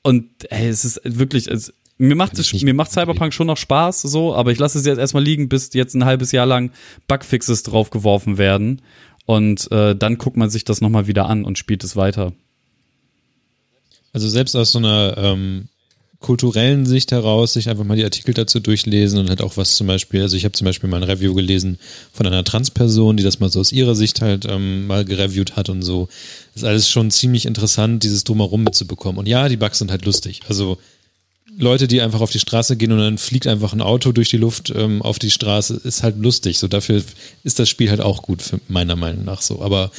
und ey, es ist wirklich, es, mir macht es, mir macht Cyberpunk schon noch Spaß, so, aber ich lasse es jetzt erstmal liegen, bis jetzt ein halbes Jahr lang Bugfixes draufgeworfen werden. Und äh, dann guckt man sich das nochmal wieder an und spielt es weiter. Also selbst aus so einer ähm, kulturellen Sicht heraus, sich einfach mal die Artikel dazu durchlesen und halt auch was zum Beispiel, also ich habe zum Beispiel mal ein Review gelesen von einer Transperson, die das mal so aus ihrer Sicht halt ähm, mal gereviewt hat und so. Das ist alles schon ziemlich interessant, dieses Drumherum mitzubekommen. Und ja, die Bugs sind halt lustig. Also Leute, die einfach auf die Straße gehen und dann fliegt einfach ein Auto durch die Luft ähm, auf die Straße, ist halt lustig. So dafür ist das Spiel halt auch gut, für, meiner Meinung nach so. Aber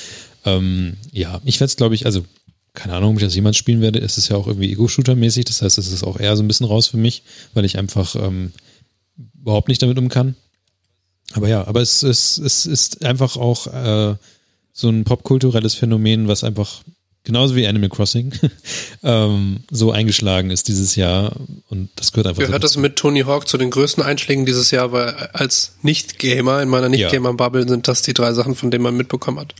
ähm, ja, ich werde es, glaube ich, also keine Ahnung, ob ich das jemals spielen werde. Es ist ja auch irgendwie Ego-Shooter-mäßig, das heißt, es ist auch eher so ein bisschen raus für mich, weil ich einfach ähm, überhaupt nicht damit um kann. Aber ja, aber es, es, es ist einfach auch äh, so ein popkulturelles Phänomen, was einfach genauso wie Animal Crossing, ähm, so eingeschlagen ist dieses Jahr. Und das gehört einfach. Gehört das mit Tony Hawk zu den größten Einschlägen dieses Jahr, weil als Nicht-Gamer, in meiner Nicht-Gamer-Bubble sind das die drei Sachen, von denen man mitbekommen hat.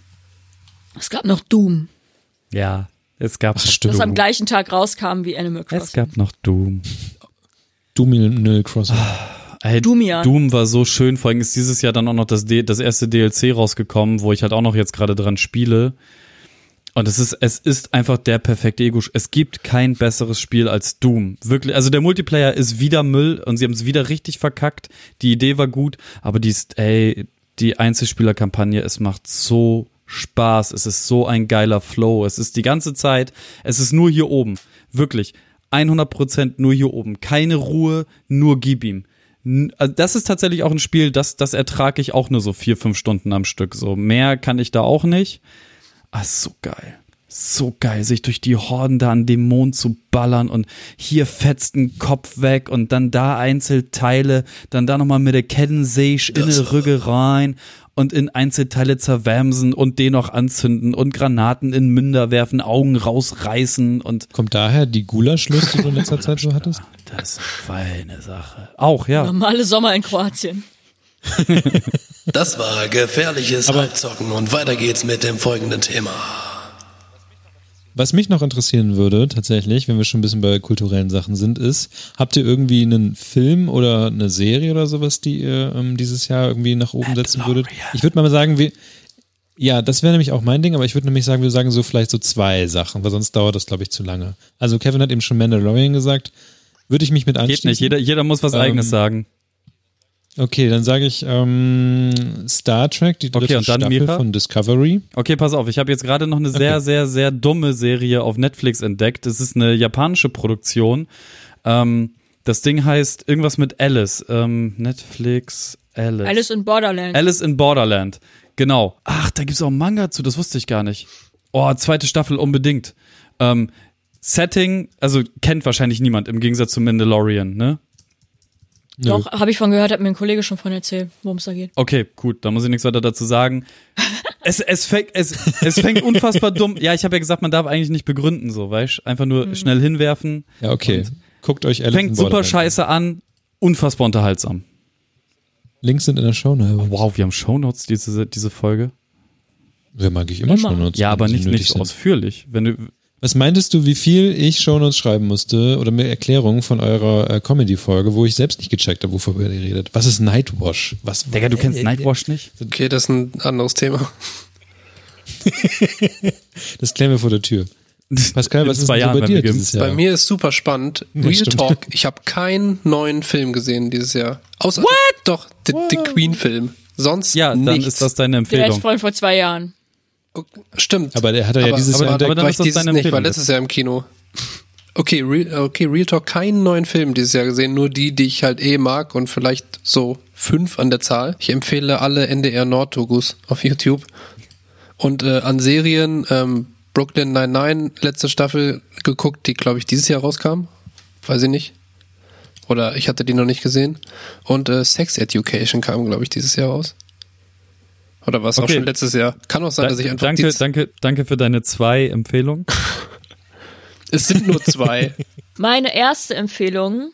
Es gab noch Doom. Ja, es gab Ach, stimmt. Das am gleichen Tag rauskam wie Animal Crossing. Es gab noch Doom. Doom Animal Crossing. Ey, Doom, Doom war so schön, vor allem ist dieses Jahr dann auch noch das, D das erste DLC rausgekommen, wo ich halt auch noch jetzt gerade dran spiele. Und es ist, es ist einfach der perfekte Ego. Es gibt kein besseres Spiel als Doom. Wirklich. Also der Multiplayer ist wieder Müll und sie haben es wieder richtig verkackt. Die Idee war gut, aber die ist, ey, die Einzelspielerkampagne, es macht so Spaß. Es ist so ein geiler Flow. Es ist die ganze Zeit, es ist nur hier oben. Wirklich. 100% nur hier oben. Keine Ruhe, nur gib ihm. Also Das ist tatsächlich auch ein Spiel, das, das ertrage ich auch nur so vier, fünf Stunden am Stück. So mehr kann ich da auch nicht. Ah, so geil. So geil, sich durch die Horden da an dem Mond zu ballern und hier fetzt ein Kopf weg und dann da Einzelteile, dann da nochmal mit der Kettensäge in die Rügge rein und in Einzelteile zerwämsen und den noch anzünden und Granaten in Münder werfen, Augen rausreißen und Kommt daher die Gulaschlust, die du in letzter Zeit so hattest? das ist eine feine Sache. Auch, ja. Normale Sommer in Kroatien. Das war gefährliches Halbzocken und weiter geht's mit dem folgenden Thema. Was mich noch interessieren würde, tatsächlich, wenn wir schon ein bisschen bei kulturellen Sachen sind, ist, habt ihr irgendwie einen Film oder eine Serie oder sowas, die ihr ähm, dieses Jahr irgendwie nach oben setzen würdet? Ich würde mal sagen, wir, ja, das wäre nämlich auch mein Ding, aber ich würde nämlich sagen, wir sagen so vielleicht so zwei Sachen, weil sonst dauert das, glaube ich, zu lange. Also Kevin hat eben schon Mandalorian gesagt, würde ich mich mit anschließen. Geht nicht, jeder, jeder muss was Ähm, eigenes sagen. Okay, dann sage ich ähm, Star Trek, die dritte Okay, und dann Staffel Mira? von Discovery. Okay, pass auf, ich habe jetzt gerade noch eine sehr, Okay. sehr, sehr dumme Serie auf Netflix entdeckt. Das ist eine japanische Produktion. Ähm, das Ding heißt irgendwas mit Alice. Ähm, Netflix Alice. Alice in Borderland. Alice in Borderland. Genau. Ach, da gibt's auch einen Manga zu, das wusste ich gar nicht. Oh, zweite Staffel unbedingt. Ähm, Setting, also kennt wahrscheinlich niemand im Gegensatz zu Mandalorian, ne? Doch, habe ich von gehört, hat mir ein Kollege schon von erzählt, worum es da geht. Okay, gut, da muss ich nichts weiter dazu sagen. Es, es, fängt, es, es fängt unfassbar dumm. Ja, ich habe ja gesagt, man darf eigentlich nicht begründen, so, weißt Einfach nur schnell hinwerfen. Ja, okay. Guckt euch Alice Fängt super scheiße an, unfassbar unterhaltsam. Links sind in der Show Wow, wir haben Shownotes diese, diese Folge. Ja, mag ich immer, Immer. Shownotes. Ja, aber nicht, nicht sind. ausführlich. Wenn du, Was meintest du, wie viel ich Shownotes schreiben musste oder mir Erklärungen von eurer äh, Comedy-Folge, wo ich selbst nicht gecheckt habe, wovor ihr redet? Was ist Nightwash? Was, Digga, du kennst äh, äh, Nightwash nicht? Okay, das ist ein anderes Thema. Das klären wir vor der Tür. Pascal, was ist bei dir dieses Jahr? Bei mir ist super spannend. Ja, Real stimmt. Talk. Ich habe keinen neuen Film gesehen dieses Jahr. Außer doch der der Queen-Film. Sonst Ja, dann nichts. ist das deine Der Empfehlung. Ex-Freund vor zwei Jahren. Stimmt. Aber der hat er ja aber, dieses aber, Jahr aber, entdeckt. aber dann war ist das dieses deine nicht, war letztes Jahr im Kino. Okay, Real, okay, Real Talk, keinen neuen Film dieses Jahr gesehen, nur die, die ich halt eh mag und vielleicht so fünf an der Zahl. Ich empfehle alle NDR Nord-Dokus auf YouTube. Und äh, an Serien, ähm, Brooklyn 99, letzte Staffel geguckt, die, glaube ich, dieses Jahr rauskam. Weiß ich nicht. Oder ich hatte die noch nicht gesehen. Und äh, Sex Education kam, glaube ich, dieses Jahr raus. Oder was auch Okay. schon letztes Jahr. Kann auch sein, dass ich einfach danke, die, danke, danke für deine zwei Empfehlungen. Es sind nur zwei. Meine erste Empfehlung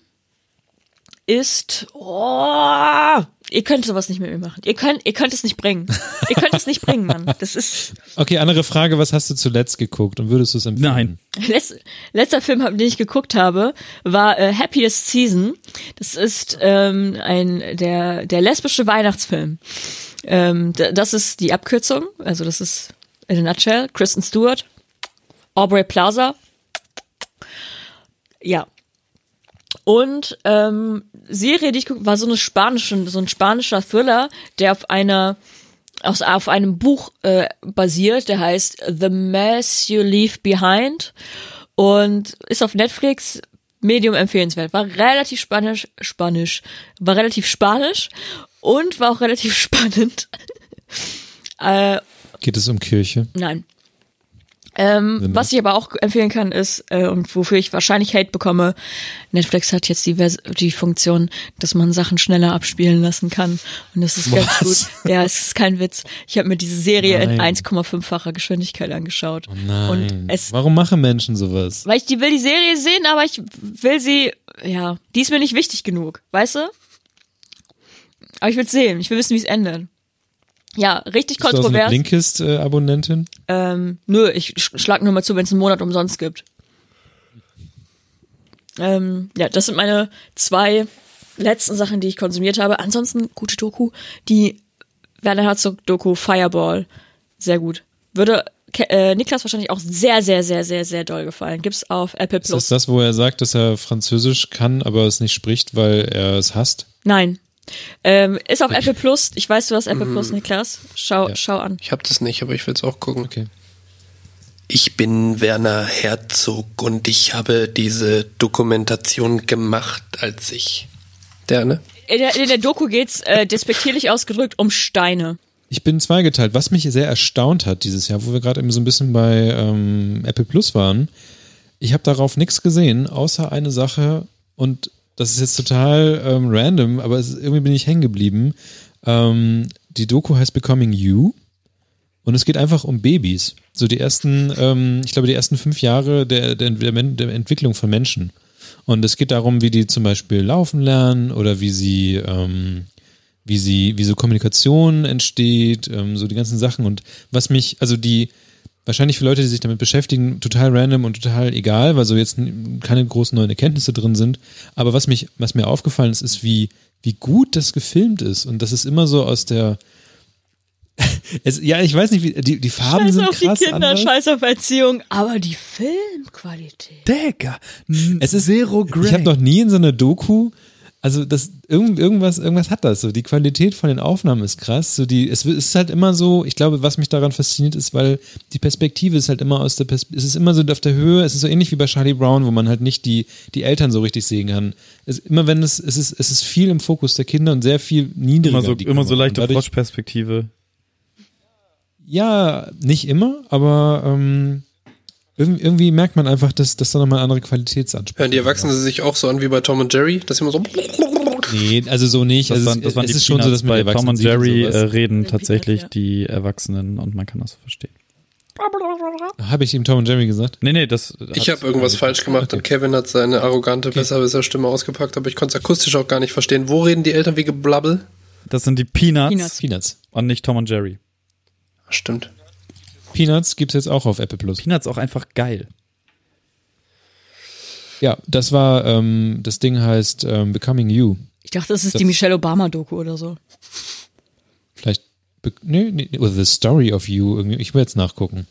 ist, oh, ihr könnt sowas nicht mit mir machen. Ihr könnt, ihr könnt es nicht bringen. Ihr könnt es nicht bringen, Mann. Das ist Okay, andere Frage, was hast du zuletzt geguckt und würdest du es empfehlen? Nein. Letz, letzter Film, den ich geguckt habe, war äh, Happiest Season. Das ist ähm, ein der der lesbische Weihnachtsfilm. Ähm, das ist die Abkürzung, also das ist in a nutshell. Kristen Stewart, Aubrey Plaza. Ja. Und ähm, Serie, die ich guck, war so eine spanische, so ein spanischer Thriller, der auf einer aus, auf einem Buch äh, basiert, der heißt The Mess You Leave Behind und ist auf Netflix Medium empfehlenswert. War relativ spanisch, spanisch, war relativ spanisch und war auch relativ spannend. äh, Geht es um Kirche? Nein. Ähm, was ich aber auch empfehlen kann, ist, äh, und wofür ich wahrscheinlich Hate bekomme, Netflix hat jetzt die, Vers die Funktion, dass man Sachen schneller abspielen lassen kann. Und das ist ganz Was? gut. Ja, es ist kein Witz. Ich habe mir diese Serie in Nein. 1,5-facher Geschwindigkeit angeschaut. Nein. Und es, Warum machen Menschen sowas? weil ich die will die Serie sehen, aber ich will sie, ja, die ist mir nicht wichtig genug, weißt du? Aber ich will sehen, ich will wissen, wie es endet. Ja, richtig Bist du auch so eine kontrovers. Blinkist-Abonnentin? Ähm, nö, ich sch- schlag nur mal zu, wenn es einen Monat umsonst gibt. Ähm, ja, das sind meine zwei letzten Sachen, die ich konsumiert habe. Ansonsten gute Doku. Die Werner Herzog Doku Fireball. Sehr gut. Würde äh, Niklas wahrscheinlich auch sehr, sehr, sehr, sehr, sehr doll gefallen. Gibt's auf Apple Ist das Plus. das, wo er sagt, dass er Französisch kann, aber es nicht spricht, weil er es hasst? Nein. Ähm, ist auf Apple Plus. Ich weiß, du hast Apple Plus, Niklas. Schau, schau an. Ich habe das nicht, aber ich will es auch gucken. Okay. Ich bin Werner Herzog und ich habe diese Dokumentation gemacht, als ich. Der, ne? In der, in der Doku geht's äh, despektierlich ausgedrückt um Steine. Ich bin zweigeteilt. Was mich sehr erstaunt hat dieses Jahr, wo wir gerade eben so ein bisschen bei ähm, Apple Plus waren, ich habe darauf nichts gesehen, außer eine Sache und das ist jetzt total ähm, random, aber es, irgendwie bin ich hängen geblieben. Ähm, die Doku heißt Becoming You und es geht einfach um Babys. So die ersten, ähm, ich glaube, die ersten fünf Jahre der, der, der, der Entwicklung von Menschen. Und es geht darum, wie die zum Beispiel laufen lernen oder wie sie, ähm, wie sie, wie so Kommunikation entsteht, ähm, so die ganzen Sachen. Und was mich, also die, wahrscheinlich für Leute, die sich damit beschäftigen, total random und total egal, weil so jetzt keine großen neuen Erkenntnisse drin sind. Aber was mich, was mir aufgefallen ist, ist, wie, wie gut das gefilmt ist. Und das ist immer so aus der, es, ja, ich weiß nicht, wie, die, die Farben Scheiß sind auf die krass Kinder, anders. scheiß auf Erziehung, aber die Filmqualität. Digga. Es ist Zero Ich habe noch nie in so einer Doku, also das irgend, irgendwas, irgendwas hat das so. Die Qualität von den Aufnahmen ist krass. So die, es ist halt immer so. Ich glaube, was mich daran fasziniert, ist, weil die Perspektive ist halt immer aus der Pers es ist immer so auf der Höhe. Es ist so ähnlich wie bei Charlie Brown, wo man halt nicht die die Eltern so richtig sehen kann. Es, immer wenn es es ist es ist viel im Fokus der Kinder und sehr viel niedriger. Immer so, die immer so leichte Froschperspektive. Ja, nicht immer, aber ähm, irgendwie, irgendwie merkt man einfach, dass, dass da nochmal eine andere Qualitätsanspruch Hören die Erwachsenen sich auch so an wie bei Tom und Jerry? Dass sie immer so. Nee, also so nicht. Das also waren, es, das waren es die ist schon so, dass bei Tom und Jerry äh, reden tatsächlich die Erwachsenen und man kann das so verstehen. Habe ich ihm Tom und Jerry gesagt? Nee, nee, das. Ich habe irgendwas falsch gemacht und Kevin hat seine arrogante Besserwisser-Stimme ausgepackt, aber ich konnte es akustisch auch gar nicht verstehen. Wo reden die Eltern wie Geblabbel? Das sind die Peanuts, Peanuts. Peanuts. und nicht Tom und Jerry. Stimmt. Peanuts gibt's jetzt auch auf Apple Plus. Peanuts auch einfach geil. Ja, das war, ähm, das Ding heißt ähm, Becoming You. Ich dachte, das ist Das- die Michelle Obama-Doku oder so. Vielleicht, nee, nee, oder The Story of You. Irgendwie. Ich will jetzt nachgucken.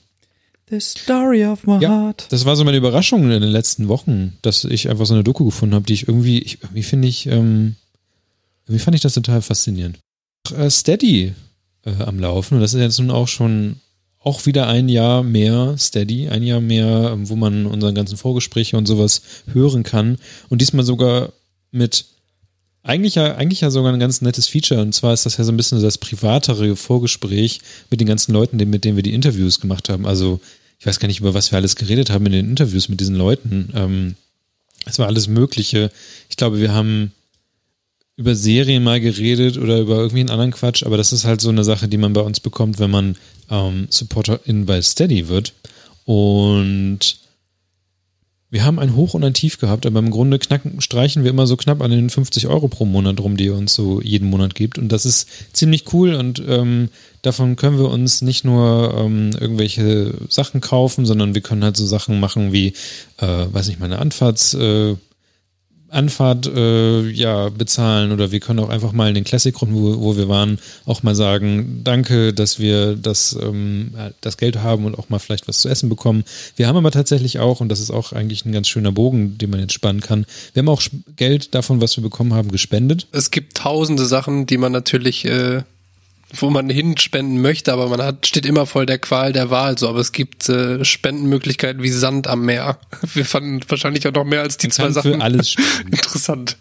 The story of my Ja, heart. das war so meine Überraschung in den letzten Wochen, dass ich einfach so eine Doku gefunden habe, die ich irgendwie, ich, irgendwie finde ich, ähm, irgendwie fand ich das total faszinierend. Äh, Steady äh, am Laufen und das ist jetzt nun auch schon auch wieder ein Jahr mehr Steady, ein Jahr mehr, ähm, wo man unsere ganzen Vorgespräche und sowas hören kann und diesmal sogar mit eigentlich ja, eigentlich ja sogar ein ganz nettes Feature und zwar ist das ja so ein bisschen das privatere Vorgespräch mit den ganzen Leuten, mit denen wir die Interviews gemacht haben. Also ich weiß gar nicht, über was wir alles geredet haben in den Interviews mit diesen Leuten. Ähm, es war alles Mögliche. Ich glaube, wir haben über Serien mal geredet oder über irgendwie einen anderen Quatsch, aber das ist halt so eine Sache, die man bei uns bekommt, wenn man ähm, Supporterin bei Steady wird. Und wir haben ein Hoch und ein Tief gehabt, aber im Grunde knacken, streichen wir immer so knapp an den 50 Euro pro Monat rum, die ihr uns so jeden Monat gibt. Und das ist ziemlich cool und ähm, davon können wir uns nicht nur ähm, irgendwelche Sachen kaufen, sondern wir können halt so Sachen machen wie, äh, weiß nicht, meine Anfahrts, äh, Anfahrt äh, ja bezahlen oder wir können auch einfach mal in den Classic-Runden, wo, wo wir waren, auch mal sagen, danke, dass wir das, ähm, das Geld haben und auch mal vielleicht was zu essen bekommen. Wir haben aber tatsächlich auch, und das ist auch eigentlich ein ganz schöner Bogen, den man jetzt spannen kann, wir haben auch Geld davon, was wir bekommen haben, gespendet. Es gibt tausende Sachen, die man natürlich, äh, wo man hinspenden möchte, aber man hat, steht immer voll der Qual der Wahl so. Aber es gibt äh, Spendenmöglichkeiten wie Sand am Meer. Wir fanden wahrscheinlich auch noch mehr als die Man zwei Sachen für alles spenden. interessant.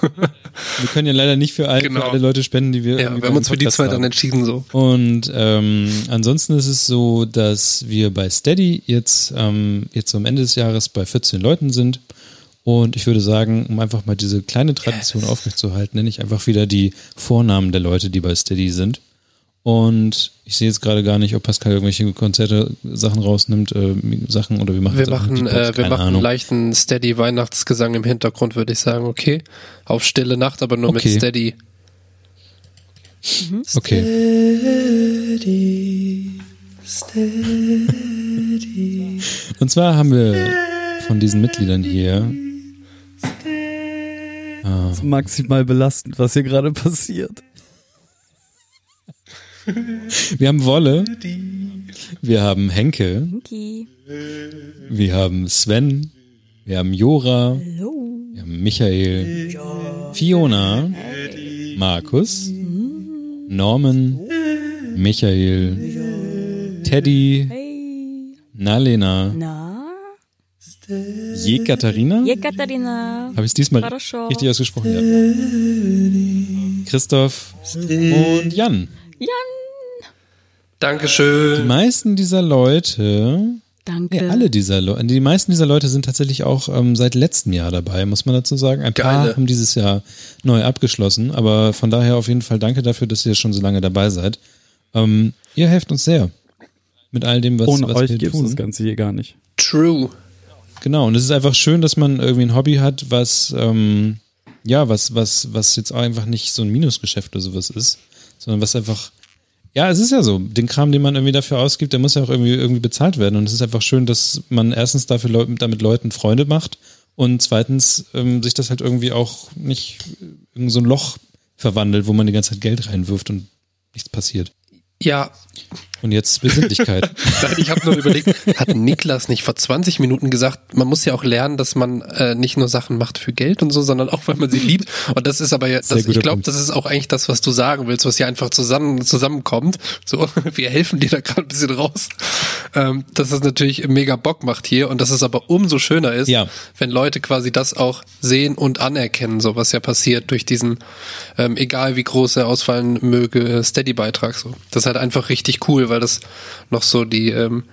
Wir können ja leider nicht für, all, Genau. für alle Leute spenden, die wir Ja, wir haben uns für die zwei haben. dann entschieden so. Und ähm, ansonsten ist es so, dass wir bei Steady jetzt, ähm, jetzt am Ende des Jahres bei 14 Leuten sind. Und ich würde sagen, um einfach mal diese kleine Tradition aufrechtzuerhalten, nenne ich einfach wieder die Vornamen der Leute, die bei Steady sind. Und ich sehe jetzt gerade gar nicht, ob Pascal irgendwelche Konzerte Sachen rausnimmt, äh, Sachen oder wir machen Wir machen, äh, wir machen Ahnung. leichten Steady Weihnachtsgesang im Hintergrund, würde ich sagen, okay. Auf stille Nacht, aber nur Okay. mit Steady. Okay. Und zwar haben wir von diesen Mitgliedern hier Das ist maximal belastend, was hier gerade passiert. Wir haben Wolle, wir haben Henke, Okay. wir haben Sven, wir haben Jora, Hallo. wir haben Michael, Fiona, Markus, Norman, Michael, Teddy, Hey. Nalena, Na? Jekaterina. Jekaterina. Habe ich es diesmal Хорошо. richtig ausgesprochen? Ja. Christoph und Jan. Jan. Die Dankeschön. meisten dieser Leute, Danke. nee, alle dieser Leute, die meisten dieser Leute sind tatsächlich auch ähm, seit letztem Jahr dabei, muss man dazu sagen. Ein paar Geile. haben dieses Jahr neu abgeschlossen, aber von daher auf jeden Fall danke dafür, dass ihr schon so lange dabei seid. Ähm, ihr helft uns sehr mit all dem, was, Ohne was euch wir gibt's das tun. Ganze hier gar nicht. True. Genau, und es ist einfach schön, dass man irgendwie ein Hobby hat, was ähm, ja, was, was, was jetzt einfach nicht so ein Minusgeschäft oder sowas ist, sondern was einfach, ja, es ist ja so, den Kram, den man irgendwie dafür ausgibt, der muss ja auch irgendwie, irgendwie bezahlt werden. Und es ist einfach schön, dass man erstens dafür Leu damit Leuten Freunde macht und zweitens ähm, sich das halt irgendwie auch nicht in so ein Loch verwandelt, wo man die ganze Zeit Geld reinwirft und nichts passiert. Ja, Und jetzt Besinnlichkeit. Nein, ich habe nur überlegt, hat Niklas nicht vor 20 Minuten gesagt, man muss ja auch lernen, dass man äh, nicht nur Sachen macht für Geld und so, sondern auch, weil man sie liebt. Und das ist aber ja, das, ich glaube, das ist auch eigentlich das, was du sagen willst, was hier einfach zusammen zusammenkommt. So, wir helfen dir da gerade ein bisschen raus. Ähm, dass es natürlich mega Bock macht hier und dass es aber umso schöner ist, Ja. wenn Leute quasi das auch sehen und anerkennen, so was ja passiert durch diesen, ähm, egal wie groß er ausfallen möge, Steady-Beitrag. So. Das ist halt einfach richtig cool, weil das noch so die, ähm,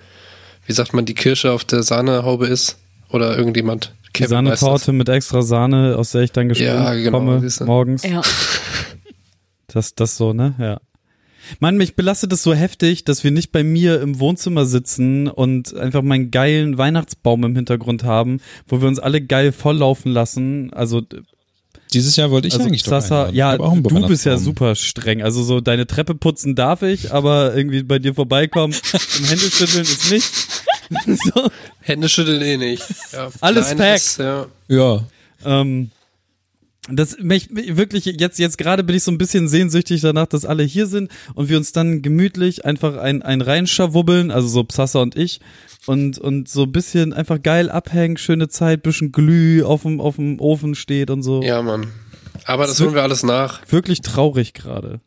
wie sagt man, die Kirsche auf der Sahnehaube ist. Oder irgendjemand. Die Kevin das. Sahnetorte mit extra Sahne, aus der ich dann gesprungen Ja, genau, komme morgens. Ja. Das, das so, ne? Ja. Mann, mich belastet es so heftig, dass wir nicht bei mir im Wohnzimmer sitzen und einfach meinen geilen Weihnachtsbaum im Hintergrund haben, wo wir uns alle geil volllaufen lassen. Also, Dieses Jahr wollte ich also eigentlich doch Sasa, einladen. ja, du bist ja super streng. Also so deine Treppe putzen darf ich, aber irgendwie bei dir vorbeikommen und Hände schütteln ist nicht. so. Hände schütteln eh nicht. Ja. Alles Nein, Facts. das, ja. Ja, Ähm, das mich wirklich jetzt jetzt gerade bin ich so ein bisschen sehnsüchtig danach, dass alle hier sind und wir uns dann gemütlich einfach ein ein reinschawubbeln, also so Psassa und ich und und so ein bisschen einfach geil abhängen, schöne Zeit, bisschen Glüh auf dem auf dem Ofen steht und so. ja, Mann. Aber das So- holen wir alles nach. Wirklich traurig gerade.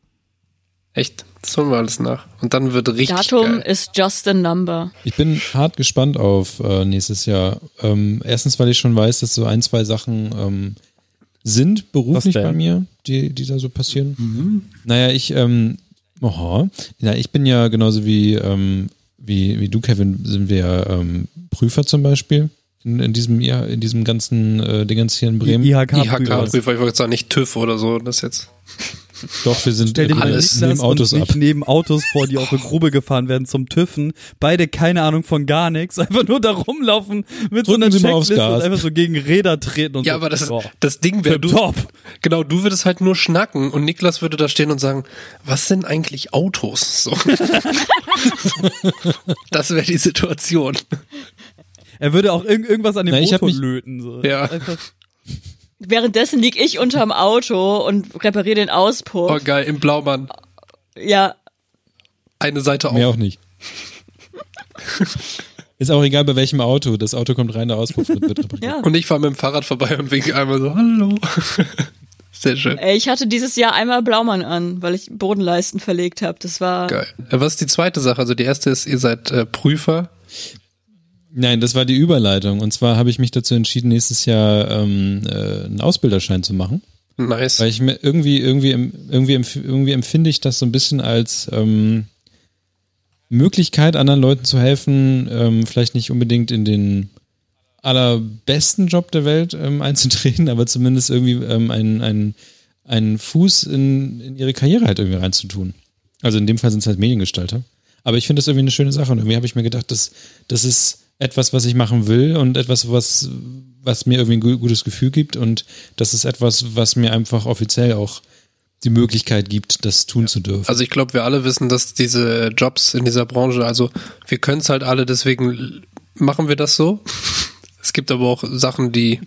Echt. Das holen wir alles nach. Und dann wird richtig Datum geil. ist just a number. Ich bin hart gespannt auf äh, nächstes Jahr. Ähm, erstens, weil ich schon weiß, dass so ein, zwei Sachen ähm, sind beruflich bei mir, die, die da so passieren. Naja, ich, ähm, oha, ja, ich bin ja genauso wie, ähm, wie, wie du, Kevin, sind wir ja, ähm, Prüfer zum Beispiel. In, in diesem in diesem ganzen äh, Dingens hier in Bremen. IHK-Prüfer. IHK-Prüfer, ich wollte sagen, nicht TÜV oder so, das jetzt. Doch, wir sind Stell dir Alles Niklas neben Autos und ab. neben Autos vor, die auf eine Grube gefahren werden zum TÜVen. Beide keine Ahnung von gar nichts, einfach nur da rumlaufen mit so Drücken einer mal aufs Checkliste und einfach so gegen Räder treten und Ja, so. aber das, Boah. das Ding wäre, du, Top. genau, du würdest halt nur schnacken und Niklas würde da stehen und sagen, was sind eigentlich Autos? So. das wäre die Situation. Er würde auch irg irgendwas an dem Na, Motor mich- löten. So. Ja. Einfach, Währenddessen lieg ich unterm Auto und repariere den Auspuff. Oh geil, im Blaumann. Ja, Eine Seite auf. Mehr auch nicht. Ist auch egal bei welchem Auto. Das Auto kommt rein, der Auspuff wird, wird repariert. ja. Und ich fahre mit dem Fahrrad vorbei und winke einmal so, hallo. Sehr schön. Ey, Ich hatte dieses Jahr einmal Blaumann an, weil ich Bodenleisten verlegt habe. Das war Geil. Was ist die zweite Sache? Also die erste ist, ihr seid äh, Prüfer. Nein, das war die Überleitung. Und zwar habe ich mich dazu entschieden, nächstes Jahr ähm, äh, einen Ausbilderschein zu machen. Nice. Weil ich mir irgendwie, irgendwie, irgendwie, irgendwie empfinde ich das so ein bisschen als ähm, Möglichkeit, anderen Leuten zu helfen, ähm, vielleicht nicht unbedingt in den allerbesten Job der Welt ähm, einzutreten, aber zumindest irgendwie ähm, einen, einen, einen Fuß in, in ihre Karriere halt irgendwie reinzutun. Also in dem Fall sind es halt Mediengestalter. Aber ich finde das irgendwie eine schöne Sache und irgendwie habe ich mir gedacht, das, das ist etwas, was ich machen will und etwas, was, was mir irgendwie ein gu- gutes Gefühl gibt und das ist etwas, was mir einfach offiziell auch die Möglichkeit gibt, das tun zu dürfen. Also ich glaube, wir alle wissen, dass diese Jobs in dieser Branche, also wir können es halt alle, deswegen machen wir das so. Es gibt aber auch Sachen, die,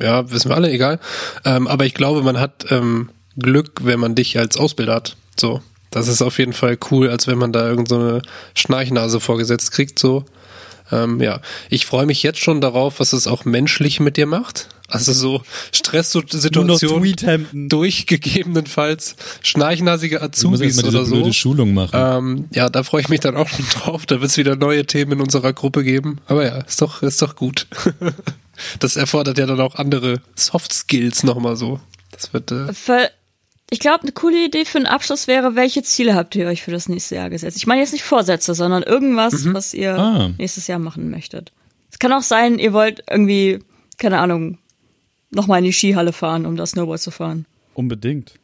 ja, wissen wir alle, egal. Ähm, aber ich glaube, man hat ähm, Glück, wenn man dich als Ausbilder hat. So. Das ist auf jeden Fall cool, als wenn man da irgend so eine Schnarchnase vorgesetzt kriegt, so. Ähm, ja, ich freue mich jetzt schon darauf, was es auch menschlich mit dir macht. Also so Stresssituationen Tweethemden. durch gegebenenfalls schnarchnasige Azubis oder so. blöde Schulung machen. Ähm, ja, da freue ich mich dann auch schon drauf. Da wird es wieder neue Themen in unserer Gruppe geben. Aber ja, ist doch, ist doch gut. das erfordert ja dann auch andere Soft Skills nochmal so. Das wird, äh, Ver- Ich glaube, eine coole Idee für einen Abschluss wäre, welche Ziele habt ihr euch für das nächste Jahr gesetzt? Ich meine jetzt nicht Vorsätze, sondern irgendwas, was ihr Ah. nächstes Jahr machen möchtet. Es kann auch sein, ihr wollt irgendwie, keine Ahnung, nochmal in die Skihalle fahren, um das Snowboard zu fahren. Unbedingt.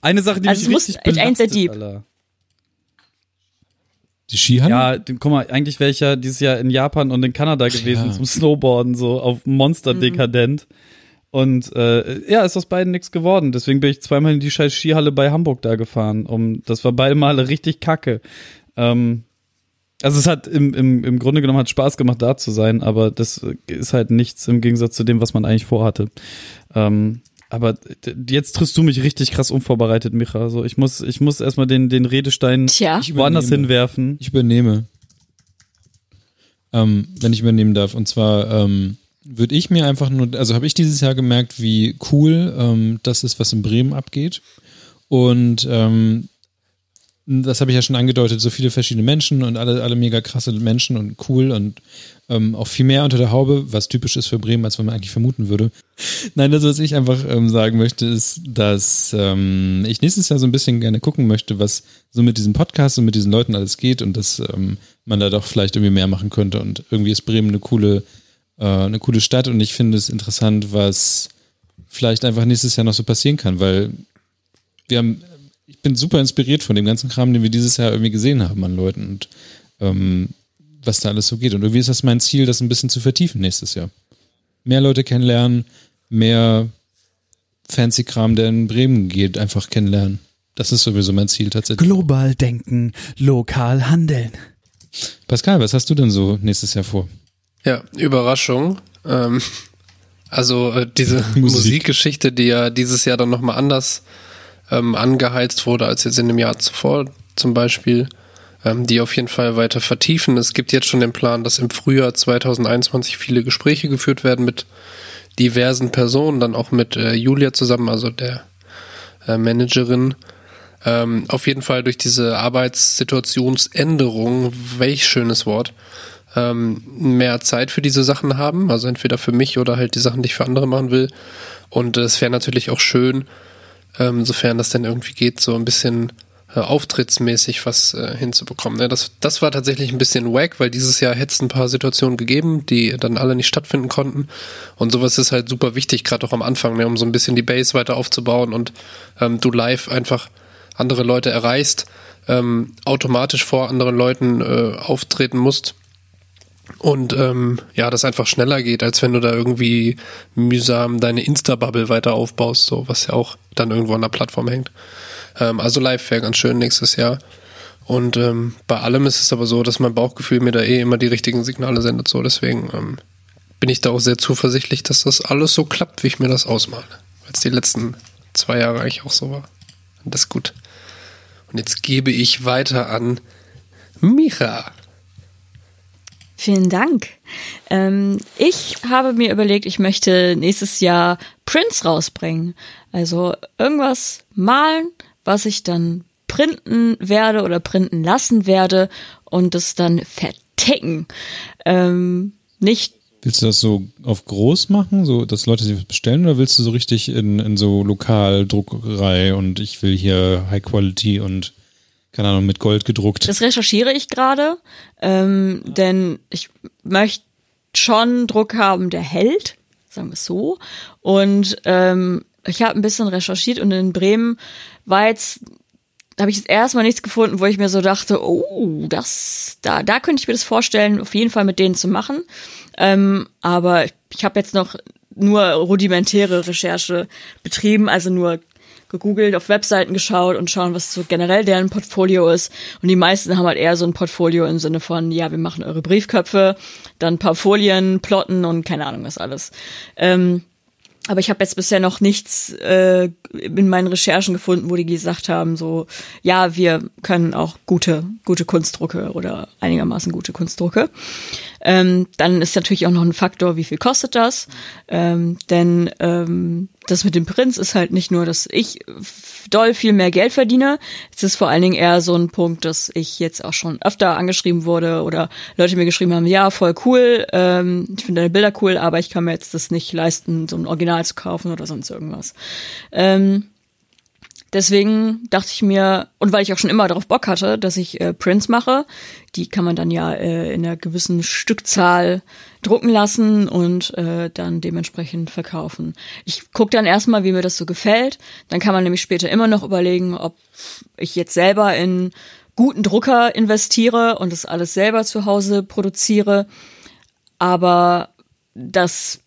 Eine Sache, die Also mich muss richtig sehr belastet, deep. Alter. Die Skihalle? Ja, guck mal, eigentlich wäre ich ja dieses Jahr in Japan und in Kanada gewesen Ja. zum Snowboarden, so auf Monster dekadent. Und äh, ja, ist aus beiden nichts geworden. Deswegen bin ich zweimal in die scheiß Skihalle bei Hamburg da gefahren. Um, das war beide Male richtig kacke. Ähm, also es hat im, im, im Grunde genommen hat Spaß gemacht, da zu sein, aber das ist halt nichts im Gegensatz zu dem, was man eigentlich vorhatte. Ähm, aber jetzt triffst du mich richtig krass unvorbereitet, Micha. Also ich muss, ich muss erstmal den, den Redestein Tja. Woanders hinwerfen. Ich übernehme. Ähm, wenn ich übernehmen darf. Und zwar ähm, würde ich mir einfach nur, also habe ich dieses Jahr gemerkt, wie cool ähm, das ist, was in Bremen abgeht. Und ähm, das habe ich ja schon angedeutet, so viele verschiedene Menschen und alle, alle mega krasse Menschen und cool und ähm, auch viel mehr unter der Haube, was typisch ist für Bremen, als man eigentlich vermuten würde. Nein, das, was ich einfach ähm, sagen möchte, ist, dass ähm, ich nächstes Jahr so ein bisschen gerne gucken möchte, was so mit diesem Podcast und mit diesen Leuten alles geht und dass ähm, man da doch vielleicht irgendwie mehr machen könnte. Und irgendwie ist Bremen eine coole, äh, eine coole Stadt und ich finde es interessant, was vielleicht einfach nächstes Jahr noch so passieren kann, weil wir haben, ich bin super inspiriert von dem ganzen Kram, den wir dieses Jahr irgendwie gesehen haben an Leuten und ähm, was da alles so geht. Und irgendwie ist das mein Ziel, das ein bisschen zu vertiefen nächstes Jahr. Mehr Leute kennenlernen, mehr fancy Kram, der in Bremen geht, einfach kennenlernen. Das ist sowieso mein Ziel tatsächlich. Global denken, lokal handeln. Pascal, was hast du denn so nächstes Jahr vor? Ja, Überraschung. Ähm, also äh, diese Musik. Musikgeschichte, die ja dieses Jahr dann nochmal anders ähm, angeheizt wurde als jetzt in dem Jahr zuvor zum Beispiel, ähm, die auf jeden Fall weiter vertiefen. Es gibt jetzt schon den Plan, dass im Frühjahr 2021 viele Gespräche geführt werden mit diversen Personen, dann auch mit äh, Julia zusammen, also der äh, Managerin. Ähm, auf jeden Fall durch diese Arbeitssituationsänderung, welch schönes Wort, ähm, mehr Zeit für diese Sachen haben, also entweder für mich oder halt die Sachen, die ich für andere machen will. Und es wäre natürlich auch schön, ähm, sofern das denn irgendwie geht, so ein bisschen äh, auftrittsmäßig was äh, hinzubekommen. Ne? Das, das war tatsächlich ein bisschen wack, weil dieses Jahr hätte es ein paar Situationen gegeben, die dann alle nicht stattfinden konnten. Und sowas ist halt super wichtig, gerade auch am Anfang, ne? um so ein bisschen die Base weiter aufzubauen und ähm, du live einfach andere Leute erreichst, ähm, automatisch vor anderen Leuten äh, auftreten musst. Und ähm, ja, das einfach schneller geht, als wenn du da irgendwie mühsam deine Insta-Bubble weiter aufbaust, so was ja auch dann irgendwo an der Plattform hängt. Ähm, also live wäre ganz schön nächstes Jahr. Und ähm, bei allem ist es aber so, dass mein Bauchgefühl mir da eh immer die richtigen Signale sendet. So, deswegen ähm, bin ich da auch sehr zuversichtlich, dass das alles so klappt, wie ich mir das ausmale. Weil es die letzten zwei Jahre eigentlich auch so war. Und das ist gut. Und jetzt gebe ich weiter an Micha. Vielen Dank. Ähm, ich habe mir überlegt, ich möchte nächstes Jahr Prints rausbringen. Also irgendwas malen, was ich dann printen werde oder printen lassen werde und es dann verticken. Ähm, nicht Willst du das so auf groß machen, so dass Leute sich was bestellen, oder willst du so richtig in, in so Lokaldruckerei und ich will hier High Quality und keine Ahnung mit Gold gedruckt? Das recherchiere ich gerade, ähm, denn ich möchte schon Druck haben, der hält, sagen wir es so. Und ähm, ich habe ein bisschen recherchiert und in Bremen war jetzt habe ich jetzt erstmal nichts gefunden, wo ich mir so dachte, oh, das, da, da könnte ich mir das vorstellen, auf jeden Fall mit denen zu machen. Ähm, aber ich habe jetzt noch nur rudimentäre Recherche betrieben, also nur gegoogelt, auf Webseiten geschaut und schauen, was so generell deren Portfolio ist. Und die meisten haben halt eher so ein Portfolio im Sinne von, ja, wir machen eure Briefköpfe, dann paar Folien, plotten und keine Ahnung was alles. Ähm, aber ich habe jetzt bisher noch nichts äh, in meinen Recherchen gefunden, wo die gesagt haben, so, ja, wir können auch gute, gute Kunstdrucke oder einigermaßen gute Kunstdrucke. Ähm, dann ist natürlich auch noch ein Faktor, wie viel kostet das? Ähm, denn ähm, das mit dem Prinz ist halt nicht nur, dass ich doll viel mehr Geld verdiene. Es ist vor allen Dingen eher so ein Punkt, dass ich jetzt auch schon öfter angeschrieben wurde oder Leute mir geschrieben haben, ja, voll cool, ähm, ich finde deine Bilder cool, aber ich kann mir jetzt das nicht leisten, so ein Original zu kaufen oder sonst irgendwas. Ähm, Deswegen dachte ich mir, und weil ich auch schon immer darauf Bock hatte, dass ich äh, Prints mache, die kann man dann ja äh, in einer gewissen Stückzahl drucken lassen und äh, dann dementsprechend verkaufen. Ich gucke dann erstmal, wie mir das so gefällt. Dann kann man nämlich später immer noch überlegen, ob ich jetzt selber in guten Drucker investiere und das alles selber zu Hause produziere. Aber das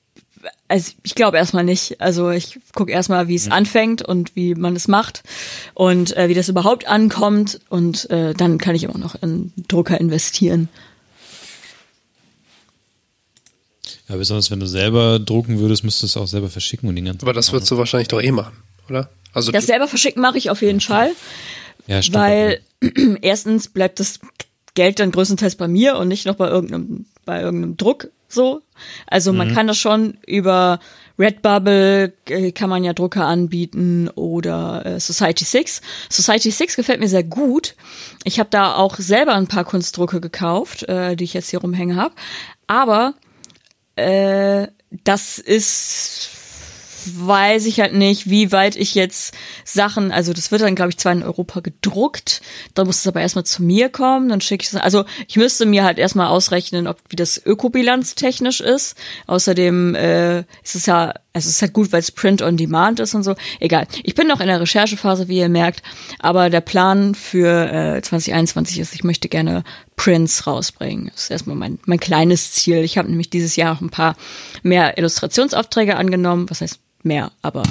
also ich glaube erstmal nicht. Also ich gucke erstmal, wie es mhm. anfängt und wie man es macht und äh, wie das überhaupt ankommt und äh, dann kann ich immer noch in Drucker investieren. Ja, besonders wenn du selber drucken würdest, müsstest du es auch selber verschicken und den ganzen. Aber das würdest du wahrscheinlich doch eh machen, oder? Also das selber verschicken mache ich auf jeden Fall. Ja, stimmt. Weil erstens bleibt das Geld dann größtenteils bei mir und nicht noch bei irgendeinem bei irgendeinem Druck so. Also man mhm. kann das schon über Redbubble äh, kann man ja Drucker anbieten oder äh, Society 6. Society 6 gefällt mir sehr gut. Ich habe da auch selber ein paar Kunstdrucke gekauft, äh, die ich jetzt hier rumhängen habe. Aber äh, das ist weiß ich halt nicht, wie weit ich jetzt Sachen, also das wird dann, glaube ich, zwar in Europa gedruckt, dann muss es aber erstmal zu mir kommen, dann schicke ich es, also ich müsste mir halt erstmal ausrechnen, ob wie das Ökobilanz technisch ist. Außerdem äh, ist es ja, also es ist halt gut, weil es Print on Demand ist und so. Egal. Ich bin noch in der Recherchephase, wie ihr merkt, aber der Plan für äh, 2021 ist, ich möchte gerne Prints rausbringen. Das ist erstmal mein, mein kleines Ziel. Ich habe nämlich dieses Jahr auch ein paar mehr Illustrationsaufträge angenommen. Was heißt mehr, aber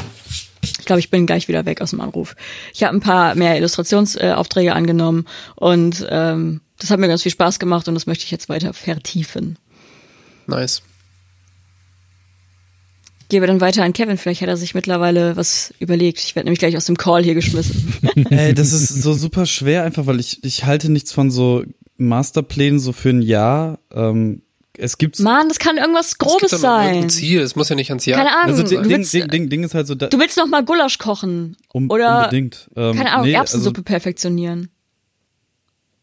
ich glaube, ich bin gleich wieder weg aus dem Anruf. Ich habe ein paar mehr Illustrationsaufträge äh, angenommen und ähm, das hat mir ganz viel Spaß gemacht und das möchte ich jetzt weiter vertiefen. Nice. Gebe dann weiter an Kevin, vielleicht hat er sich mittlerweile was überlegt. Ich werde nämlich gleich aus dem Call hier geschmissen. Ey, das ist so super schwer einfach, weil ich, ich halte nichts von so Masterplänen so für ein Jahr. Ähm, es gibt Mann, das kann irgendwas Grobes es sein. Ein Ziel, es muss ja nicht ans Jahr. Keine Ahnung. Also, Ding, willst, Ding, Ding, Ding, ist halt so. Da, du willst noch mal Gulasch kochen um, oder unbedingt. Ähm, keine Ahnung, nee, Erbsensuppe also, perfektionieren.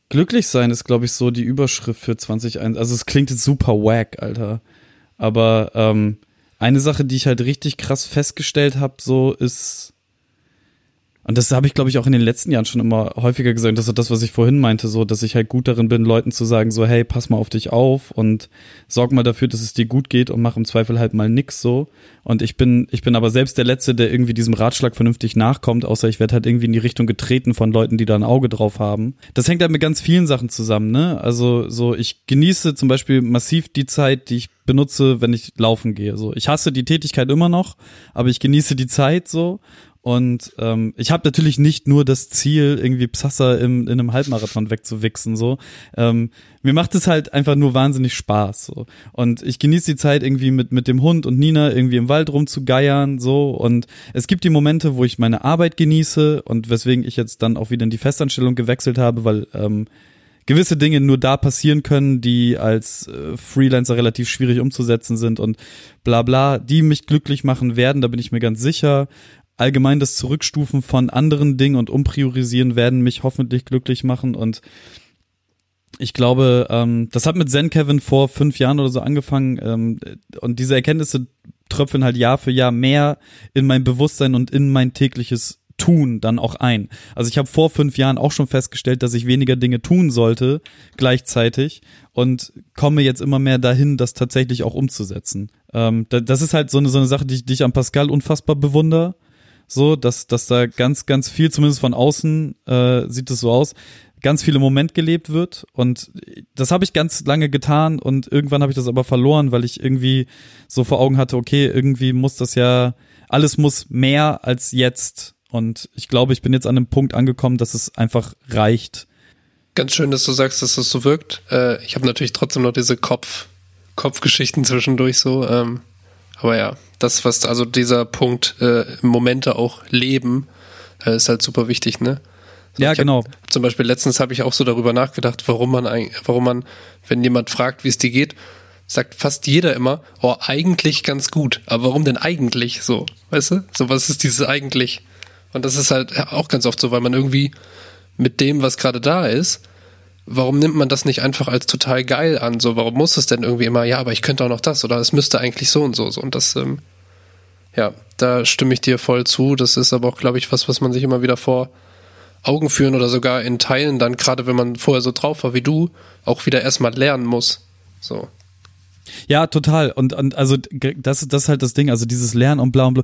Glücklich sein ist, glaube ich, so die Überschrift für 2021. Also es klingt jetzt super wack, Alter. Aber ähm, eine Sache, die ich halt richtig krass festgestellt habe, so ist und das habe ich, glaube ich, auch in den letzten Jahren schon immer häufiger gesagt. Das ist das, was ich vorhin meinte, so, dass ich halt gut darin bin, Leuten zu sagen, so, hey, pass mal auf dich auf und sorg mal dafür, dass es dir gut geht und mach im Zweifel halt mal nix so. Und ich bin, ich bin aber selbst der Letzte, der irgendwie diesem Ratschlag vernünftig nachkommt, außer ich werde halt irgendwie in die Richtung getreten von Leuten, die da ein Auge drauf haben. Das hängt halt mit ganz vielen Sachen zusammen, ne? Also, so, ich genieße zum Beispiel massiv die Zeit, die ich benutze, wenn ich laufen gehe. So, ich hasse die Tätigkeit immer noch, aber ich genieße die Zeit so und ähm, ich habe natürlich nicht nur das Ziel, irgendwie Psassa im, in einem Halbmarathon wegzuwichsen. So, ähm, mir macht es halt einfach nur wahnsinnig Spaß. So. Und ich genieße die Zeit irgendwie mit mit dem Hund und Nina irgendwie im Wald rumzugeiern. So und es gibt die Momente, wo ich meine Arbeit genieße und weswegen ich jetzt dann auch wieder in die Festanstellung gewechselt habe, weil ähm, gewisse Dinge nur da passieren können, die als äh, Freelancer relativ schwierig umzusetzen sind und bla bla, die mich glücklich machen werden, da bin ich mir ganz sicher allgemein das Zurückstufen von anderen Dingen und Umpriorisieren werden mich hoffentlich glücklich machen und ich glaube, ähm, das hat mit Zen Kevin vor fünf Jahren oder so angefangen ähm, und diese Erkenntnisse tröpfeln halt Jahr für Jahr mehr in mein Bewusstsein und in mein tägliches Tun dann auch ein. Also ich habe vor fünf Jahren auch schon festgestellt, dass ich weniger Dinge tun sollte gleichzeitig und komme jetzt immer mehr dahin, das tatsächlich auch umzusetzen. Ähm, das ist halt so eine, so eine Sache, die ich, die ich an Pascal unfassbar bewundere so, dass, dass da ganz, ganz viel, zumindest von außen äh, sieht es so aus, ganz viel im Moment gelebt wird. Und das habe ich ganz lange getan und irgendwann habe ich das aber verloren, weil ich irgendwie so vor Augen hatte, okay, irgendwie muss das ja, alles muss mehr als jetzt. Und ich glaube, ich bin jetzt an einem Punkt angekommen, dass es einfach reicht. Ganz schön, dass du sagst, dass das so wirkt. Äh, ich habe natürlich trotzdem noch diese Kopf, Kopfgeschichten zwischendurch so. Ähm, aber ja, das, was, also dieser Punkt, äh, Momente auch leben, äh, ist halt super wichtig, ne? So, ja, hab- genau. Zum Beispiel letztens habe ich auch so darüber nachgedacht, warum man, warum man, wenn jemand fragt, wie es dir geht, sagt fast jeder immer, oh, eigentlich ganz gut. Aber warum denn eigentlich so? Weißt du? So, was ist dieses eigentlich? Und das ist halt auch ganz oft so, weil man irgendwie mit dem, was gerade da ist, warum nimmt man das nicht einfach als total geil an? So, warum muss es denn irgendwie immer, ja, aber ich könnte auch noch das oder es müsste eigentlich so und so. so. Und das, ähm, ja, da stimme ich dir voll zu. Das ist aber auch, glaube ich, was, was man sich immer wieder vor Augen führen oder sogar in Teilen dann, gerade wenn man vorher so drauf war wie du, auch wieder erstmal lernen muss. So. Ja, total. Und, und also das, das ist halt das Ding, also dieses Lernen und bla und bla.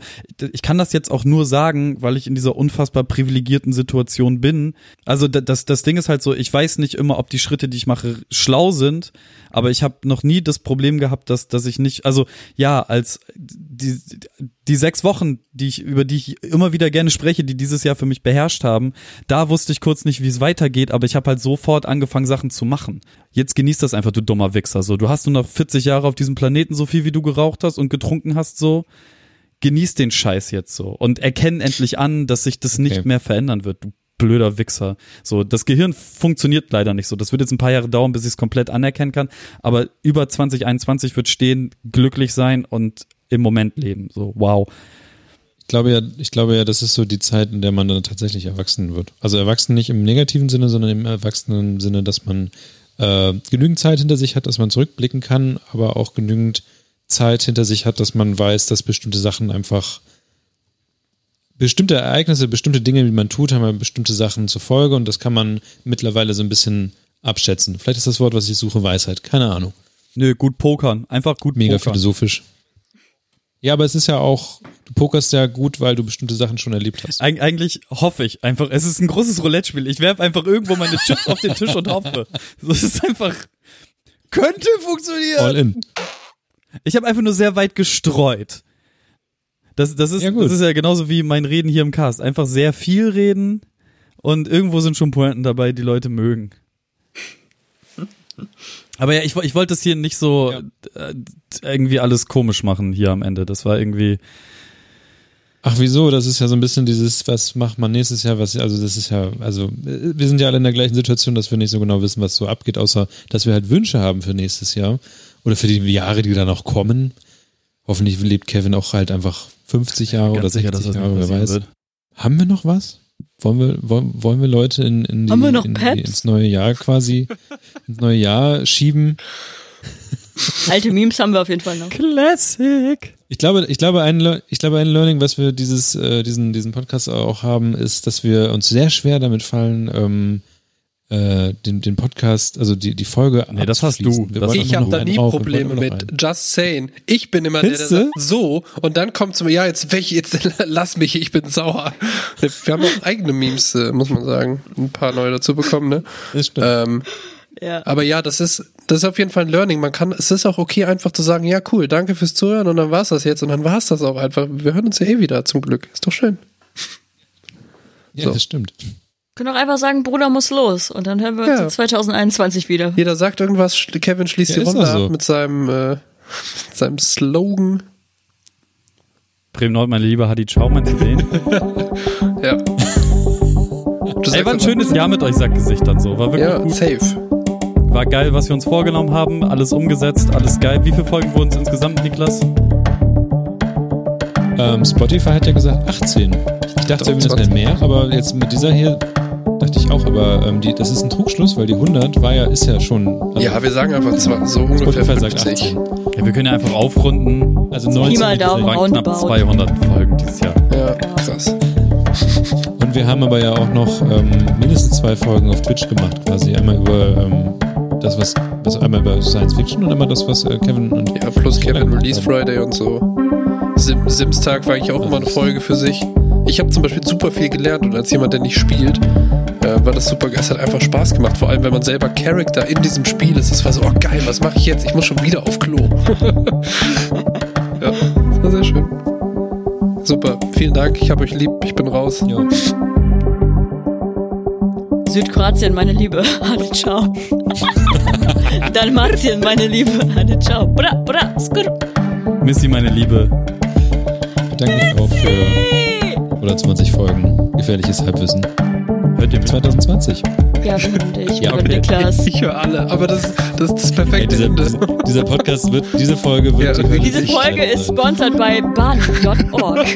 Ich kann das jetzt auch nur sagen, weil ich in dieser unfassbar privilegierten Situation bin. Also da- das, das Ding ist halt so, ich weiß nicht immer, ob die Schritte, die ich mache, schlau sind, aber ich habe noch nie das Problem gehabt, dass, dass ich nicht, also ja, als die, die sechs Wochen, die ich, über die ich immer wieder gerne spreche, die dieses Jahr für mich beherrscht haben, da wusste ich kurz nicht, wie es weitergeht, aber ich habe halt sofort angefangen, Sachen zu machen. Jetzt genießt das einfach, du dummer Wichser. So, du hast nur noch 40 Jahre auf diesem Planeten, so viel wie du geraucht hast und getrunken hast, so. Genieß den Scheiß jetzt so und erkenn endlich an, dass sich das nicht Okay. mehr verändern wird, du blöder Wichser. So, das Gehirn funktioniert leider nicht so. Das wird jetzt ein paar Jahre dauern, bis ich es komplett anerkennen kann. Aber über 2021 wird stehen, glücklich sein und im Moment leben. So, wow. Ich glaube ja, ich glaube ja, das ist so die Zeit, in der man dann tatsächlich erwachsen wird. Also erwachsen nicht im negativen Sinne, sondern im erwachsenen Sinne, dass man äh, genügend Zeit hinter sich hat, dass man zurückblicken kann, aber auch genügend Zeit hinter sich hat, dass man weiß, dass bestimmte Sachen einfach bestimmte Ereignisse, bestimmte Dinge, die man tut, haben ja bestimmte Sachen zur Folge und das kann man mittlerweile so ein bisschen abschätzen. Vielleicht ist das Wort, was ich suche, Weisheit. Keine Ahnung. Nö, gut pokern. Einfach gut Mega pokern. philosophisch. Ja, aber es ist ja auch, du pokerst ja gut, weil du bestimmte Sachen schon erlebt hast. Eig eigentlich hoffe ich einfach, es ist ein großes Roulette-Spiel. Ich werfe einfach irgendwo meine Chips auf den Tisch und hoffe. Es ist einfach, könnte funktionieren. All in. Ich habe einfach nur sehr weit gestreut. Das, das, ist, Ja, das ist ja genauso wie mein Reden hier im Cast. Einfach sehr viel reden und irgendwo sind schon Pointen dabei, die Leute mögen. Aber ja, ich, ich wollte es hier nicht so äh, irgendwie alles komisch machen hier am Ende. Das war irgendwie. Ach, wieso? Das ist ja so ein bisschen dieses, was macht man nächstes Jahr, was, also das ist ja, also äh, wir sind ja alle in der gleichen Situation, dass wir nicht so genau wissen, was so abgeht, außer dass wir halt Wünsche haben für nächstes Jahr oder für die Jahre, die da noch kommen. Hoffentlich lebt Kevin auch halt einfach 50 Jahre oder 60 Jahre, wer weiß. Haben wir noch was? Wollen wir, wollen, wollen wir Leute in, in die, in die, ins neue Jahr quasi, ins neue Jahr schieben? Alte Memes haben wir auf jeden Fall noch. Classic. Ich glaube, ich glaube, ein, Le- ich glaube, ein Learning, was wir dieses, äh, diesen, diesen Podcast auch haben, ist, dass wir uns sehr schwer damit fallen, ähm, äh, den, den Podcast, also die, die Folge. Nee, das hast du. Das Ich habe da nie Probleme mit. Just saying. Ich bin immer der, der sagt so und dann kommt zum ja jetzt welche jetzt lass mich, ich bin sauer. Wir haben auch eigene Memes, äh, muss man sagen, ein paar neue dazu bekommen, ne? Das stimmt. Ähm, Ja. aber ja, das ist das ist auf jeden Fall ein Learning. Man kann, es ist auch okay, einfach zu sagen, ja cool, danke fürs Zuhören und dann war's das jetzt und dann war's das auch einfach. Wir hören uns ja eh wieder, zum Glück. Ist doch schön. ja, so. das stimmt. Können auch einfach sagen, Bruder muss los. Und dann hören wir uns Ja. in 2021 wieder. Jeder sagt irgendwas, Kevin schließt Ja, die Runde so. ab mit seinem äh, mit seinem Slogan. Bremen Nord, meine Liebe, Hadi, ciao, meine Ideen. Ja. Ey, war ein schönes Jahr mit euch Sackgesichtern so. War wirklich Ja, gut. safe. War geil, was wir uns vorgenommen haben. Alles umgesetzt, alles geil. Wie viele Folgen wurden es insgesamt, Niklas? Ähm, Spotify hat ja gesagt 18. Ich dachte irgendwie, das wären mehr, aber jetzt mit dieser hier dachte ich auch, aber ähm, die, das ist ein Trugschluss, weil die 100 war ja, ist ja schon. Also Ja, wir sagen einfach zwar so ungefähr Spotify sagt 50. 18. Ja, wir können ja einfach aufrunden. Also Pi 19. mal Daumen, Wir waren knapp roundabout. 200 Folgen dieses Jahr. Ja, krass. Und wir haben aber ja auch noch ähm, mindestens zwei Folgen auf Twitch gemacht, quasi. Einmal über ähm, das, was, was einmal über Science Fiction und einmal das, was äh, Kevin und Ja, plus Kevin Release. Friday und so. Sim Sims Tag war eigentlich auch immer eine Folge für sich. Ich habe zum Beispiel super viel gelernt und als jemand, der nicht spielt, äh, war das super geil. Es hat einfach Spaß gemacht. Vor allem, wenn man selber Charakter in diesem Spiel ist. Das war so, oh geil, was mache ich jetzt? Ich muss schon wieder auf Klo. ja, das war sehr schön. Super, vielen Dank. Ich habe euch lieb. Ich bin raus. Jo. Südkroatien, meine Liebe. Hadi, ciao. Dalmatien, meine Liebe. Hadi, ciao. Bra, bra, skur. Missy, meine Liebe. bedanke mich auch für oder 20 Folgen gefährliches Halbwissen. Hört ihr mich? 2020. Ja, hoffentlich. Ja, Ja, okay. Niklas. Ich höre alle, aber das, das ist das perfekte Ey, dieser, Ende. dieser, dieser Podcast wird, diese Folge wird. Ja, die Diese Folge ist sponsored bei bahn.org.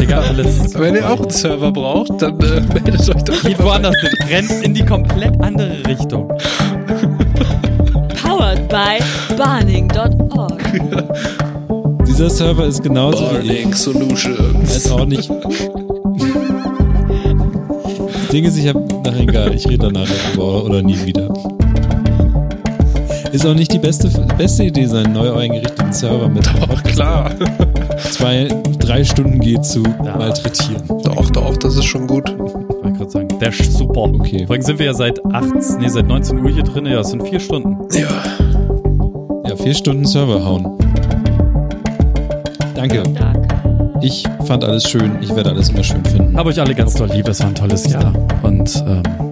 Digga, alles. Wenn ihr auch einen Server braucht, dann äh, meldet euch doch. Geht woanders hin. Rennt in die komplett andere Richtung. Powered by bahning.org. Dieser Server ist genauso wie ich. Burning Solutions. ist auch nicht. Das Ding ist, ich hab. Ach, egal, ich rede danach darüber oder nie wieder. Ist auch nicht die beste, beste Idee, seinen neu eingerichteten Server mit Doch, klar. zwei, drei Stunden geht zu malträtieren. Doch, doch, das ist schon gut. Wollte ich gerade sagen. Der ist super. Okay. Übrigens sind wir ja seit 18, nee, seit 19 Uhr hier drin. Ja, es sind vier Stunden. Ja. Ja, vier Stunden Server hauen. Danke. Danke. Ich fand alles schön. Ich werde alles immer schön finden. Hab euch alle ganz doll lieb. Es war ein tolles Jahr. Und ähm,